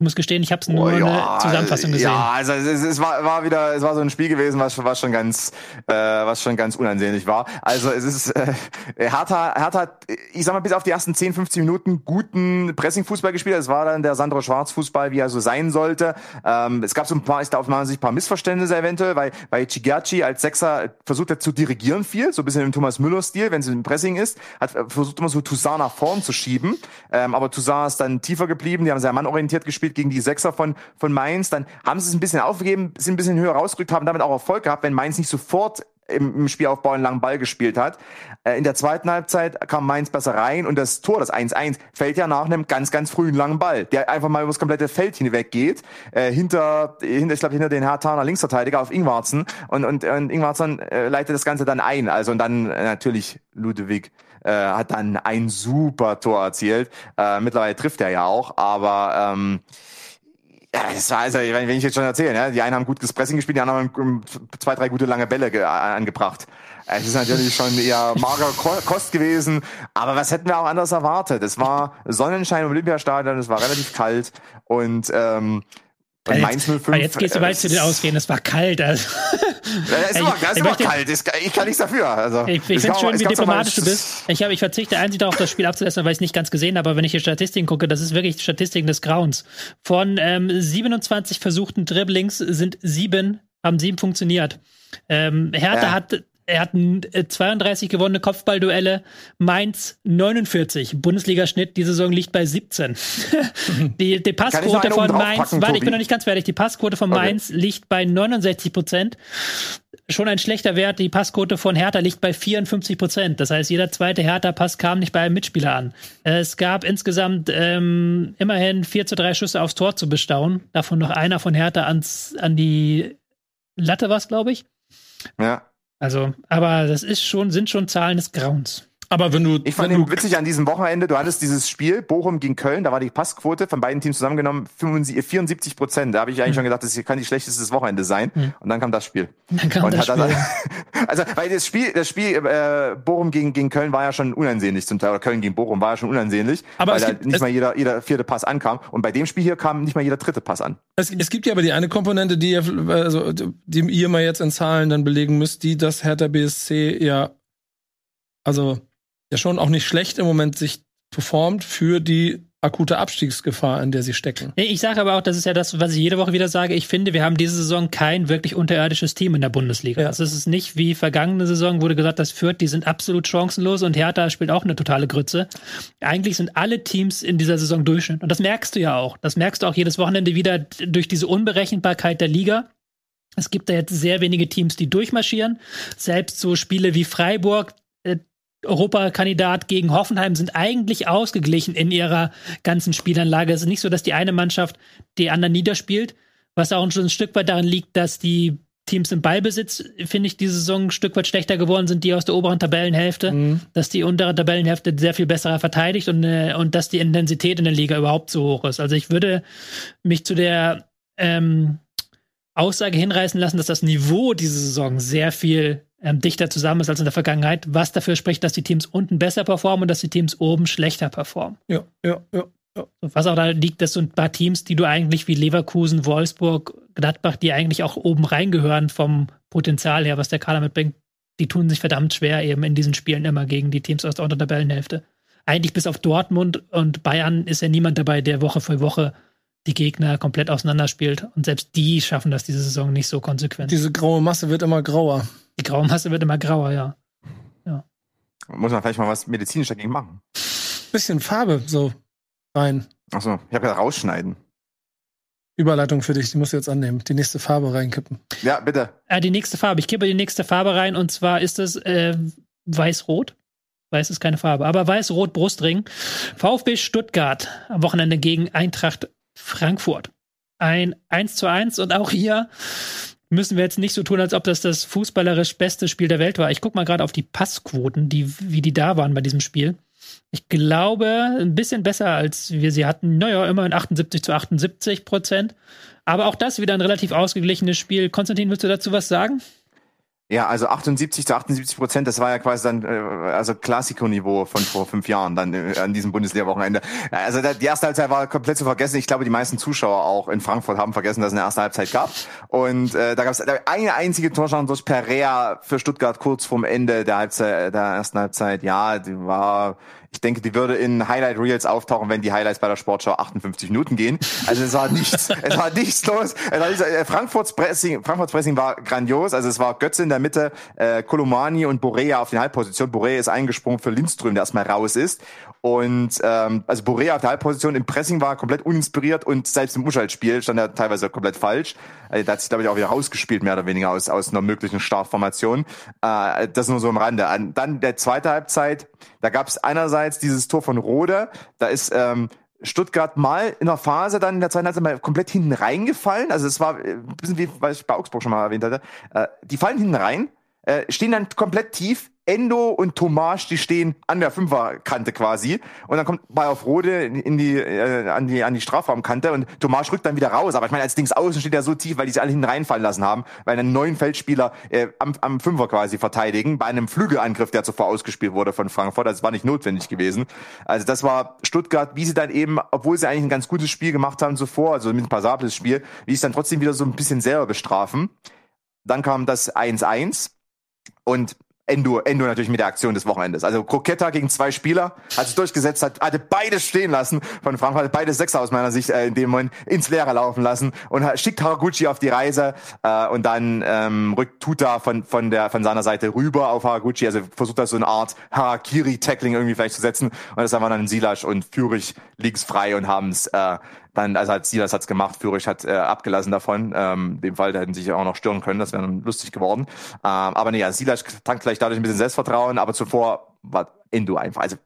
Ich muss gestehen, ich habe es nur Oh, in der Zusammenfassung gesehen. Ja, also es, es war, war wieder, es war so ein Spiel gewesen, was, was schon ganz, äh, was schon ganz unansehnlich war. Also es ist äh, Hertha, Hertha hat, ich sag mal, bis auf die ersten 10, 15 Minuten guten Pressing-Fußball gespielt. Es war dann der Sandro Schwarz-Fußball, wie er so sein sollte. Ähm, es gab so ein paar, ist da auf Sicht ein paar Missverständnisse eventuell, weil, weil Chigachi als Sechser versucht hat zu dirigieren viel, so ein bisschen im Thomas Müller-Stil, wenn es im Pressing ist, hat versucht immer so Toussaint nach vorn zu schieben. Ähm, aber Toussaint ist dann tiefer geblieben, die haben sehr mannorientiert gespielt gegen die Sechser von, von Mainz. Dann haben sie es ein bisschen aufgegeben, sind ein bisschen höher rausgerückt, haben damit auch Erfolg gehabt, wenn Mainz nicht sofort im, im Spielaufbau einen langen Ball gespielt hat. Äh, in der zweiten Halbzeit kam Mainz besser rein und das Tor, das 1-1, fällt ja nach einem ganz, ganz frühen langen Ball, der einfach mal übers komplette Feld hinweg geht, äh, hinter, hinter, ich glaube, hinter den Hertaner Linksverteidiger auf Ingwarzen und, und, und Ingwarzen äh, leitet das Ganze dann ein. Also und dann natürlich Ludwig äh, hat dann ein super Tor erzielt. Äh, mittlerweile trifft er ja auch, aber ähm, Ja, das war also, wenn ich jetzt schon erzähle, ja, die einen haben gut Pressing gespielt, die anderen haben zwei, drei gute lange Bälle ge- angebracht. Es ist natürlich schon eher mager Ko- Kost gewesen, aber was hätten wir auch anders erwartet? Es war Sonnenschein im Olympiastadion, es war relativ kalt und ähm, und Jetzt- Mainz 05. Aber jetzt gehst du äh, weit zu den Ausreden, es war kalt. Also. Ja, es Ich- war, es ich war möchte- kalt, ich kann nichts dafür. Also, Ich, ich finde schön, wie diplomatisch du bist. Ich, hab, ich verzichte einzig darauf, das Spiel abzulassen, weil ich es nicht ganz gesehen habe. Aber wenn ich die Statistiken gucke, das ist wirklich Statistiken des Grauens. Von ähm, 27 versuchten Dribblings sind sieben, haben sieben funktioniert. Ähm, Hertha Ja. hat er hat äh, 32 gewonnene Kopfballduelle, Mainz 49. Bundesligaschnitt die Saison liegt bei 17. die, die Passquote von Mainz, warte, ich bin noch nicht ganz fertig. Die Passquote von Okay. Mainz liegt bei 69 Prozent schon ein schlechter Wert. Die Passquote von Hertha liegt bei 54 Prozent. Das heißt, jeder zweite Hertha-Pass kam nicht bei einem Mitspieler an. Es gab insgesamt ähm, immerhin 4 zu 3 Schüsse aufs Tor zu bestaunen. Davon noch einer von Hertha ans, an die Latte was, glaube ich. Ja. Also, aber das ist schon, sind schon Zahlen des Grauens. Aber wenn du, Ich fand du witzig an diesem Wochenende, du hattest dieses Spiel, Bochum gegen Köln, da war die Passquote von beiden Teams zusammengenommen 75 74 Prozent. Da habe ich Hm. eigentlich schon gedacht, das kann die schlechteste Wochenende sein. Und dann kam das Spiel. Dann kam Und das Spiel. also, weil das Spiel, das Spiel äh, Bochum gegen, gegen Köln war ja schon unansehnlich zum Teil, oder Köln gegen Bochum war ja schon unansehnlich, Aber weil da gibt- nicht mal jeder, jeder vierte Pass ankam. Und bei dem Spiel hier kam nicht mal jeder dritte Pass an. Es, es gibt ja aber die eine Komponente, die ihr, also, die ihr mal jetzt in Zahlen dann belegen müsst, die das Hertha BSC ja, also ja schon auch nicht schlecht im Moment sich performt für die akute Abstiegsgefahr, in der sie stecken. Nee, Ich sage aber auch, das ist ja das, was ich jede Woche wieder sage. Ich finde, wir haben diese Saison kein wirklich unterirdisches Team in der Bundesliga. Ja. Also es ist nicht wie vergangene Saison, wurde gesagt, das Fürth, die sind absolut chancenlos und Hertha spielt auch eine totale Grütze. Eigentlich sind alle Teams in dieser Saison Durchschnitt. Und das merkst du ja auch. Das merkst du auch jedes Wochenende wieder durch diese Unberechenbarkeit der Liga. Es gibt da jetzt sehr wenige Teams, die durchmarschieren. Selbst so Spiele wie Freiburg, äh, Europakandidat gegen Hoffenheim, sind eigentlich ausgeglichen in ihrer ganzen Spielanlage. Es ist nicht so, dass die eine Mannschaft die anderen niederspielt, was auch schon ein Stück weit daran liegt, dass die Teams im Ballbesitz, finde ich, diese Saison ein Stück weit schlechter geworden sind, die aus der oberen Tabellenhälfte, dass die untere Tabellenhälfte sehr viel besser verteidigt und, äh, und dass die Intensität in der Liga überhaupt so hoch ist. Also ich würde mich zu der ähm, Aussage hinreißen lassen, dass das Niveau diese Saison sehr viel ähm, dichter zusammen ist als in der Vergangenheit, was dafür spricht, dass die Teams unten besser performen und dass die Teams oben schlechter performen. Ja, ja, ja. Was auch da liegt, dass so ein paar Teams, die du eigentlich wie Leverkusen, Wolfsburg, Gladbach, die eigentlich auch oben reingehören vom Potenzial her, was der Kader mitbringt, die tun sich verdammt schwer eben in diesen Spielen immer gegen die Teams aus der unteren Tabellenhälfte. Eigentlich bis auf Dortmund und Bayern ist ja niemand dabei, der Woche für Woche die Gegner komplett auseinanderspielt. Und selbst die schaffen das diese Saison nicht so konsequent. Die, Diese graue Masse wird immer grauer. Graue Masse wird immer grauer, ja. Muss man vielleicht mal was medizinisch dagegen machen. Bisschen Farbe so rein. Achso, ich habe ja rausschneiden. Überleitung für dich, die musst du jetzt annehmen. Die nächste Farbe reinkippen. Ja, bitte. Äh, die nächste Farbe. Ich kippe die nächste Farbe rein und zwar ist es äh, weiß-rot. Weiß ist keine Farbe, aber weiß-rot Brustring. VfB Stuttgart am Wochenende gegen Eintracht Frankfurt. Ein 1 zu 1 und auch hier müssen wir jetzt nicht so tun, als ob das das fußballerisch beste Spiel der Welt war. Ich gucke mal gerade auf die Passquoten, die, wie die da waren bei diesem Spiel. Ich glaube, ein bisschen besser, als wir sie hatten. Naja, immerhin 78 zu 78 Prozent. Aber auch das wieder ein relativ ausgeglichenes Spiel. Konstantin, willst du dazu was sagen? Ja, also 78 zu 78 Prozent, das war ja quasi dann äh, also Klassiko-Niveau von vor fünf Jahren dann äh, an diesem Bundesliga-Wochenende. Also die erste Halbzeit war komplett zu vergessen. Ich glaube, die meisten Zuschauer auch in Frankfurt haben vergessen, dass es eine erste Halbzeit gab. Und äh, da gab es eine einzige Torschance durch Perea für Stuttgart kurz vorm Ende der Halbzeit, der ersten Halbzeit. Ja, die war ich denke, die würde in Highlight Reels auftauchen, wenn die Highlights bei der Sportschau 58 Minuten gehen. Also es war nichts, es war nichts los. War nichts, äh, Frankfurts Pressing, Frankfurts Pressing war grandios. Also es war Götze in der Mitte, äh, Kolomani und Borea auf den Halbposition. Borea ist eingesprungen für Lindström, der erstmal raus ist. Und ähm, also Borea auf der Halbposition im Pressing war komplett uninspiriert und selbst im Umschaltspiel stand er teilweise komplett falsch. Also, da hat sich, glaube ich, auch wieder rausgespielt, mehr oder weniger aus, aus einer möglichen Startformation. Äh, das nur so am Rande. An, dann der zweite Halbzeit, da gab es einerseits dieses Tor von Rode, da ist ähm, Stuttgart mal in der Phase dann in der zweiten Halbzeit mal komplett hinten reingefallen. Also es war äh, ein bisschen wie, was ich bei Augsburg schon mal erwähnt hatte. Äh, die fallen hinten rein, äh, stehen dann komplett tief, Endo und Tomasch, die stehen an der Fünferkante quasi. Und dann kommt Ball auf Rode in die, äh, an die, an die Strafraumkante und Tomasch rückt dann wieder raus. Aber ich meine, als Dings außen steht er so tief, weil die sich alle hinten reinfallen lassen haben, weil einen neuen Feldspieler äh, am, am Fünfer quasi verteidigen, bei einem Flügelangriff, der zuvor ausgespielt wurde von Frankfurt. Das war nicht notwendig gewesen. Also das war Stuttgart, wie sie dann eben, obwohl sie eigentlich ein ganz gutes Spiel gemacht haben zuvor, also mit ein passables Spiel, wie sie es dann trotzdem wieder so ein bisschen selber bestrafen. Dann kam das 1-1 und Endo, Endo natürlich mit der Aktion des Wochenendes. Also Kroketta gegen zwei Spieler, hat sich durchgesetzt, hat, hatte beide stehen lassen von Frankfurt, hat beide Sechser aus meiner Sicht äh, in dem Moment ins Leere laufen lassen und schickt Haraguchi auf die Reise äh, und dann ähm, rückt Tuta von, von, der, von seiner Seite rüber auf Haraguchi, also versucht da so eine Art Harakiri-Tackling irgendwie vielleicht zu setzen und das waren dann Silas und Führig liegen's frei und haben's äh, dann, also hat Silas hat's gemacht, Führig hat äh, abgelassen davon. Ähm, dem Fall, da hätten sich auch noch stören können, das wäre dann lustig geworden. Ähm, aber nee, also Silas tankt vielleicht dadurch ein bisschen Selbstvertrauen, aber zuvor war Endo einfach. Also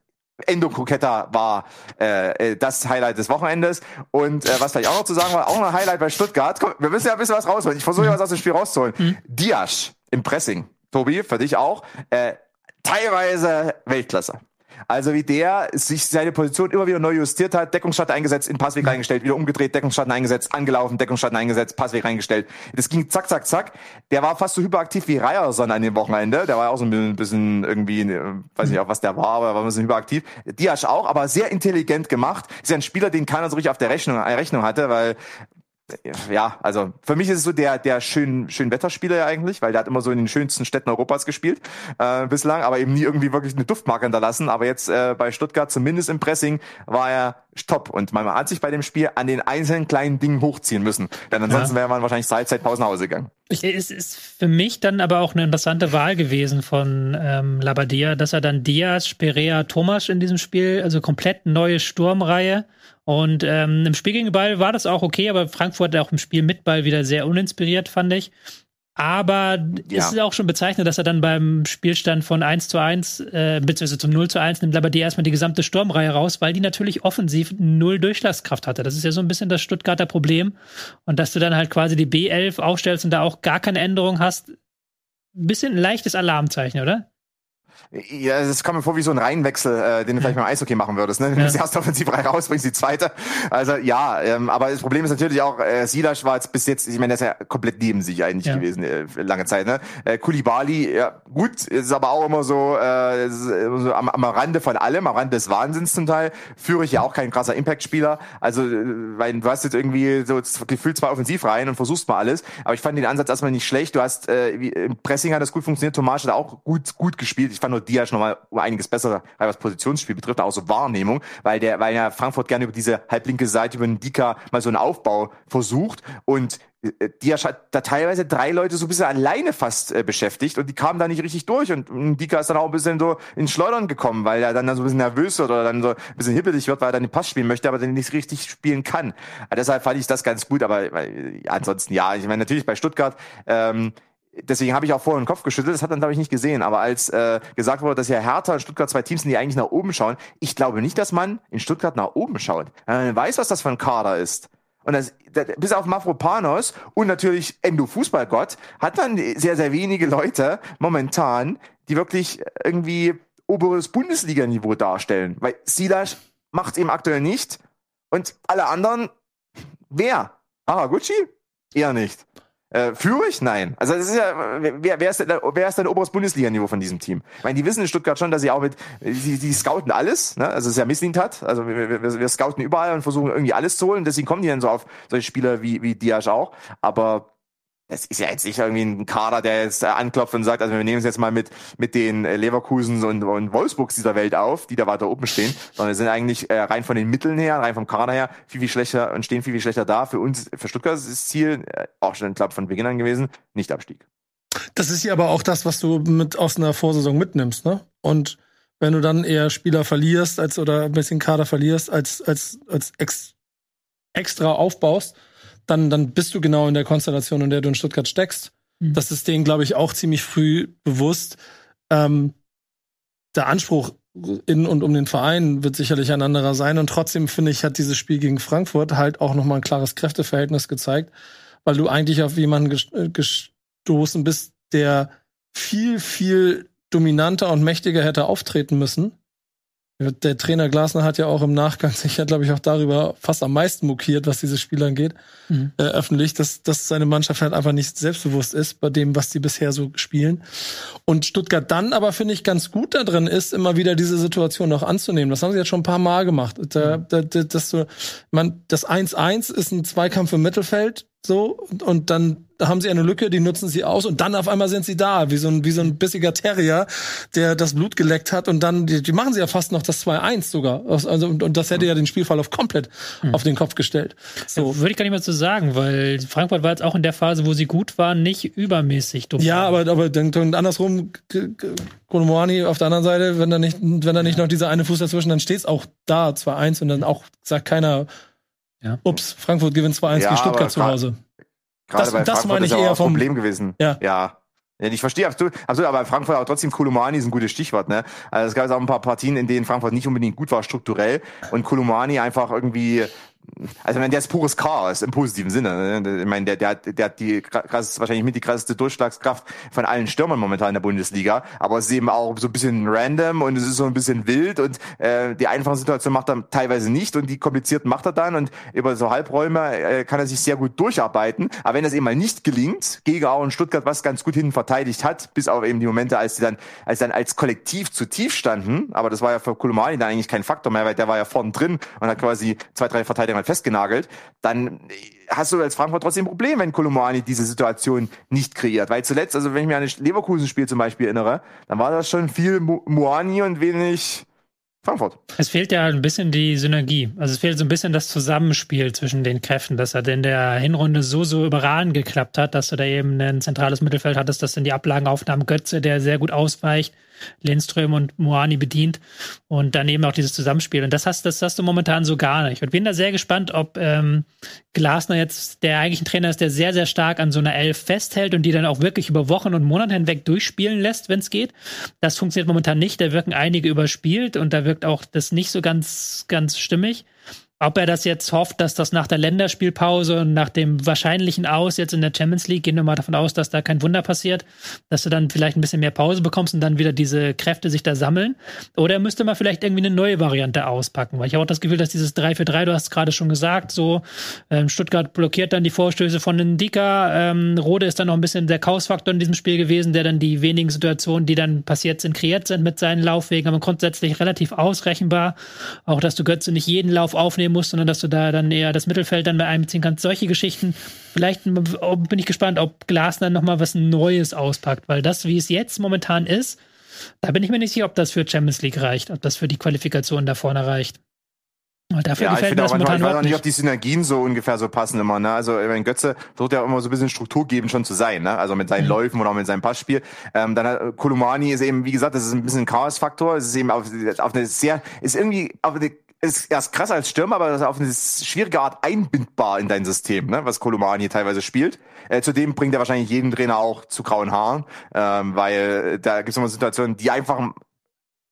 Endo Kroketta war äh, äh, das Highlight des Wochenendes. Und äh, was vielleicht auch noch zu sagen war, auch ein Highlight bei Stuttgart. Komm, wir müssen ja ein bisschen was rausholen. Ich versuche ja was aus dem Spiel rauszuholen. Mhm. Diasch im Pressing. Tobi, für dich auch. Äh, teilweise Weltklasse. Also wie der sich seine Position immer wieder neu justiert hat, Deckungsschatten eingesetzt, in Passweg reingestellt, wieder umgedreht, Deckungsschatten eingesetzt, angelaufen, Deckungsschatten eingesetzt, Passweg reingestellt. Das ging zack, zack, zack. Der war fast so hyperaktiv wie Ryerson an dem Wochenende. Der war auch so ein bisschen irgendwie, äh, weiß nicht auch was der war, aber war ein bisschen hyperaktiv. Diasch auch, aber sehr intelligent gemacht. Ist ja ein Spieler, den keiner so richtig auf der Rechnung, Rechnung hatte, weil ja, also für mich ist es so der der schön schön Wetterspieler ja eigentlich, weil der hat immer so in den schönsten Städten Europas gespielt äh, bislang, aber eben nie irgendwie wirklich eine Duftmarke hinterlassen. Aber jetzt äh, bei Stuttgart zumindest im Pressing war er top und man hat sich bei dem Spiel an den einzelnen kleinen Dingen hochziehen müssen, denn ansonsten ja. wäre man wahrscheinlich seit Zeitpause nach Hause gegangen. Es ist für mich dann aber auch eine interessante Wahl gewesen von ähm, Labadia, dass er dann Diaz, Perea, Thomas in diesem Spiel, also komplett neue Sturmreihe und ähm, im Spiel gegen Ball war das auch okay, aber Frankfurt auch im Spiel mit Ball wieder sehr uninspiriert, fand ich. Aber ja. es ist auch schon bezeichnet, dass er dann beim Spielstand von 1 zu 1, äh, beziehungsweise zum 0 zu 1 nimmt aber die erstmal die gesamte Sturmreihe raus, weil die natürlich offensiv null Durchschlagskraft hatte. Das ist ja so ein bisschen das Stuttgarter Problem. Und dass du dann halt quasi die B11 aufstellst und da auch gar keine Änderung hast, ein bisschen ein leichtes Alarmzeichen, oder? Ja, es kommt mir vor wie so ein Reihenwechsel, äh, den du vielleicht beim Eishockey machen würdest. Ne? Du nimmst ja. die erste Offensivreihe raus, bringst die zweite. Also ja, ähm, aber das Problem ist natürlich auch, äh, Silas war jetzt bis jetzt, ich meine, der ist ja komplett neben sich eigentlich ja. gewesen, äh, lange Zeit. Ne? Äh, Kulibali, ja gut, ist aber auch immer so, äh, so am, am Rande von allem, am Rande des Wahnsinns zum Teil. Führe ich ja auch kein krasser Impact-Spieler. Also, äh, weil du hast jetzt irgendwie so gefühlt zwei Offensivreihen und versuchst mal alles. Aber ich fand den Ansatz erstmal nicht schlecht. Du hast, äh, wie, im Pressing hat das gut funktioniert. Tomasch hat auch gut, gut gespielt. Ich nur Diaz nochmal um einiges besser, was Positionsspiel betrifft, auch so Wahrnehmung, weil der, weil ja Frankfurt gerne über diese halblinke Seite über den Dika mal so einen Aufbau versucht und äh, Diaz hat da teilweise drei Leute so ein bisschen alleine fast äh, beschäftigt und die kamen da nicht richtig durch und, und Dika ist dann auch ein bisschen so ins Schleudern gekommen, weil er dann, dann so ein bisschen nervös wird oder dann so ein bisschen hippelig wird, weil er dann den Pass spielen möchte, aber den nicht richtig spielen kann. Aber deshalb fand ich das ganz gut, aber weil, ansonsten ja, ich meine natürlich bei Stuttgart ähm, deswegen habe ich auch vorher den Kopf geschüttelt, das hat dann glaube ich nicht gesehen, aber als äh, gesagt wurde, dass ja Hertha und Stuttgart zwei Teams sind, die eigentlich nach oben schauen, ich glaube nicht, dass man in Stuttgart nach oben schaut. Man weiß, was das für ein Kader ist. Und das, das, bis auf Mafropanos und natürlich Endo Fußballgott hat man sehr, sehr wenige Leute momentan, die wirklich irgendwie oberes Bundesliganiveau darstellen. Weil Silas macht eben aktuell nicht. Und alle anderen, wer? Haraguchi? Eher nicht. Äh, Führig? Nein. Also das ist ja, wer, wer ist denn, wer ist denn oberes Bundesliga-Niveau von diesem Team? Ich meine, die wissen in Stuttgart schon, dass sie auch mit, die, die scouten alles, ne? Also es ist ja Misslint hat. Also wir, wir, wir scouten überall und versuchen irgendwie alles zu holen. Deswegen kommen die dann so auf solche Spieler wie, wie Diaz auch. Aber das ist ja jetzt nicht irgendwie ein Kader, der jetzt anklopft und sagt, also wir nehmen es jetzt mal mit, mit den äh, Leverkusens und, und Wolfsburgs dieser Welt auf, die da weiter oben stehen, sondern sind eigentlich äh, rein von den Mitteln her, rein vom Kader her, viel, viel schlechter und stehen viel, viel schlechter da. Für uns, für Stuttgart ist das Ziel, äh, auch schon, glaube von Beginn an gewesen, nicht Abstieg. Das ist ja aber auch das, was du mit aus einer Vorsaison mitnimmst, ne? Und wenn du dann eher Spieler verlierst, als oder ein bisschen Kader verlierst, als, als, als ex, extra aufbaust, dann, dann bist du genau in der Konstellation, in der du in Stuttgart steckst. Mhm. Das ist denen, glaube ich, auch ziemlich früh bewusst. Ähm, der Anspruch in und um den Verein wird sicherlich ein anderer sein. Und trotzdem, finde ich, hat dieses Spiel gegen Frankfurt halt auch nochmal ein klares Kräfteverhältnis gezeigt, weil du eigentlich auf jemanden gestoßen bist, der viel, viel dominanter und mächtiger hätte auftreten müssen. Der Trainer Glasner hat ja auch im Nachgang sich ja, glaube ich, auch darüber fast am meisten mokiert, was dieses Spiel angeht, mhm. äh, öffentlich, dass, dass seine Mannschaft halt einfach nicht selbstbewusst ist bei dem, was die bisher so spielen. Und Stuttgart dann aber, finde ich, ganz gut da drin ist, immer wieder diese Situation noch anzunehmen. Das haben sie jetzt schon ein paar Mal gemacht. Da, mhm. da, da, dass du, man, das 1-1 ist ein Zweikampf im Mittelfeld, so, und, dann haben sie eine Lücke, die nutzen sie aus und dann auf einmal sind sie da, wie so ein, wie so ein bissiger Terrier, der das Blut geleckt hat und dann, die, die machen sie ja fast noch das 2-1 sogar. Also, und, und das hätte ja den Spielverlauf komplett hm. auf den Kopf gestellt. So. Ja, würde ich gar nicht mehr so sagen, weil Frankfurt war jetzt auch in der Phase, wo sie gut waren, nicht übermäßig dumm. Ja, aber, aber dann, dann andersrum, Kolomoani auf der anderen Seite, wenn da nicht, wenn da nicht noch dieser eine Fuß dazwischen, dann steht's auch da 2-1 und dann auch sagt keiner, ja. Ups, Frankfurt gewinnt 2-1 ja, gegen Stuttgart zu Hause. Gerade das, bei das Frankfurt meine ich ist eher vom Problem gewesen. Ja. ja. Ja, ich verstehe absolut, absolut, aber Frankfurt auch trotzdem Kolumani ist ein gutes Stichwort, ne? Also es gab auch ein paar Partien, in denen Frankfurt nicht unbedingt gut war strukturell und Kolumani einfach irgendwie also ich meine, der ist pures Chaos im positiven Sinne. Ne? Ich meine, der, der, hat, der hat die krass, wahrscheinlich mit die krasseste Durchschlagskraft von allen Stürmern momentan in der Bundesliga. Aber es ist eben auch so ein bisschen random und es ist so ein bisschen wild und äh, die einfachen Situationen macht er teilweise nicht und die komplizierten macht er dann und über so Halbräume äh, kann er sich sehr gut durcharbeiten. Aber wenn das eben mal nicht gelingt, gegen auch in Stuttgart was ganz gut hinten verteidigt hat, bis auf eben die Momente, als sie dann, als dann als Kollektiv zu tief standen, aber das war ja für Kulumani dann eigentlich kein Faktor mehr, weil der war ja vorn drin und hat quasi zwei, drei Verteidiger mal festgenagelt, dann hast du als Frankfurt trotzdem ein Problem, wenn Kolomani diese Situation nicht kreiert. Weil zuletzt, also wenn ich mir an das Leverkusen-Spiel zum Beispiel erinnere, dann war das schon viel Moani und wenig Frankfurt. Es fehlt ja ein bisschen die Synergie. Also es fehlt so ein bisschen das Zusammenspiel zwischen den Kräften, dass er in der Hinrunde so, so überragend geklappt hat, dass du da eben ein zentrales Mittelfeld hattest, das in die Ablagenaufnahmen Götze, der sehr gut ausweicht, Lindström und Moani bedient und dann eben auch dieses Zusammenspiel. Und das hast, das hast du momentan so gar nicht. Und bin da sehr gespannt, ob ähm, Glasner jetzt der eigentlich ein Trainer ist, der sehr, sehr stark an so einer Elf festhält und die dann auch wirklich über Wochen und Monate hinweg durchspielen lässt, wenn es geht. Das funktioniert momentan nicht. Da wirken einige überspielt und da wirkt auch das nicht so ganz, ganz stimmig. Ob er das jetzt hofft, dass das nach der Länderspielpause und nach dem wahrscheinlichen Aus jetzt in der Champions League, gehen wir mal davon aus, dass da kein Wunder passiert, dass du dann vielleicht ein bisschen mehr Pause bekommst und dann wieder diese Kräfte sich da sammeln. Oder er müsste mal vielleicht irgendwie eine neue Variante auspacken, weil ich habe auch das Gefühl, dass dieses 3 für 3, du hast es gerade schon gesagt, so ähm, Stuttgart blockiert dann die Vorstöße von den Dika, ähm, Rode ist dann noch ein bisschen der Chaosfaktor in diesem Spiel gewesen, der dann die wenigen Situationen, die dann passiert sind, kreiert sind mit seinen Laufwegen, aber grundsätzlich relativ ausrechenbar. Auch, dass du Götze nicht jeden Lauf aufnehmen aufnehmen musst, sondern dass du da dann eher das Mittelfeld dann bei einbeziehen kannst. Solche Geschichten. Vielleicht bin ich gespannt, ob Glasner nochmal was Neues auspackt, weil das, wie es jetzt momentan ist, da bin ich mir nicht sicher, ob das für Champions League reicht, ob das für die Qualifikation da vorne reicht. Dafür ja, gefällt ich mir das auch momentan ich weiß auch nicht, ob die Synergien so ungefähr so passen immer. Ne? Also mein Götze versucht ja immer so ein bisschen strukturgebend schon zu sein, ne? also mit seinen mhm. Läufen oder auch mit seinem Passspiel. Ähm, dann hat Kolumani ist eben, wie gesagt, das ist ein bisschen ein Chaosfaktor. Es ist eben auf, auf eine sehr, ist irgendwie auf eine ist erst krass als Stürmer, aber das ist auf eine schwierige Art einbindbar in dein System, ne, was Kolomani teilweise spielt. Äh, zudem bringt er wahrscheinlich jeden Trainer auch zu grauen Haaren, ähm, weil da gibt es immer Situationen, die einfach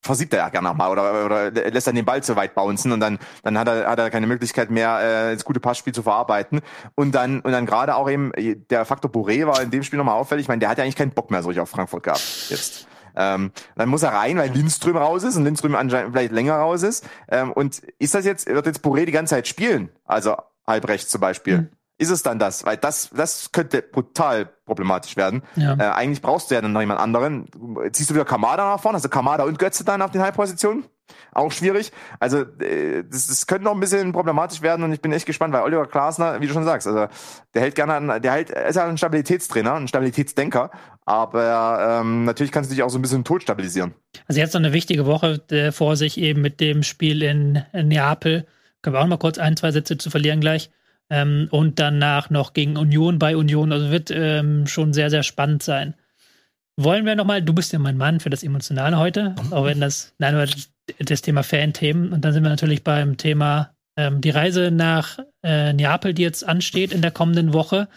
versiebt er ja gerne mal oder, oder lässt dann den Ball zu weit bouncen und dann, dann hat er, hat er keine Möglichkeit mehr, äh, das gute Passspiel zu verarbeiten. Und dann, und dann gerade auch eben, der Faktor Bourré war in dem Spiel nochmal auffällig. Ich meine, der hat ja eigentlich keinen Bock mehr so richtig auf Frankfurt gehabt jetzt. Ähm, dann muss er rein, weil Lindström raus ist und Lindström anscheinend vielleicht länger raus ist. Ähm, und ist das jetzt, wird jetzt Boré die ganze Zeit spielen? Also halbrechts zum Beispiel. Mhm. Ist es dann das? Weil das, das könnte brutal problematisch werden. Ja. Äh, eigentlich brauchst du ja dann noch jemand anderen. Ziehst du wieder Kamada nach vorne? Hast du Kamada und Götze dann auf den Halbpositionen? Auch schwierig. Also äh, das, das könnte noch ein bisschen problematisch werden und ich bin echt gespannt, weil Oliver Glasner, wie du schon sagst, also der hält gerne an, der hält, ist ja ein Stabilitätstrainer, ein Stabilitätsdenker, aber ähm, natürlich kannst du dich auch so ein bisschen tot stabilisieren. Also jetzt noch eine wichtige Woche äh, vor sich eben mit dem Spiel in, in Neapel. Können wir auch noch mal kurz ein, zwei Sätze zu verlieren gleich. Ähm, und danach noch gegen Union bei Union. Also wird ähm, schon sehr, sehr spannend sein. Wollen wir nochmal, du bist ja mein Mann für das Emotionale heute, auch wenn das, nein, aber das Thema Fan-Themen. Und dann sind wir natürlich beim Thema ähm, die Reise nach äh, Neapel, die jetzt ansteht in der kommenden Woche.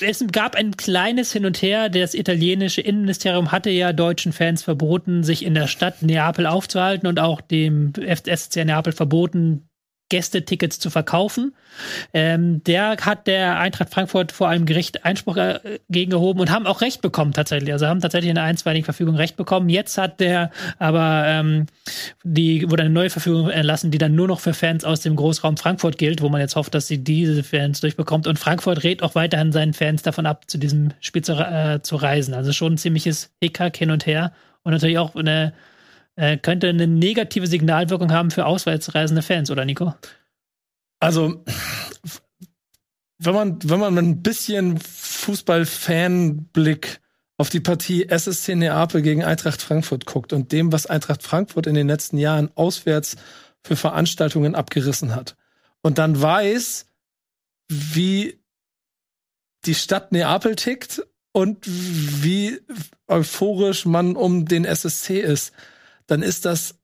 Es gab ein kleines Hin und Her. Das italienische Innenministerium hatte ja deutschen Fans verboten, sich in der Stadt Neapel aufzuhalten und auch dem FSC Neapel verboten, Gästetickets zu verkaufen. Ähm, der hat der Eintracht Frankfurt vor einem Gericht Einspruch äh, gegen erhoben und haben auch Recht bekommen tatsächlich. Also haben tatsächlich eine einstweilige Verfügung Recht bekommen. Jetzt hat der aber ähm, die wurde eine neue Verfügung erlassen, die dann nur noch für Fans aus dem Großraum Frankfurt gilt, wo man jetzt hofft, dass sie diese Fans durchbekommt. Und Frankfurt rät auch weiterhin seinen Fans davon ab, zu diesem Spiel zu, äh, zu reisen. Also schon ein ziemliches Hickhack hin und her und natürlich auch eine äh, könnte eine negative Signalwirkung haben für auswärtsreisende Fans, oder Nico? Also, wenn man, wenn man ein bisschen Fußball-Fanblick auf die Partie SSC Neapel gegen Eintracht Frankfurt guckt und dem, was Eintracht Frankfurt in den letzten Jahren auswärts für Veranstaltungen abgerissen hat und dann weiß, wie die Stadt Neapel tickt und wie euphorisch man um den SSC ist, dann ist das,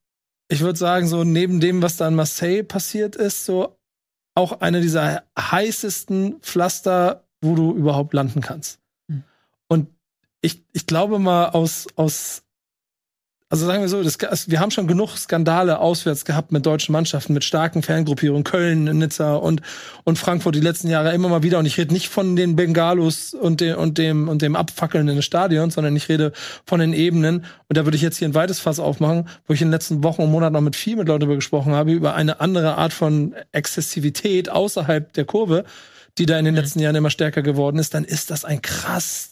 ich würde sagen, so neben dem, was da in Marseille passiert ist, so auch eine dieser heißesten Pflaster, wo du überhaupt landen kannst. Mhm. Und ich, ich glaube mal aus, aus also sagen wir so, das, wir haben schon genug Skandale auswärts gehabt mit deutschen Mannschaften, mit starken Fangruppierungen, Köln, Nizza und, und Frankfurt die letzten Jahre immer mal wieder. Und ich rede nicht von den Bengalos und, den, und, dem, und dem Abfackeln in den Stadion, sondern ich rede von den Ebenen. Und da würde ich jetzt hier ein weites Fass aufmachen, wo ich in den letzten Wochen und Monaten noch mit viel mit Leuten darüber gesprochen habe, über eine andere Art von Exzessivität außerhalb der Kurve, die da in den mhm. letzten Jahren immer stärker geworden ist, dann ist das ein krass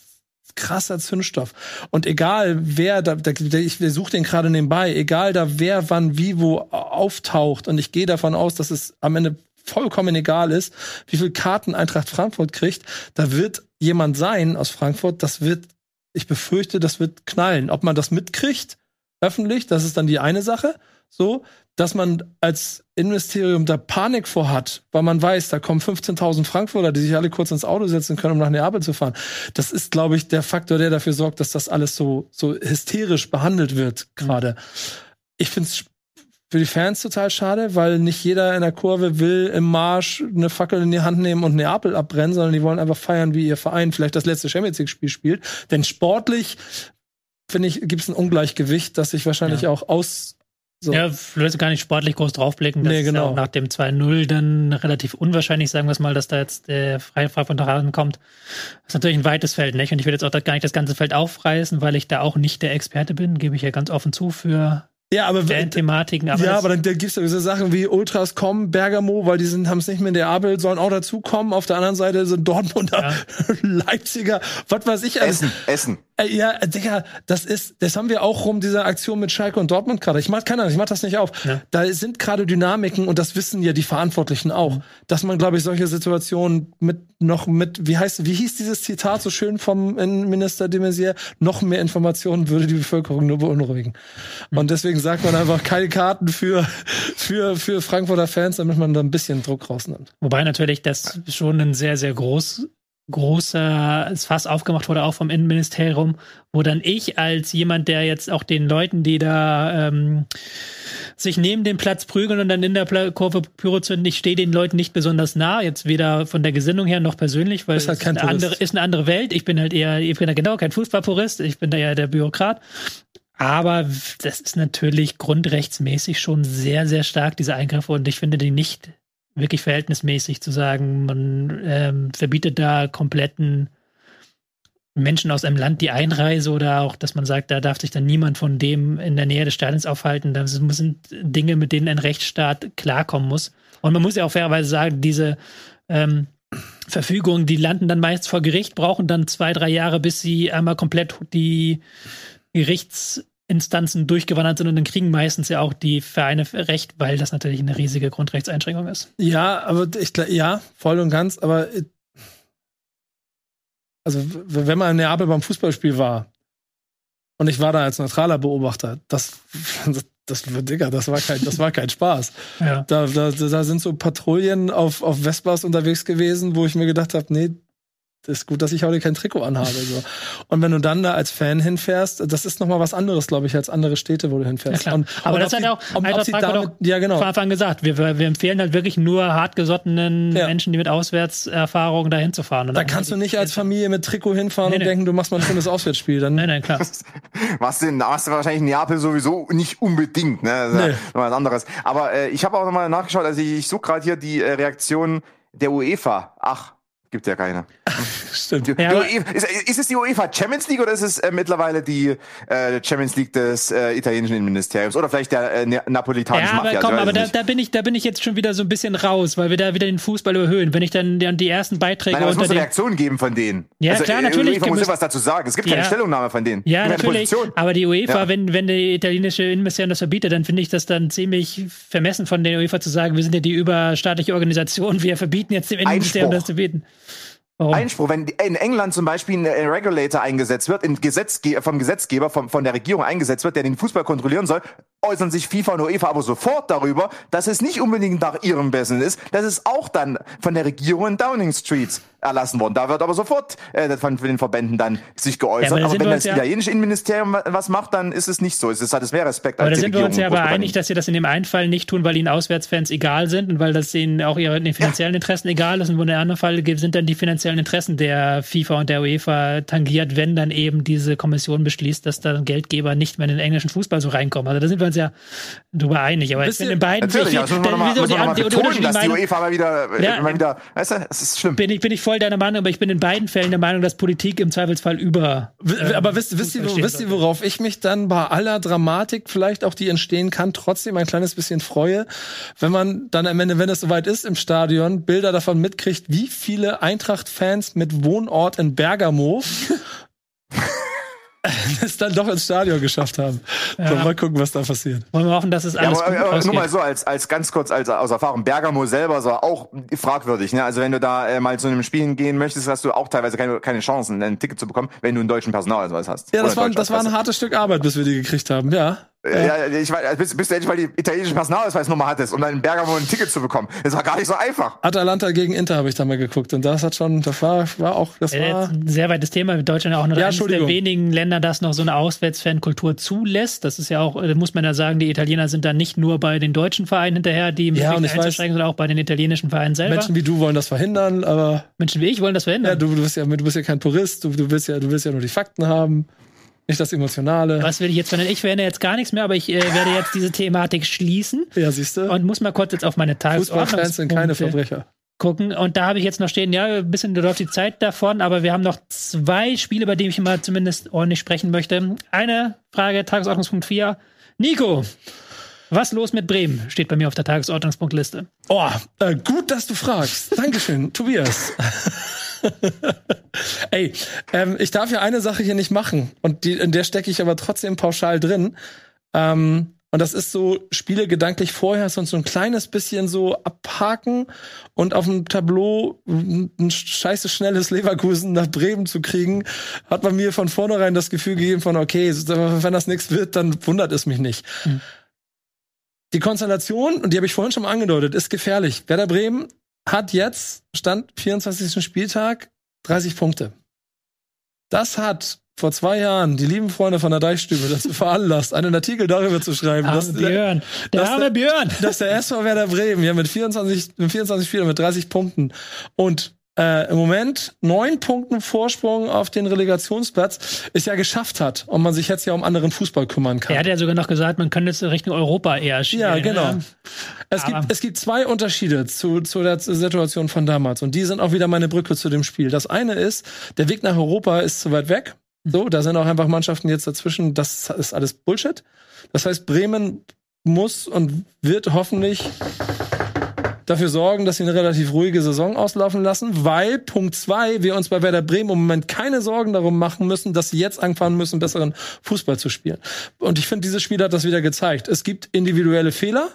krasser Zündstoff. Und egal wer, da, da ich suche den gerade nebenbei, egal da wer wann wie wo auftaucht und ich gehe davon aus, dass es am Ende vollkommen egal ist, wie viel Karten Eintracht Frankfurt kriegt, da wird jemand sein aus Frankfurt, das wird, ich befürchte, das wird knallen. Ob man das mitkriegt, öffentlich, das ist dann die eine Sache, so, dass man als Innenministerium da Panik vor hat, weil man weiß, da kommen 15.000 Frankfurter, die sich alle kurz ins Auto setzen können, um nach Neapel zu fahren. Das ist, glaube ich, der Faktor, der dafür sorgt, dass das alles so, so hysterisch behandelt wird gerade. Ich finde es für die Fans total schade, weil nicht jeder in der Kurve will im Marsch eine Fackel in die Hand nehmen und Neapel abbrennen, sondern die wollen einfach feiern, wie ihr Verein vielleicht das letzte Champions League Spiel spielt. Denn sportlich finde ich, gibt es ein Ungleichgewicht, das sich wahrscheinlich ja. auch aus so. Ja, würde gar nicht sportlich groß draufblicken. Das nee, genau. ist ja nach dem 2-0 dann relativ unwahrscheinlich, sagen wir es mal, dass da jetzt der freie Frei von Rasen kommt. Das ist natürlich ein weites Feld, nicht? Und ich will jetzt auch gar nicht das ganze Feld aufreißen, weil ich da auch nicht der Experte bin, gebe ich ja ganz offen zu für ja, aber Thematiken. Aber ja, aber dann, dann gibt's ja so Sachen wie Ultras kommen, Bergamo, weil die sind, haben es nicht mehr in der Abel, sollen auch dazukommen. Auf der anderen Seite sind Dortmunder, ja. Leipziger, was weiß ich. Essen, Essen. Äh, ja, Digga, das ist, das haben wir auch rum, diese Aktion mit Schalke und Dortmund gerade. Ich mach keine Ahnung, ich mach das nicht auf. Ja. Da sind gerade Dynamiken und das wissen ja die Verantwortlichen auch, mhm. dass man, glaube ich, solche Situationen mit noch mit, wie heißt, wie hieß dieses Zitat so schön vom Innenminister de Maizière, noch mehr Informationen würde die Bevölkerung nur beunruhigen. Mhm. Und deswegen sagt man einfach keine Karten für, für, für Frankfurter Fans, damit man da ein bisschen Druck rausnimmt. Wobei natürlich das schon ein sehr, sehr groß großes Fass aufgemacht wurde, auch vom Innenministerium, wo dann ich als jemand, der jetzt auch den Leuten, die da ähm, sich neben dem Platz prügeln und dann in der Kurve Pyro zünden, ich stehe den Leuten nicht besonders nah, jetzt weder von der Gesinnung her noch persönlich, weil ist halt es ist, eine andere, ist eine andere Welt. Ich bin halt eher, ich bin da genau kein Fußballpurist, ich bin da eher der Bürokrat. Aber das ist natürlich grundrechtsmäßig schon sehr, sehr stark, diese Eingriffe. Und ich finde die nicht wirklich verhältnismäßig zu sagen, man ähm, verbietet da kompletten Menschen aus einem Land die Einreise oder auch, dass man sagt, da darf sich dann niemand von dem in der Nähe des Stadions aufhalten. Das sind Dinge, mit denen ein Rechtsstaat klarkommen muss. Und man muss ja auch fairerweise sagen, diese ähm, Verfügungen, die landen dann meist vor Gericht, brauchen dann zwei, drei Jahre, bis sie einmal komplett die Gerichts Instanzen durchgewandert sind und dann kriegen meistens ja auch die Vereine recht, weil das natürlich eine riesige Grundrechtseinschränkung ist. Ja, aber ich ja, voll und ganz, aber also wenn man in Neapel beim Fußballspiel war und ich war da als neutraler Beobachter, das, das, das, Digga, das war kein, das war kein Spaß. Ja. Da, da, da sind so Patrouillen auf, auf Vespas unterwegs gewesen, wo ich mir gedacht habe, nee, ist gut, dass ich heute kein Trikot anhabe. So. Und wenn du dann da als Fan hinfährst, das ist nochmal was anderes, glaube ich, als andere Städte, wo du hinfährst. Ja, und, Aber und das ob hat sie- auch ob- ob Eintracht Frankfurt damit- auch Ja, genau. von Anfang gesagt. Wir, wir empfehlen halt wirklich nur hartgesottenen Ja. Menschen, die mit Auswärtserfahrung dahin zu fahren. Und Da kannst du halt- nicht als Familie mit Trikot hinfahren Nee, und nee. denken, du machst mal ein schönes Auswärtsspiel. Dann Nein, nein, klar. Was denn, machst du wahrscheinlich in Neapel sowieso nicht unbedingt, ne? Das ist Nee. ja noch was anderes. Aber äh, ich habe auch nochmal nachgeschaut, also ich, ich suche gerade hier die äh, Reaktion der UEFA. Ach, gibt ja keine. stimmt. Die, Ja, die UEFA, ist, ist es die UEFA Champions League oder ist es äh, mittlerweile die äh, Champions League des äh, italienischen Innenministeriums oder vielleicht der äh, ne napolitanischen Ja, aber Mafia? komm, aber da, da bin ich, da bin ich jetzt schon wieder so ein bisschen raus, weil wir da wieder den Fußball überhöhen. Wenn ich dann, dann die ersten Beiträge Nein, aber es muss eine Reaktion geben von denen. Ja, also, klar, äh, natürlich UEFA muss ja was dazu sagen. Es gibt keine Ja. Stellungnahme von denen. Ja, keine natürlich. Position. Aber die UEFA, Ja. wenn, wenn die italienische Innenministerium das verbietet, dann finde ich das dann ziemlich vermessen von der UEFA zu sagen, wir sind ja die überstaatliche Organisation, wir verbieten jetzt dem Innenministerium Einspruch. das zu bieten. Warum? Einspruch, wenn in England zum Beispiel ein Regulator eingesetzt wird, Gesetzge vom Gesetzgeber, vom, von der Regierung eingesetzt wird, der den Fußball kontrollieren soll, äußern sich FIFA und UEFA aber sofort darüber, dass es nicht unbedingt nach ihrem Besten ist. Das ist auch dann von der Regierung in Downing Street erlassen worden. Da wird aber sofort äh, von, den Verbänden dann sich geäußert. Ja, aber aber wenn wir das ja- italienische Innenministerium wa- was macht, dann ist es nicht so. Es hat es mehr Respekt Aber da sind wir uns ja Regierung aber in einig, dass sie das in dem einen Fall nicht tun, weil ihnen Auswärtsfans egal sind und weil das ihnen auch ihre finanziellen Interessen egal ist. Und wo in der anderen Fall sind dann die finanziellen Interessen der FIFA und der UEFA tangiert, wenn dann eben diese Kommission beschließt, dass dann Geldgeber nicht mehr in den englischen Fußball so reinkommen. Also da sind wir uns ja drüber einig. Aber ich bin in beiden Natürlich, ich, aber das muss man nochmal mal betonen, dass die UEFA mal wieder, äh, Ja. immer wieder, weißt du, es ist schlimm. bin ich, bin ich voll deiner Meinung, aber ich bin in beiden Fällen der Meinung, dass Politik im Zweifelsfall über. Ähm, aber wisst, wisst, ihr, wisst ihr, worauf ich mich dann bei aller Dramatik, vielleicht auch die entstehen kann, trotzdem ein kleines bisschen freue, wenn man dann am Ende, wenn es soweit ist im Stadion, Bilder davon mitkriegt, wie viele Eintracht-Fans mit Wohnort in Bergamo es dann doch ins Stadion geschafft haben. So, mal gucken, was da passiert. Wollen wir hoffen, dass es Ja, alles aber, gut aber nur mal so als, als ganz kurz als aus Erfahrung. Bergamo selber war auch fragwürdig. Ne? Also wenn du da äh, mal zu einem Spiel gehen möchtest, hast du auch teilweise keine, keine Chancen, ein Ticket zu bekommen, wenn du einen deutschen Personalausweis hast. Ja, das war, das war ein hartes Stück Arbeit, bis wir die gekriegt haben, ja. Ja, ich weiß, bis, bis du endlich mal die italienische Personalausweisnummer hattest, um dann in Bergamo ein Ticket zu bekommen. Das war gar nicht so einfach. Atalanta gegen Inter habe ich da mal geguckt und das hat schon, das war, war auch, das Äh, war. jetzt ein sehr weites Thema. Deutschland ja auch noch Ja, eines der wenigen Länder, das noch so eine Auswärtsfankultur zulässt. Das ist ja auch, äh, muss man ja sagen, die Italiener sind da nicht nur bei den deutschen Vereinen hinterher, die Ja, ich weiß- einzusteigen, sondern auch bei den italienischen Vereinen selber. Menschen wie du wollen das verhindern, aber Menschen wie ich wollen das ja, verhindern. du, du bist ja, du bist ja kein Purist, du, du willst ja, du willst ja nur die Fakten haben, nicht das Emotionale. Was will ich jetzt verhindern? Ich verhindere jetzt gar nichts mehr, aber ich äh, werde jetzt diese Thematik schließen Ja, siehst du? und muss mal kurz jetzt auf meine Fußballfans sind keine Verbrecher. gucken. Und da habe ich jetzt noch stehen, ja, ein bisschen läuft die Zeit davon, aber wir haben noch zwei Spiele, bei denen ich mal zumindest ordentlich sprechen möchte. Eine Frage, Tagesordnungspunkt 4. Nico, was los mit Bremen? Steht bei mir auf der Tagesordnungspunktliste. Oh, äh, gut, dass du fragst. Dankeschön, Tobias. Ey, ähm, ich darf ja eine Sache hier nicht machen und die, in der stecke ich aber trotzdem pauschal drin. Ähm, und das ist so, Spiele gedanklich vorher und so ein kleines bisschen so abhaken und auf dem Tableau ein scheiße schnelles Leverkusen nach Bremen zu kriegen, hat man mir von vornherein das Gefühl gegeben von, okay, wenn das nichts wird, dann wundert es mich nicht. Die Konstellation, und die habe ich vorhin schon mal angedeutet, ist gefährlich. Werder Bremen hat jetzt, Stand 24. Spieltag, 30 Punkte. Das hat vor zwei Jahren die lieben Freunde von der Deichstübe dazu veranlasst, einen Artikel darüber zu schreiben, dass, Björn. Der das- arme Björn. dass der SV Werder Bremen ja mit 24, mit 24 Spielern mit 30 Punkten und äh, im Moment neun Punkten Vorsprung auf den Relegationsplatz es ja geschafft hat und man sich jetzt ja um anderen Fußball kümmern kann. Er hat ja sogar noch gesagt, man könnte jetzt Richtung Europa eher spielen. Ja, genau. ne? Es Aber- gibt, es gibt zwei Unterschiede zu, zu der Situation von damals. Und die sind auch wieder meine Brücke zu dem Spiel. Das eine ist, der Weg nach Europa ist zu weit weg. So, da sind auch einfach Mannschaften jetzt dazwischen. Das ist alles Bullshit. Das heißt, Bremen muss und wird hoffentlich dafür sorgen, dass sie eine relativ ruhige Saison auslaufen lassen, weil Punkt zwei, wir uns bei Werder Bremen im Moment keine Sorgen darum machen müssen, dass sie jetzt anfangen müssen, besseren Fußball zu spielen. Und ich finde, dieses Spiel hat das wieder gezeigt. Es gibt individuelle Fehler.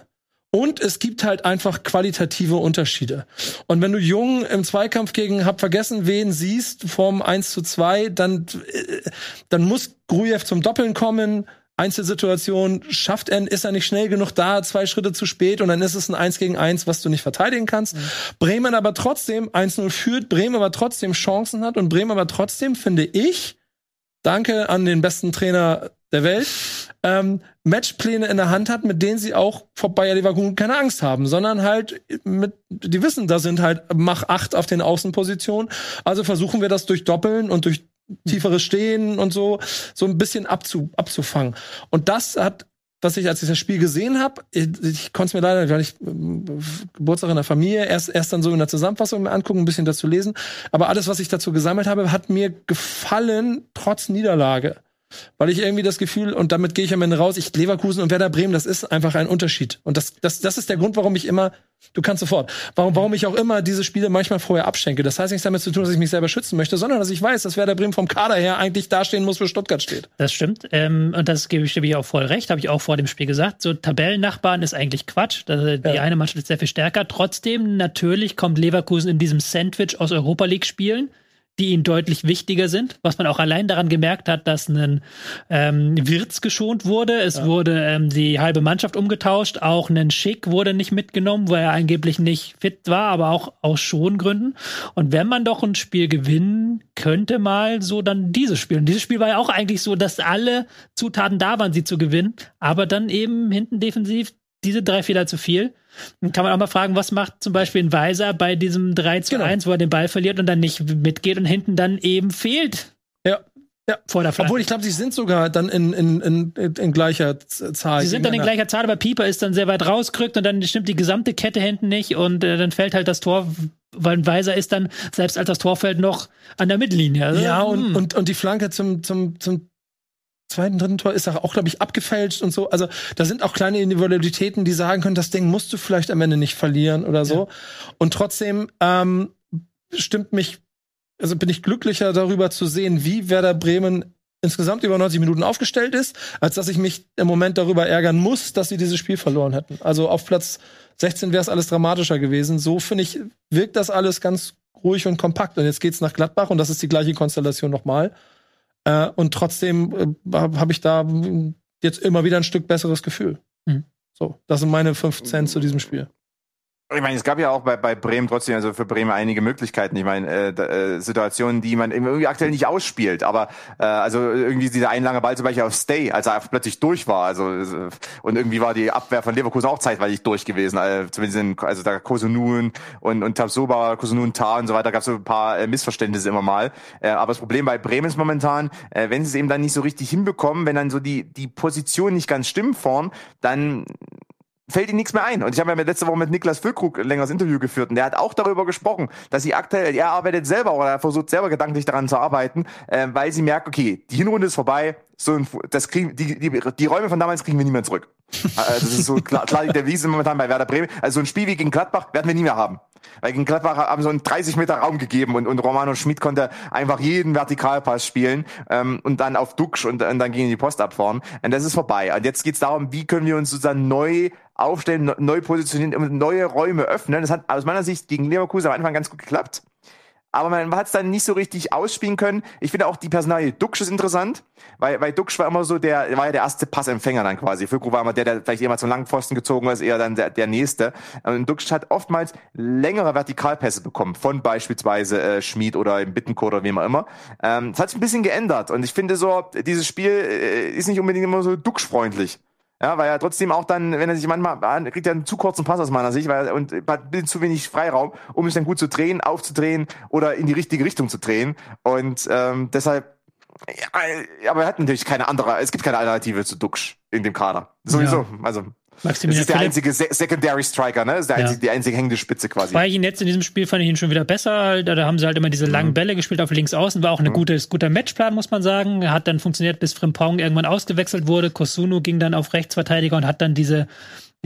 Und es gibt halt einfach qualitative Unterschiede. Und wenn du Jung im Zweikampf gegen hab vergessen wen siehst vom 1 zu 2, dann, äh, dann muss Grujew zum Doppeln kommen. Einzelsituation schafft er, ist er nicht schnell genug da, zwei Schritte zu spät und dann ist es ein Eins gegen Eins, was du nicht verteidigen kannst. Mhm. Bremen aber trotzdem 1-0 führt, Bremen aber trotzdem Chancen hat und Bremen aber trotzdem, finde ich, danke an den besten Trainer der Welt, ähm, Matchpläne in der Hand hat, mit denen sie auch vor Bayer Leverkusen keine Angst haben, sondern halt mit, die wissen, da sind halt Mach acht auf den Außenpositionen. Also versuchen wir das durch Doppeln und durch tieferes Stehen und so, so ein bisschen abzu, abzufangen. Und das hat, was ich, als ich das Spiel gesehen habe, ich, ich konnte es mir leider, weil ich äh, Geburtstag in der Familie, erst, erst dann so in der Zusammenfassung mir angucken, ein bisschen dazu lesen. Aber alles, was ich dazu gesammelt habe, hat mir gefallen, trotz Niederlage. Weil ich irgendwie das Gefühl, und damit gehe ich am Ende raus, ich Leverkusen und Werder Bremen, das ist einfach ein Unterschied. Und das, das, das ist der Grund, warum ich immer, du kannst sofort, warum, warum ich auch immer diese Spiele manchmal vorher abschenke. Das heißt nichts damit zu tun, dass ich mich selber schützen möchte, sondern dass ich weiß, dass Werder Bremen vom Kader her eigentlich dastehen muss, wo Stuttgart steht. Das stimmt. Ähm, und das gebe ich dir auch voll recht, habe ich auch vor dem Spiel gesagt. So Tabellennachbarn ist eigentlich Quatsch. Die ja. eine Mannschaft ist sehr viel stärker. Trotzdem, natürlich kommt Leverkusen in diesem Sandwich aus Europa League spielen die ihnen deutlich wichtiger sind, was man auch allein daran gemerkt hat, dass ein ähm, Wirtz geschont wurde. Es ja. wurde ähm, die halbe Mannschaft umgetauscht, auch ein Schick wurde nicht mitgenommen, weil er angeblich nicht fit war, aber auch aus Schongründen. Und wenn man doch ein Spiel gewinnen könnte, mal so dann dieses Spiel. Und dieses Spiel war ja auch eigentlich so, dass alle Zutaten da waren, sie zu gewinnen, aber dann eben hinten defensiv diese drei Fehler zu viel. Dann kann man auch mal fragen, was macht zum Beispiel ein Weiser bei diesem 3 zu genau. 1, wo er den Ball verliert und dann nicht mitgeht und hinten dann eben fehlt. Ja. Ja, vor der Flanke. Obwohl ich glaube, sie sind sogar dann in, in, in, in gleicher Zahl. Sie sind dann in gleicher Zahl, aber Pieper ist dann sehr weit rausgerückt und dann stimmt die gesamte Kette hinten nicht und äh, dann fällt halt das Tor, weil ein Weiser ist dann, selbst als das Tor fällt, noch an der Mittellinie. Also, ja, und, hm. und, und die Flanke zum, zum, zum zweiten, dritten Tor ist auch, glaube ich, abgefälscht und so. Also da sind auch kleine Individualitäten, die sagen können, das Ding musst du vielleicht am Ende nicht verlieren oder so. Ja. Und trotzdem ähm, stimmt mich, also bin ich glücklicher darüber zu sehen, wie Werder Bremen insgesamt über 90 Minuten aufgestellt ist, als dass ich mich im Moment darüber ärgern muss, dass sie dieses Spiel verloren hätten. Also auf Platz 16 wäre es alles dramatischer gewesen. So finde ich, wirkt das alles ganz ruhig und kompakt. Und jetzt geht's nach Gladbach und das ist die gleiche Konstellation nochmal. Äh, und trotzdem äh, habe ich da jetzt immer wieder ein Stück besseres Gefühl. Mhm. So, das sind meine fünf Cent zu diesem Spiel. Ich meine, es gab ja auch bei, bei Bremen trotzdem, also für Bremen einige Möglichkeiten. Ich meine, äh, äh, Situationen, die man irgendwie aktuell nicht ausspielt. Aber äh, also irgendwie dieser ein langer Ball zum Beispiel auf Stay, als er plötzlich durch war. Also äh, und irgendwie war die Abwehr von Leverkusen auch zeitweilig durch gewesen. Also, zumindest in, also da Kosunun und und Tabsoba, Kosunun Tar und so weiter gab es so ein paar äh, Missverständnisse immer mal. Äh, aber das Problem bei Bremen ist momentan, äh, wenn sie es eben dann nicht so richtig hinbekommen, wenn dann so die die Position nicht ganz stimmt vorn, dann fällt ihm nichts mehr ein. Und ich habe ja letzte Woche mit Niklas Füllkrug ein längeres Interview geführt und der hat auch darüber gesprochen, dass sie aktuell, er arbeitet selber oder er versucht selber gedanklich daran zu arbeiten, äh, weil sie merkt, okay, die Hinrunde ist vorbei, so ein, das kriegen, die, die, die Räume von damals kriegen wir nie mehr zurück. Äh, das ist so klar, klar der Wiese momentan bei Werder Bremen. Also so ein Spiel wie gegen Gladbach werden wir nie mehr haben. Weil gegen Gladbach haben so einen 30 Meter Raum gegeben und, und Romano Schmidt konnte einfach jeden Vertikalpass spielen ähm, und dann auf Duxch und, und dann gegen die Post abfahren. Und das ist vorbei. Und jetzt geht's darum, wie können wir uns sozusagen neu aufstellen, neu positionieren, neue Räume öffnen. Das hat aus meiner Sicht gegen Leverkusen am Anfang ganz gut geklappt aber man hat es dann nicht so richtig ausspielen können. Ich finde auch die Personalie Duxch ist interessant, weil, weil Duxch war immer so der, war ja der erste Passempfänger dann quasi. Füllkrug war immer der, der vielleicht mal zum Langpfosten gezogen ist, eher dann der, der Nächste. Und Duxch hat oftmals längere Vertikalpässe bekommen, von beispielsweise äh, Schmid oder im Bittenkurt oder wem auch immer. Ähm, das hat sich ein bisschen geändert und ich finde so, dieses Spiel äh, ist nicht unbedingt immer so Duxch-freundlich. Ja, weil er trotzdem auch dann, wenn er sich manchmal, kriegt er einen zu kurzen Pass aus meiner Sicht, weil er, und hat zu wenig Freiraum, um sich dann gut zu drehen, aufzudrehen oder in die richtige Richtung zu drehen. Und ähm, deshalb, ja, aber er hat natürlich keine andere, es gibt keine Alternative zu Duxch in dem Kader. Sowieso. Ja. Also Maximilian das ist der Philipp. einzige Se Secondary Striker, ne? Das ist der ja. einzige, die einzige hängende Spitze quasi. Weil ihn jetzt in diesem Spiel fand ich ihn schon wieder besser. Da haben sie halt immer diese langen mhm. Bälle gespielt auf links außen. War auch ein mhm. gutes, guter Matchplan, muss man sagen. Hat dann funktioniert, bis Frimpong irgendwann ausgewechselt wurde. Kosunu ging dann auf Rechtsverteidiger und hat dann diese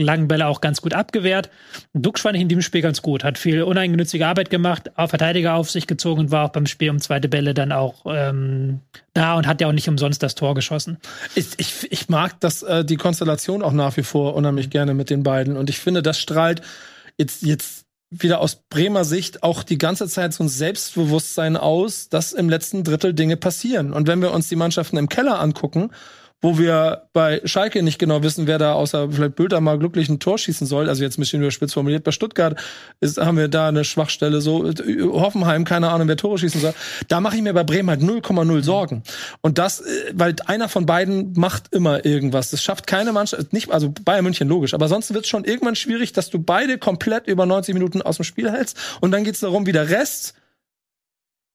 langen Bälle auch ganz gut abgewehrt. Duxch fand ich in diesem Spiel ganz gut, hat viel uneigennützige Arbeit gemacht, auch Verteidiger auf sich gezogen und war auch beim Spiel um zweite Bälle dann auch ähm, da und hat ja auch nicht umsonst das Tor geschossen. Ich, ich, ich mag das, äh, die Konstellation auch nach wie vor unheimlich gerne mit den beiden und ich finde, das strahlt jetzt, jetzt wieder aus Bremer Sicht auch die ganze Zeit so ein Selbstbewusstsein aus, dass im letzten Drittel Dinge passieren. Und wenn wir uns die Mannschaften im Keller angucken, wo wir bei Schalke nicht genau wissen, wer da außer vielleicht Bülter mal glücklich ein Tor schießen soll. Also jetzt ein bisschen überspitzt formuliert. Bei Stuttgart ist, haben wir da eine Schwachstelle. So Hoffenheim, keine Ahnung, wer Tore schießen soll. Da mache ich mir bei Bremen halt 0,0 Sorgen. Und das, äh, weil einer von beiden macht immer irgendwas. Das schafft keine Mannschaft, nicht, also Bayern München logisch, aber sonst wird es schon irgendwann schwierig, dass du beide komplett über 90 Minuten aus dem Spiel hältst. Und dann geht's darum, wie der Rest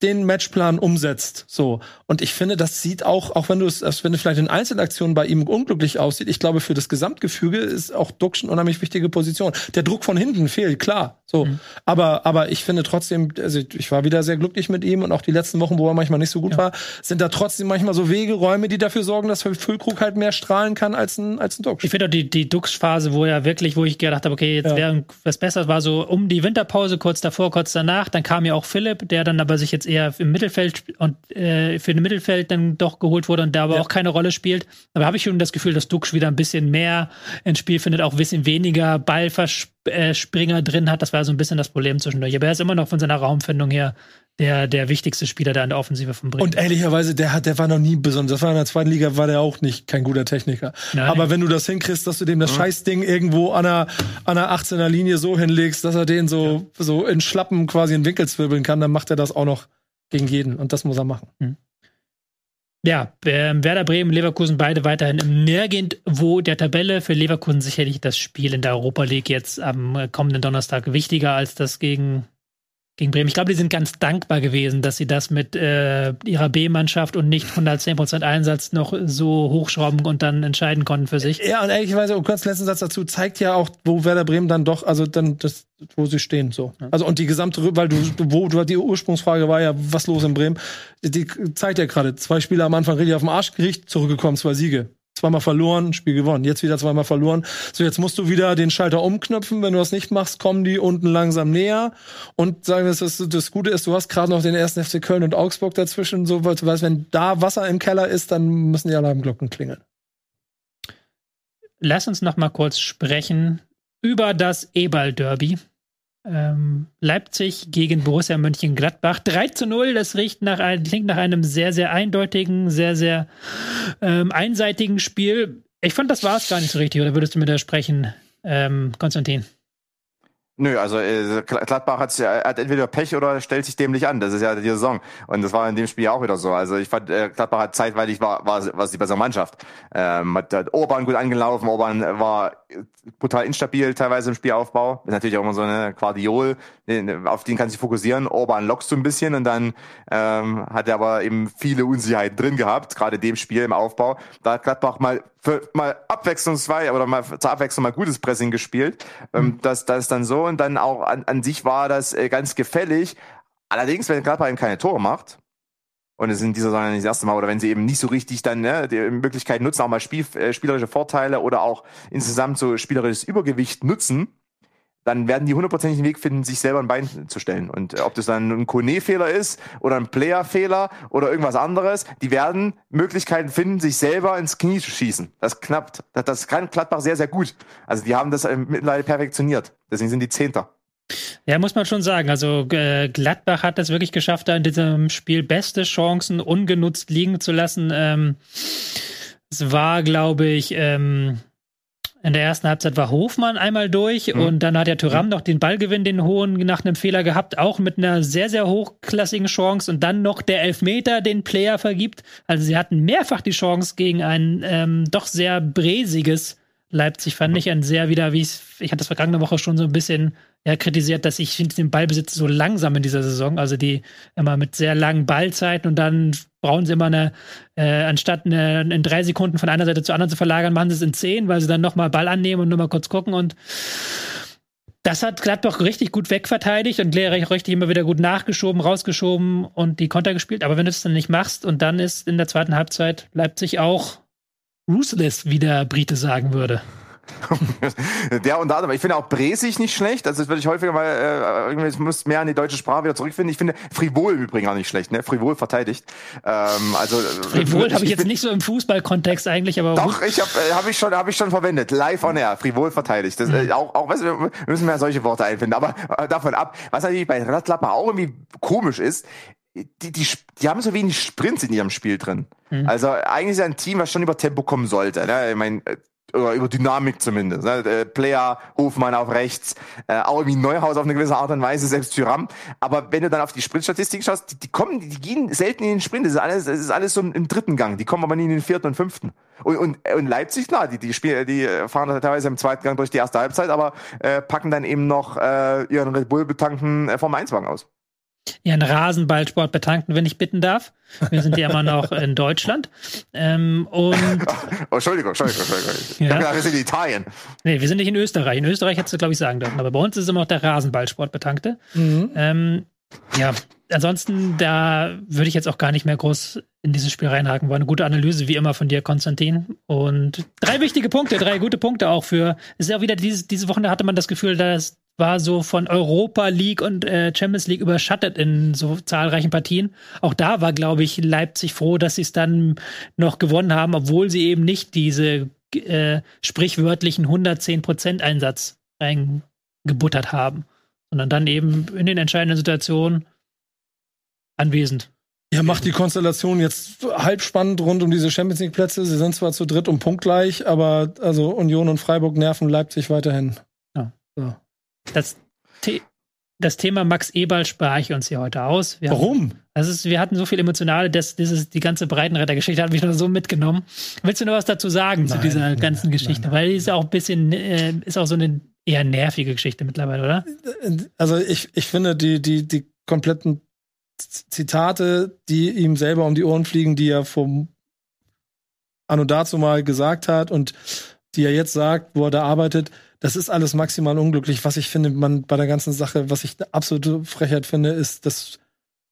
den Matchplan umsetzt. So. Und ich finde, das sieht auch, auch wenn du es, wenn du vielleicht in Einzelaktionen bei ihm unglücklich aussieht, ich glaube, für das Gesamtgefüge ist auch Duck eine unheimlich wichtige Position. Der Druck von hinten fehlt, klar. So. Mhm. Aber, aber ich finde trotzdem, also ich war wieder sehr glücklich mit ihm und auch die letzten Wochen, wo er manchmal nicht so gut ja. war, sind da trotzdem manchmal so Wegeräume, die dafür sorgen, dass Füllkrug halt mehr strahlen kann als ein, als ein Duck. Ich finde auch die, die Dux-Phase, wo er wirklich, wo ich gedacht habe, okay, jetzt ja. wäre was besser, war so um die Winterpause, kurz davor, kurz danach. Dann kam ja auch Philipp, der dann aber sich jetzt eher im Mittelfeld und äh, für den Mittelfeld dann doch geholt wurde und da aber ja. auch keine Rolle spielt. Aber habe ich schon das Gefühl, dass Dux wieder ein bisschen mehr ins Spiel findet, auch ein bisschen weniger Ballverspringer drin hat. Das war so ein bisschen das Problem zwischendurch. Aber er ist immer noch von seiner Raumfindung her der, der wichtigste Spieler da in der Offensive von Bremen. Und ehrlicherweise, der hat, der war noch nie besonders. Das war in der zweiten Liga, war der auch nicht kein guter Techniker. Nein. Aber wenn du das hinkriegst, dass du dem das ja. Scheißding irgendwo an der, an der 18er Linie so hinlegst, dass er den so, ja. so in Schlappen quasi in Winkel zwirbeln kann, dann macht er das auch noch gegen jeden. Und das muss er machen. Mhm. Ja, äh, Werder Bremen, Leverkusen beide weiterhin im Nirgendwo der Tabelle. Für Leverkusen sicherlich das Spiel in der Europa League jetzt am kommenden Donnerstag wichtiger als das gegen gegen Bremen. Ich glaube, die sind ganz dankbar gewesen, dass sie das mit äh, ihrer B-Mannschaft und nicht 110% Einsatz noch so hochschrauben und dann entscheiden konnten für sich. Ja, und ehrlicherweise, und kurz letzten Satz dazu, zeigt ja auch, wo Werder Bremen dann doch, also dann das, wo sie stehen, so. Also und die gesamte, weil du, wo, du die Ursprungsfrage war ja, was los in Bremen, die zeigt ja gerade, zwei Spieler am Anfang richtig auf den Arsch gerichtet, zurückgekommen, zwei Siege zweimal verloren, Spiel gewonnen. Jetzt wieder zweimal verloren. So, jetzt musst du wieder den Schalter umknöpfen. Wenn du das nicht machst, kommen die unten langsam näher. Und sagen wir, das, das Gute ist, du hast gerade noch den ersten FC Köln und Augsburg dazwischen. So, weil du weißt, wenn da Wasser im Keller ist, dann müssen die Alarmglocken klingeln. Lass uns noch mal kurz sprechen über das Eberl-Derby. Ähm, Leipzig gegen Borussia Mönchengladbach. 3 zu 0, das riecht nach, klingt nach einem sehr, sehr eindeutigen, sehr, sehr ähm, einseitigen Spiel. Ich fand, das war es gar nicht so richtig, oder würdest du mir da sprechen, ähm, Konstantin? Nö, also äh, Gladbach hat, hat entweder Pech oder stellt sich dämlich an. Das ist ja die Saison. Und das war in dem Spiel auch wieder so. Also ich fand, äh, Gladbach hat zeitweilig war, war, war die bessere Mannschaft. Ähm, hat, hat Orban gut angelaufen. Orban war brutal instabil teilweise im Spielaufbau. Ist natürlich auch immer so eine Quadiol, auf den kann sich fokussieren. Orban lockst so ein bisschen und dann ähm, hat er aber eben viele Unsicherheiten drin gehabt, gerade dem Spiel im Aufbau. Da hat Gladbach mal für mal abwechslungsweise oder mal zur Abwechslung mal gutes Pressing gespielt. Ähm, mhm. das, das ist dann so und dann auch an, an sich war das äh, ganz gefällig. Allerdings, wenn Gladbach eben keine Tore macht, und es sind dieser Saison nicht das erste Mal, oder wenn sie eben nicht so richtig dann ne, die Möglichkeit nutzen, auch mal Spiel, äh, spielerische Vorteile oder auch insgesamt so spielerisches Übergewicht nutzen, dann werden die hundertprozentig den Weg finden, sich selber ein Bein zu stellen. Und äh, ob das dann ein Kone-Fehler ist oder ein Player-Fehler oder irgendwas anderes, die werden Möglichkeiten finden, sich selber ins Knie zu schießen. Das knappt. Das, das kann Gladbach sehr, sehr gut. Also die haben das äh, mittlerweile perfektioniert. Deswegen sind die Zehnter. Ja, muss man schon sagen. Also äh, Gladbach hat es wirklich geschafft, da in diesem Spiel beste Chancen ungenutzt liegen zu lassen. Ähm, es war, glaube ich, ähm, in der ersten Halbzeit war Hofmann einmal durch mhm. und dann hat der Thuram mhm. noch den Ballgewinn, den hohen, nach einem Fehler gehabt, auch mit einer sehr, sehr hochklassigen Chance und dann noch der Elfmeter, den Player vergibt. Also sie hatten mehrfach die Chance gegen ein ähm, doch sehr bräsiges Leipzig, fand mhm. ich ein sehr wieder, wie ich, ich hatte das vergangene Woche schon so ein bisschen ja, kritisiert, dass ich finde den Ballbesitz so langsam in dieser Saison. Also die immer mit sehr langen Ballzeiten und dann brauchen sie immer eine, äh, anstatt eine, in drei Sekunden von einer Seite zur anderen zu verlagern, machen sie es in zehn, weil sie dann nochmal Ball annehmen und nur mal kurz gucken und das hat Gladbach richtig gut wegverteidigt und Lehrreich richtig immer wieder gut nachgeschoben, rausgeschoben und die Konter gespielt. Aber wenn du es dann nicht machst und dann ist in der zweiten Halbzeit Leipzig auch ruthless, wie der Brite sagen würde. der unter anderem. Ich finde auch Bresig nicht schlecht. Also das würde ich häufiger mal, äh, irgendwie muss mehr an die deutsche Sprache wieder zurückfinden. Ich finde Frivol im Übrigen auch nicht schlecht, ne? Frivol verteidigt. Ähm, also Frivol habe ich jetzt nicht so im Fußballkontext eigentlich, aber doch ich habe äh, habe ich schon habe ich schon verwendet. Live on air. Frivol verteidigt. Das, äh, auch auch weißt du, wir müssen mehr solche Worte einfinden. Aber äh, davon ab, was natürlich bei Radlapper auch irgendwie komisch ist die, die, die haben so wenig Sprints in ihrem Spiel drin. Mhm. Also eigentlich ist ja ein Team, was schon über Tempo kommen sollte. Ne? Ich meine, äh, oder über Dynamik zumindest. Ne? Äh, Player, Hofmann auf rechts, äh, auch irgendwie Neuhaus auf eine gewisse Art und Weise, selbst Tyram. Aber wenn du dann auf die Sprintstatistik schaust, die, die kommen, die gehen selten in den Sprint. Das ist alles, das ist alles so im dritten Gang. Die kommen aber nie in den vierten und fünften. Und, und, und Leipzig, klar, die, die spielen, die fahren teilweise im zweiten Gang durch die erste Halbzeit, aber äh, packen dann eben noch äh, ihren Red Bull betankten äh, Formel 1 Wagen aus ihren Rasenballsport betankten, wenn ich bitten darf. Wir sind ja immer noch in Deutschland. Ähm, und oh, Entschuldigung, Entschuldigung, Entschuldigung. Ja. Gedacht, wir sind in Italien. Nee, wir sind nicht in Österreich. In Österreich hättest du, glaube ich, sagen dürfen. Aber bei uns ist immer noch der Rasenballsport betankte. Mhm. Ähm, ja, ansonsten, da würde ich jetzt auch gar nicht mehr groß in dieses Spiel reinhaken. War eine gute Analyse, wie immer, von dir, Konstantin. Und drei wichtige Punkte, drei gute Punkte auch für. Es ist ja auch wieder dieses, diese Woche, da hatte man das Gefühl, dass war so von Europa League und äh, Champions League überschattet in so zahlreichen Partien. Auch da war, glaube ich, Leipzig froh, dass sie es dann noch gewonnen haben, obwohl sie eben nicht diese äh, sprichwörtlichen 110% Einsatz eingebuttert haben, sondern dann eben in den entscheidenden Situationen anwesend. Ja, macht die Konstellation jetzt halb spannend rund um diese Champions League Plätze. Sie sind zwar zu dritt und punktgleich, aber also Union und Freiburg nerven Leipzig weiterhin. Das, The das Thema Max Eberl spare ich uns hier heute aus. Wir Warum? Haben, das ist, wir hatten so viel Emotionale, dass dieses, die ganze Breitenretter-Geschichte hat mich noch so mitgenommen. Willst du noch was dazu sagen nein, zu dieser ganzen nein, Geschichte? Nein, Weil die ist auch ein bisschen, äh, ist auch so eine eher nervige Geschichte mittlerweile, oder? Also ich, ich finde die, die, die kompletten Zitate, die ihm selber um die Ohren fliegen, die er vom Anno dazu mal gesagt hat und die er jetzt sagt, wo er da arbeitet, das ist alles maximal unglücklich. Was ich finde, man bei der ganzen Sache, was ich eine absolute Frechheit finde, ist das,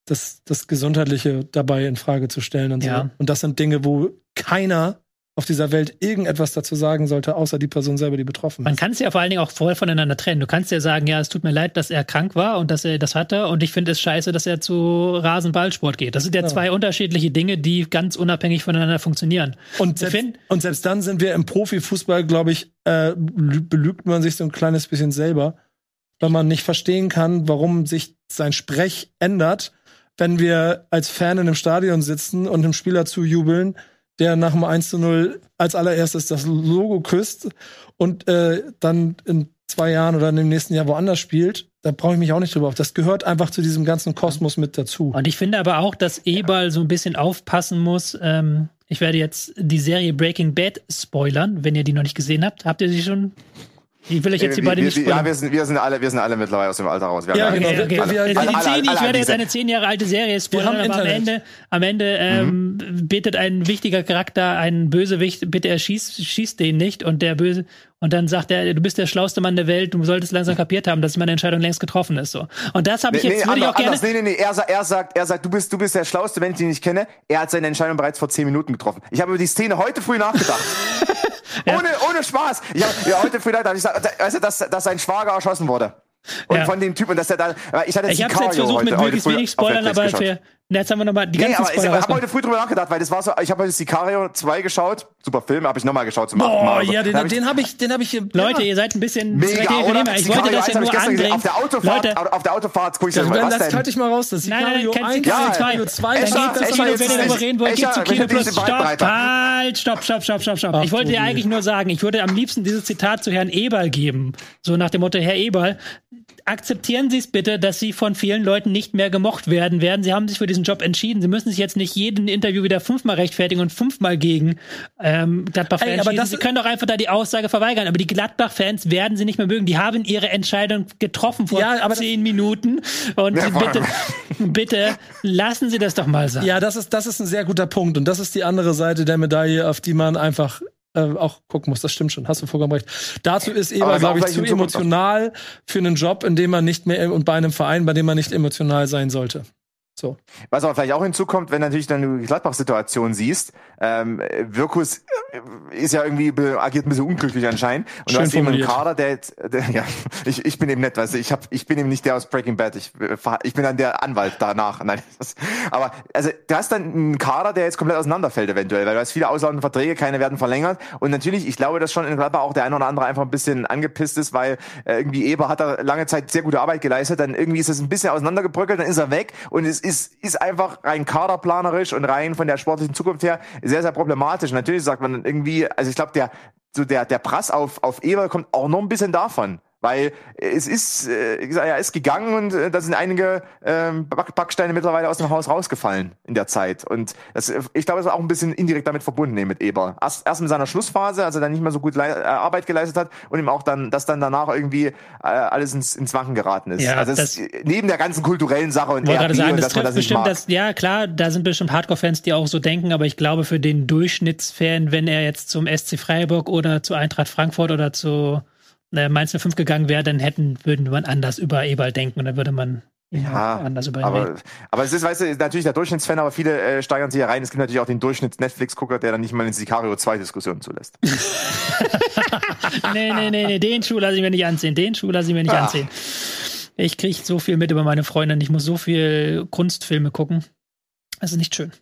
das, das Gesundheitliche dabei in Frage zu stellen und ja. so. Und das sind Dinge, wo keiner auf dieser Welt irgendetwas dazu sagen sollte, außer die Person selber, die betroffen ist. Man kann es ja vor allen Dingen auch vorher voneinander trennen. Du kannst ja sagen, ja, es tut mir leid, dass er krank war und dass er das hatte und ich finde es scheiße, dass er zu Rasenballsport geht. Das sind ja, ja, zwei unterschiedliche Dinge, die ganz unabhängig voneinander funktionieren. Und selbst, find, und selbst dann sind wir im Profifußball, glaube ich, äh, belügt man sich so ein kleines bisschen selber, weil man nicht verstehen kann, warum sich sein Sprech ändert, wenn wir als Fan in einem Stadion sitzen und einem Spieler zujubeln, der nach dem 1 zu 0 als allererstes das Logo küsst und äh, dann in zwei Jahren oder in dem nächsten Jahr woanders spielt, da brauche ich mich auch nicht drüber auf. Das gehört einfach zu diesem ganzen Kosmos mit dazu. Und ich finde aber auch, dass Ebal so ein bisschen aufpassen muss. Ähm, ich werde jetzt die Serie Breaking Bad spoilern, wenn ihr die noch nicht gesehen habt. Habt ihr sie schon ich will euch jetzt hier beide nicht Ja, wir sind, wir sind alle, wir sind alle mittlerweile aus dem Alter raus. Wir ja, genau. Okay, okay. Alle, alle, alle, zehn, ich werde jetzt eine zehn Jahre alte Serie spoilern, aber am Ende, am Ende ähm, mhm. bittet ein wichtiger Charakter einen Bösewicht, bitte er schießt, schießt den nicht und der Böse und dann sagt er, du bist der schlauste Mann der Welt, du solltest langsam kapiert haben, dass meine Entscheidung längst getroffen ist. So. Und das habe ich jetzt, nee, würde ich auch anders, gerne. Nee, nee, nee, er, er sagt, er sagt, du bist, du bist der Schlauste, wenn ich dich nicht kenne. Er hat seine Entscheidung bereits vor zehn Minuten getroffen. Ich habe über die Szene heute früh nachgedacht. ja. Ohne, ohne Spaß. Ich habe ja, heute früh nachgedacht, ich sag, weißt du, dass, dass sein Schwager erschossen wurde. Und ja. von dem Typen, dass er da, ich hatte Ich habe jetzt versucht, mit möglichst wenig Spoilern, aber für, jetzt haben wir nochmal die ganzen nee, aber Spoiler. Ich habe heute früh drüber nachgedacht, weil das war so, ich habe heute Sicario 2 geschaut, super Film, habe ich nochmal geschaut zum achten Mal. Oh, ja, den, den habe ich, den habe ich Leute, ihr seid ein bisschen Mega, oder? Ich wollte das ja nur anbringen. Auf der Autofahrt, Leute. auf der Autofahrt guck ich ja, dann lass halt dich mal raus, das Sicario 1, Sicario 2, dann geht das Kino, wenn ihr darüber reden wollt, geht zu Kino Plus. Stopp, halt, stopp, stopp, stopp, stopp, stopp. Ich wollte dir eigentlich nur sagen, ich würde am liebsten dieses Zitat zu Herrn Eberl geben. So nach dem Motto, Herr Eberl, akzeptieren Sie es bitte, dass Sie von vielen Leuten nicht mehr gemocht werden werden. Sie haben sich für diesen Job entschieden. Sie müssen sich jetzt nicht jeden Interview wieder fünfmal rechtfertigen und fünfmal gegen ähm, Gladbach-Fans aber das Sie können doch einfach da die Aussage verweigern. Aber die Gladbach-Fans werden Sie nicht mehr mögen. Die haben ihre Entscheidung getroffen vor ja, zehn Minuten. Und ja, bitte, bitte lassen Sie das doch mal sagen. Ja, das ist, das ist ein sehr guter Punkt. Und das ist die andere Seite der Medaille, auf die man einfach äh, auch gucken muss. Das stimmt schon, hast du vollkommen recht. Dazu ist Eber, glaube ich, zu emotional für einen Job, in dem man nicht mehr und bei einem Verein, bei dem man nicht emotional sein sollte. So. Was aber vielleicht auch hinzukommt, wenn natürlich dann du die Gladbach-Situation siehst, ähm, Wirkus ist ja irgendwie agiert ein bisschen unglücklich anscheinend. Und Schön du hast eben einen formuliert. Kader, der, jetzt- der ja, ich, ich bin eben nett, weißt du, ich hab, ich bin eben nicht der aus Breaking Bad. Ich, äh, ich bin dann der Anwalt danach. Nein, das, aber also du hast dann einen Kader, der jetzt komplett auseinanderfällt eventuell, weil du hast viele auslaufende Verträge, keine werden verlängert. Und natürlich, ich glaube, dass schon in Gladbach auch der eine oder andere einfach ein bisschen angepisst ist, weil äh, irgendwie Eber hat da lange Zeit sehr gute Arbeit geleistet. Dann irgendwie ist es ein bisschen auseinandergebröckelt, dann ist er weg und es ist, ist einfach rein kaderplanerisch und rein von der sportlichen Zukunft her sehr, sehr problematisch. Natürlich sagt man dann irgendwie, also ich glaube, der, so der, der Prass auf, auf Eber kommt auch noch ein bisschen davon. Weil es ist, äh, er ist gegangen und äh, da sind einige ähm, Back Backsteine mittlerweile aus dem Haus rausgefallen in der Zeit. Und das, äh, ich glaube, es ist auch ein bisschen indirekt damit verbunden eben mit Eber. Erst, erst in seiner Schlussphase, als er dann nicht mehr so gut äh, Arbeit geleistet hat und ihm auch dann, dass dann danach irgendwie äh, alles ins, ins Wanken geraten ist. Ja, also das- neben der ganzen kulturellen Sache und RB sagen, und das dass man das nicht bestimmt das, ja klar, da sind bestimmt Hardcore-Fans, die auch so denken, aber ich glaube für den Durchschnittsfan, wenn er jetzt zum SC Freiburg oder zu Eintracht Frankfurt oder zu äh, Mainz 05 gegangen wäre, dann hätten, würde man anders über Eberl denken und dann würde man Ja, anders über ihn reden. aber, aber es ist, weißt du, ist natürlich der Durchschnittsfan, aber viele äh, steigern sich hier rein. Es gibt natürlich auch den Durchschnitts-Netflix-Gucker, der dann nicht mal in Sicario 2 Diskussionen zulässt. Nee, nee, nee, nee, den Schuh lasse ich mir nicht anziehen. Den Schuh lasse ich mir nicht Ah. anziehen. Ich kriege so viel mit über meine Freundin. Ich muss so viel Kunstfilme gucken. Das ist nicht schön.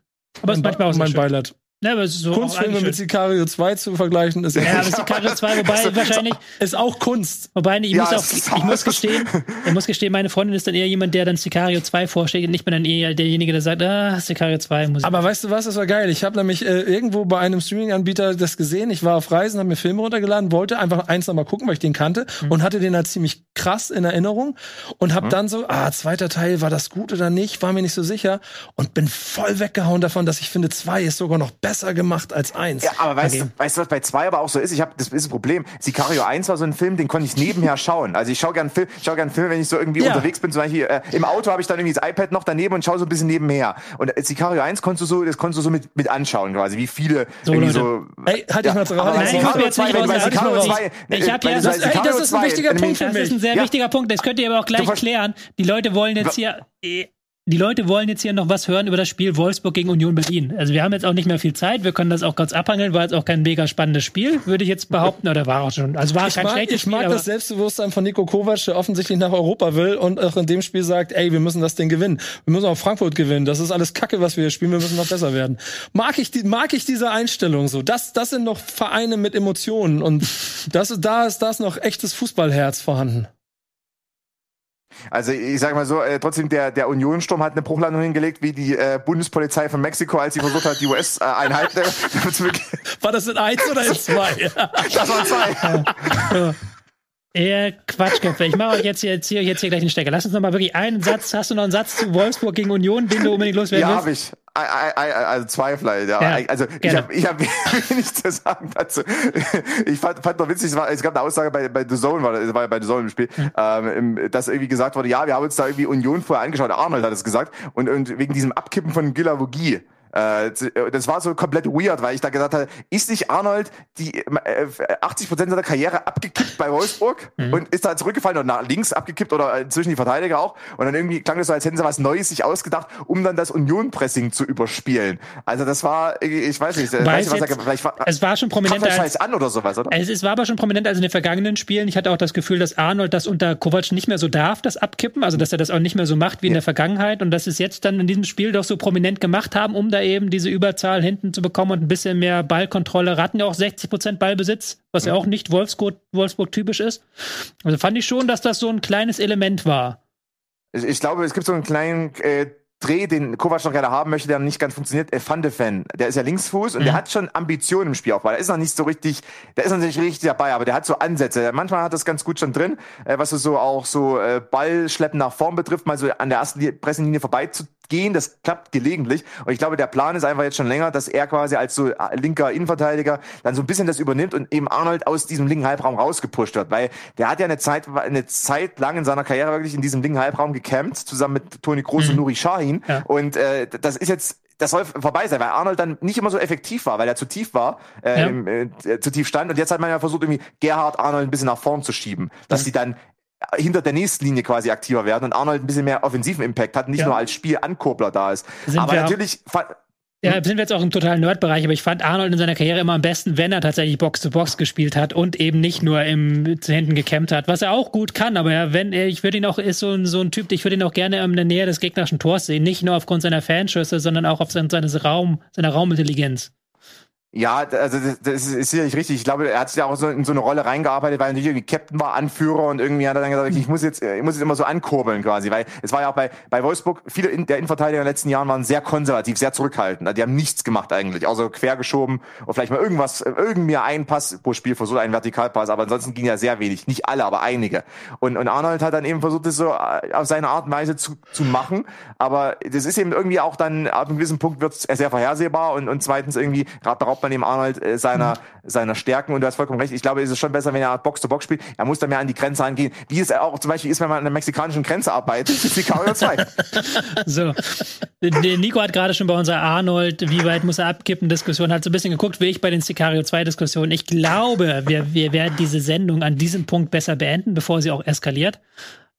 Aber es ist manchmal auch mein schön. Beileid. Ja, aber es ist so Kunstfilme mit. Sicario 2 zu vergleichen, ist, Ja, aber Sicario 2, wobei wahrscheinlich, ist auch Kunst. wobei ich, Ja, muss ist auch, ich muss gestehen, ich muss gestehen, meine Freundin ist dann eher jemand, der dann Sicario 2 vorschlägt und ich bin dann eher derjenige, der sagt, ah, Sicario 2 muss ich. Aber weißt du was, das war geil. Ich habe nämlich äh, irgendwo bei einem Streaming-Anbieter das gesehen. Ich war auf Reisen, habe mir Filme runtergeladen, wollte einfach eins nochmal gucken, weil ich den kannte Mhm. und hatte den halt ziemlich krass in Erinnerung und habe dann so, ah, zweiter Teil, war das gut oder nicht, war mir nicht so sicher und bin voll weggehauen davon, dass ich finde, zwei ist sogar noch besser gemacht als eins. Ja, aber weißt, Okay. du, weißt du, was bei zwei aber auch so ist? Ich habe das ist ein Problem. Sicario 1 war so ein Film, den konnte ich nebenher schauen. Also ich schaue gern Film, ich schau gern Film, wenn ich so irgendwie Ja. unterwegs bin, zum Beispiel äh, im Auto habe ich dann irgendwie das iPad noch daneben und schaue so ein bisschen nebenher. Und äh, Sicario 1 konntest du so, das konntest du so mit, mit anschauen quasi, wie viele So, irgendwie Leute. so. Ey, halt dich mal dran. aber Nein, ich Sicario jetzt 2, nicht wenn bei halt Sicario mal 2, raus. Ich hab ja- dieser das- ey, das ist ein 2, wichtiger Punkt mich- für Das mich. ist ein sehr Ja. wichtiger Punkt. Das könnt ihr aber auch gleich klären. Die Leute wollen jetzt hier. Die Leute wollen jetzt hier noch was hören über das Spiel Wolfsburg gegen Union Berlin. Also wir haben jetzt auch nicht mehr viel Zeit. Wir können das auch kurz abhandeln. War jetzt auch kein mega spannendes Spiel, würde ich jetzt behaupten. Oder war auch schon. Also war Ich kein mag, schlechtes ich Spiel. mag aber das Selbstbewusstsein von Nico Kovac, der offensichtlich nach Europa will und auch in dem Spiel sagt, ey, wir müssen das Ding gewinnen. Wir müssen auch Frankfurt gewinnen. Das ist alles Kacke, was wir hier spielen. Wir müssen noch besser werden. Mag ich, die, mag ich diese Einstellung so. Das, das sind noch Vereine mit Emotionen und das, da ist das noch echtes Fußballherz vorhanden. Also ich sag mal so, äh, trotzdem der der Unionsturm hat eine Bruchlandung hingelegt, wie die äh, Bundespolizei von Mexiko, als sie versucht hat, die US-Einheiten zu begehen. War das in eins oder in zwei? Das waren zwei. Ihr Quatschköpfe. Ich mache euch jetzt hier, ziehe euch jetzt hier gleich einen Stecker. Lass uns noch mal wirklich einen Satz. Hast du noch einen Satz zu Wolfsburg gegen Union, den du unbedingt loswerden Ja, willst? habe ich. I, I, I, also zwei vielleicht. Ja. Ja, also ich habe ich hab nichts zu sagen dazu. Ich fand, fand noch witzig, es, war, es gab eine Aussage bei, bei The Zone, war, war ja bei The Zone im Spiel, ähm, im- dass irgendwie gesagt wurde, ja, wir haben uns da irgendwie Union vorher angeschaut, Arnold hat es gesagt, und, und wegen diesem Abkippen von Gilavogie. Äh, das war so komplett weird, weil ich da gesagt habe, ist nicht Arnold die äh, 80 Prozent seiner Karriere abgekippt bei Wolfsburg Mhm. und ist da zurückgefallen und nach links abgekippt oder äh, zwischen die Verteidiger auch und dann irgendwie klang das so, als hätten sie was Neues sich ausgedacht, um dann das Union-Pressing zu überspielen. Also das war, ich weiß nicht, äh, Weiß weiß nicht was jetzt- er, vielleicht war, Es war schon als, Scheiß an oder sowas, oder? Es, es war aber schon prominent als in den vergangenen Spielen. Ich hatte auch das Gefühl, dass Arnold das unter Kovac nicht mehr so darf, das Abkippen. Also, dass er das auch nicht mehr so macht wie in der Vergangenheit. Und dass sie es jetzt dann in diesem Spiel doch so prominent gemacht haben, um da eben diese Überzahl hinten zu bekommen und ein bisschen mehr Ballkontrolle. Ratten ja auch 60 Prozent Ballbesitz, was ja auch nicht Wolfsburg, Wolfsburg typisch ist. Also fand ich schon, dass das so ein kleines Element war. Ich, glaube, es gibt so einen kleinen äh, Dreh, den Kovac noch gerne haben möchte, der nicht ganz funktioniert. Äh, Van de Ven, der ist ja Linksfuß und der hat schon Ambitionen im Spielaufbau. Der ist noch nicht so richtig, der ist noch nicht richtig dabei, aber der hat so Ansätze. Manchmal hat das ganz gut schon drin, äh, was so auch so äh, Ballschleppen nach vorn betrifft, mal so an der ersten Li- Pressenlinie vorbeizugehen. Das klappt gelegentlich. Und ich glaube, der Plan ist einfach jetzt schon länger, dass er quasi als so äh, linker Innenverteidiger dann so ein bisschen das übernimmt und eben Arnold aus diesem linken Halbraum rausgepusht wird, weil der hat ja eine Zeit, eine Zeit lang in seiner Karriere wirklich in diesem linken Halbraum gekämpft, zusammen mit Toni Kroos und Nuri Sahin. Ja. Und äh, das ist jetzt das soll vorbei sein, weil Arnold dann nicht immer so effektiv war, weil er zu tief war, äh, Ja. äh, zu tief stand. Und jetzt hat man ja versucht, irgendwie Gerhard Arnold ein bisschen nach vorn zu schieben, dass die dann hinter der nächsten Linie quasi aktiver werden und Arnold ein bisschen mehr offensiven Impact hat, nicht Ja. nur als Spielankurbler da ist. Sind Aber natürlich, Ja, sind wir jetzt auch im totalen Nerd-Bereich, aber ich fand Arnold in seiner Karriere immer am besten, wenn er tatsächlich Box-to-Box gespielt hat und eben nicht nur im zu hinten gekämmt hat, was er auch gut kann, aber ja, wenn er, ich würde ihn auch, ist so ein, so ein Typ, ich würde ihn auch gerne in der Nähe des gegnerischen Tors sehen, nicht nur aufgrund seiner Fanschüsse, sondern auch aufgrund seines Raum, seiner Raumintelligenz. Ja, also das, das ist sicherlich richtig. Ich glaube, er hat sich ja auch so in so eine Rolle reingearbeitet, weil er natürlich irgendwie Captain war, Anführer und irgendwie hat er dann gesagt, ich muss jetzt, ich muss jetzt immer so ankurbeln quasi, weil es war ja auch bei, bei Wolfsburg, viele in, der Innenverteidiger in den letzten Jahren waren sehr konservativ, sehr zurückhaltend. Die haben nichts gemacht eigentlich, außer quergeschoben oder vielleicht mal irgendwas, irgendwie ein Pass pro Spiel versucht, einen Vertikalpass, aber ansonsten ging ja sehr wenig. Nicht alle, aber einige. Und, und Arnold hat dann eben versucht, das so äh, auf seine Art und Weise zu, zu machen, aber das ist eben irgendwie auch dann, ab einem gewissen Punkt wird es sehr vorhersehbar und, und zweitens irgendwie, gerade beraubt man dem Arnold äh, seiner, seiner Stärken und du hast vollkommen recht. Ich glaube, es ist schon besser, wenn er Box-to-Box spielt. Er muss da mehr an die Grenze angehen. Wie es auch zum Beispiel ist, wenn man an der mexikanischen Grenze arbeitet. Sicario 2. so. Nico hat gerade schon bei unserer Arnold, wie weit muss er abkippen, Diskussion, hat so ein bisschen geguckt, wie ich bei den Sicario 2 Diskussionen. Ich glaube, wir, wir werden diese Sendung an diesem Punkt besser beenden, bevor sie auch eskaliert.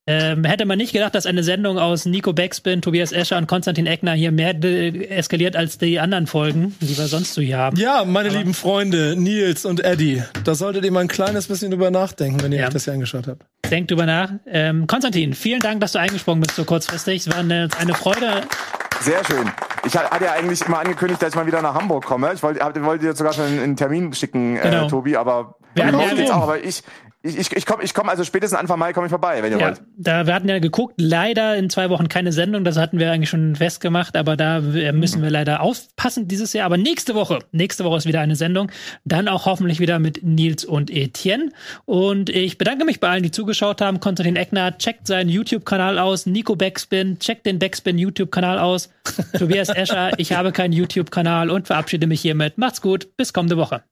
Ähm, hätte man nicht gedacht, dass eine Sendung aus Nico Beckspin, Tobias Escher und Konstantin Eckner hier mehr eskaliert als die anderen Folgen, die wir sonst so hier haben. Ja, meine Aber lieben Freunde, Nils und Eddie, da solltet ihr mal ein kleines bisschen drüber nachdenken, wenn ihr ja. euch das hier angeschaut habt. Denkt drüber nach. Ähm, Konstantin, vielen Dank, dass du eingesprungen bist so kurzfristig. Es war eine, eine Freude. Sehr schön. Ich hatte ja eigentlich immer angekündigt, dass ich mal wieder nach Hamburg komme. Ich wollte, wollte dir sogar schon einen Termin schicken, äh, genau. äh, Tobi, aber wir haben ja, jetzt auch, aber ich, ich, ich, ich komme ich komm also spätestens Anfang Mai komme ich vorbei, wenn ihr ja, wollt. Da, wir hatten ja geguckt, leider in zwei Wochen keine Sendung, das hatten wir eigentlich schon festgemacht, aber da müssen mhm. wir leider aufpassen dieses Jahr. Aber nächste Woche, nächste Woche ist wieder eine Sendung. Dann auch hoffentlich wieder mit Nils und Etienne. Und ich bedanke mich bei allen, die zugeschaut haben. Konstantin Eckner, checkt seinen YouTube-Kanal aus. Nico Backspin, checkt den Backspin YouTube-Kanal aus. Tobias Escher, ich habe keinen YouTube-Kanal und verabschiede mich hiermit. Macht's gut, bis kommende Woche.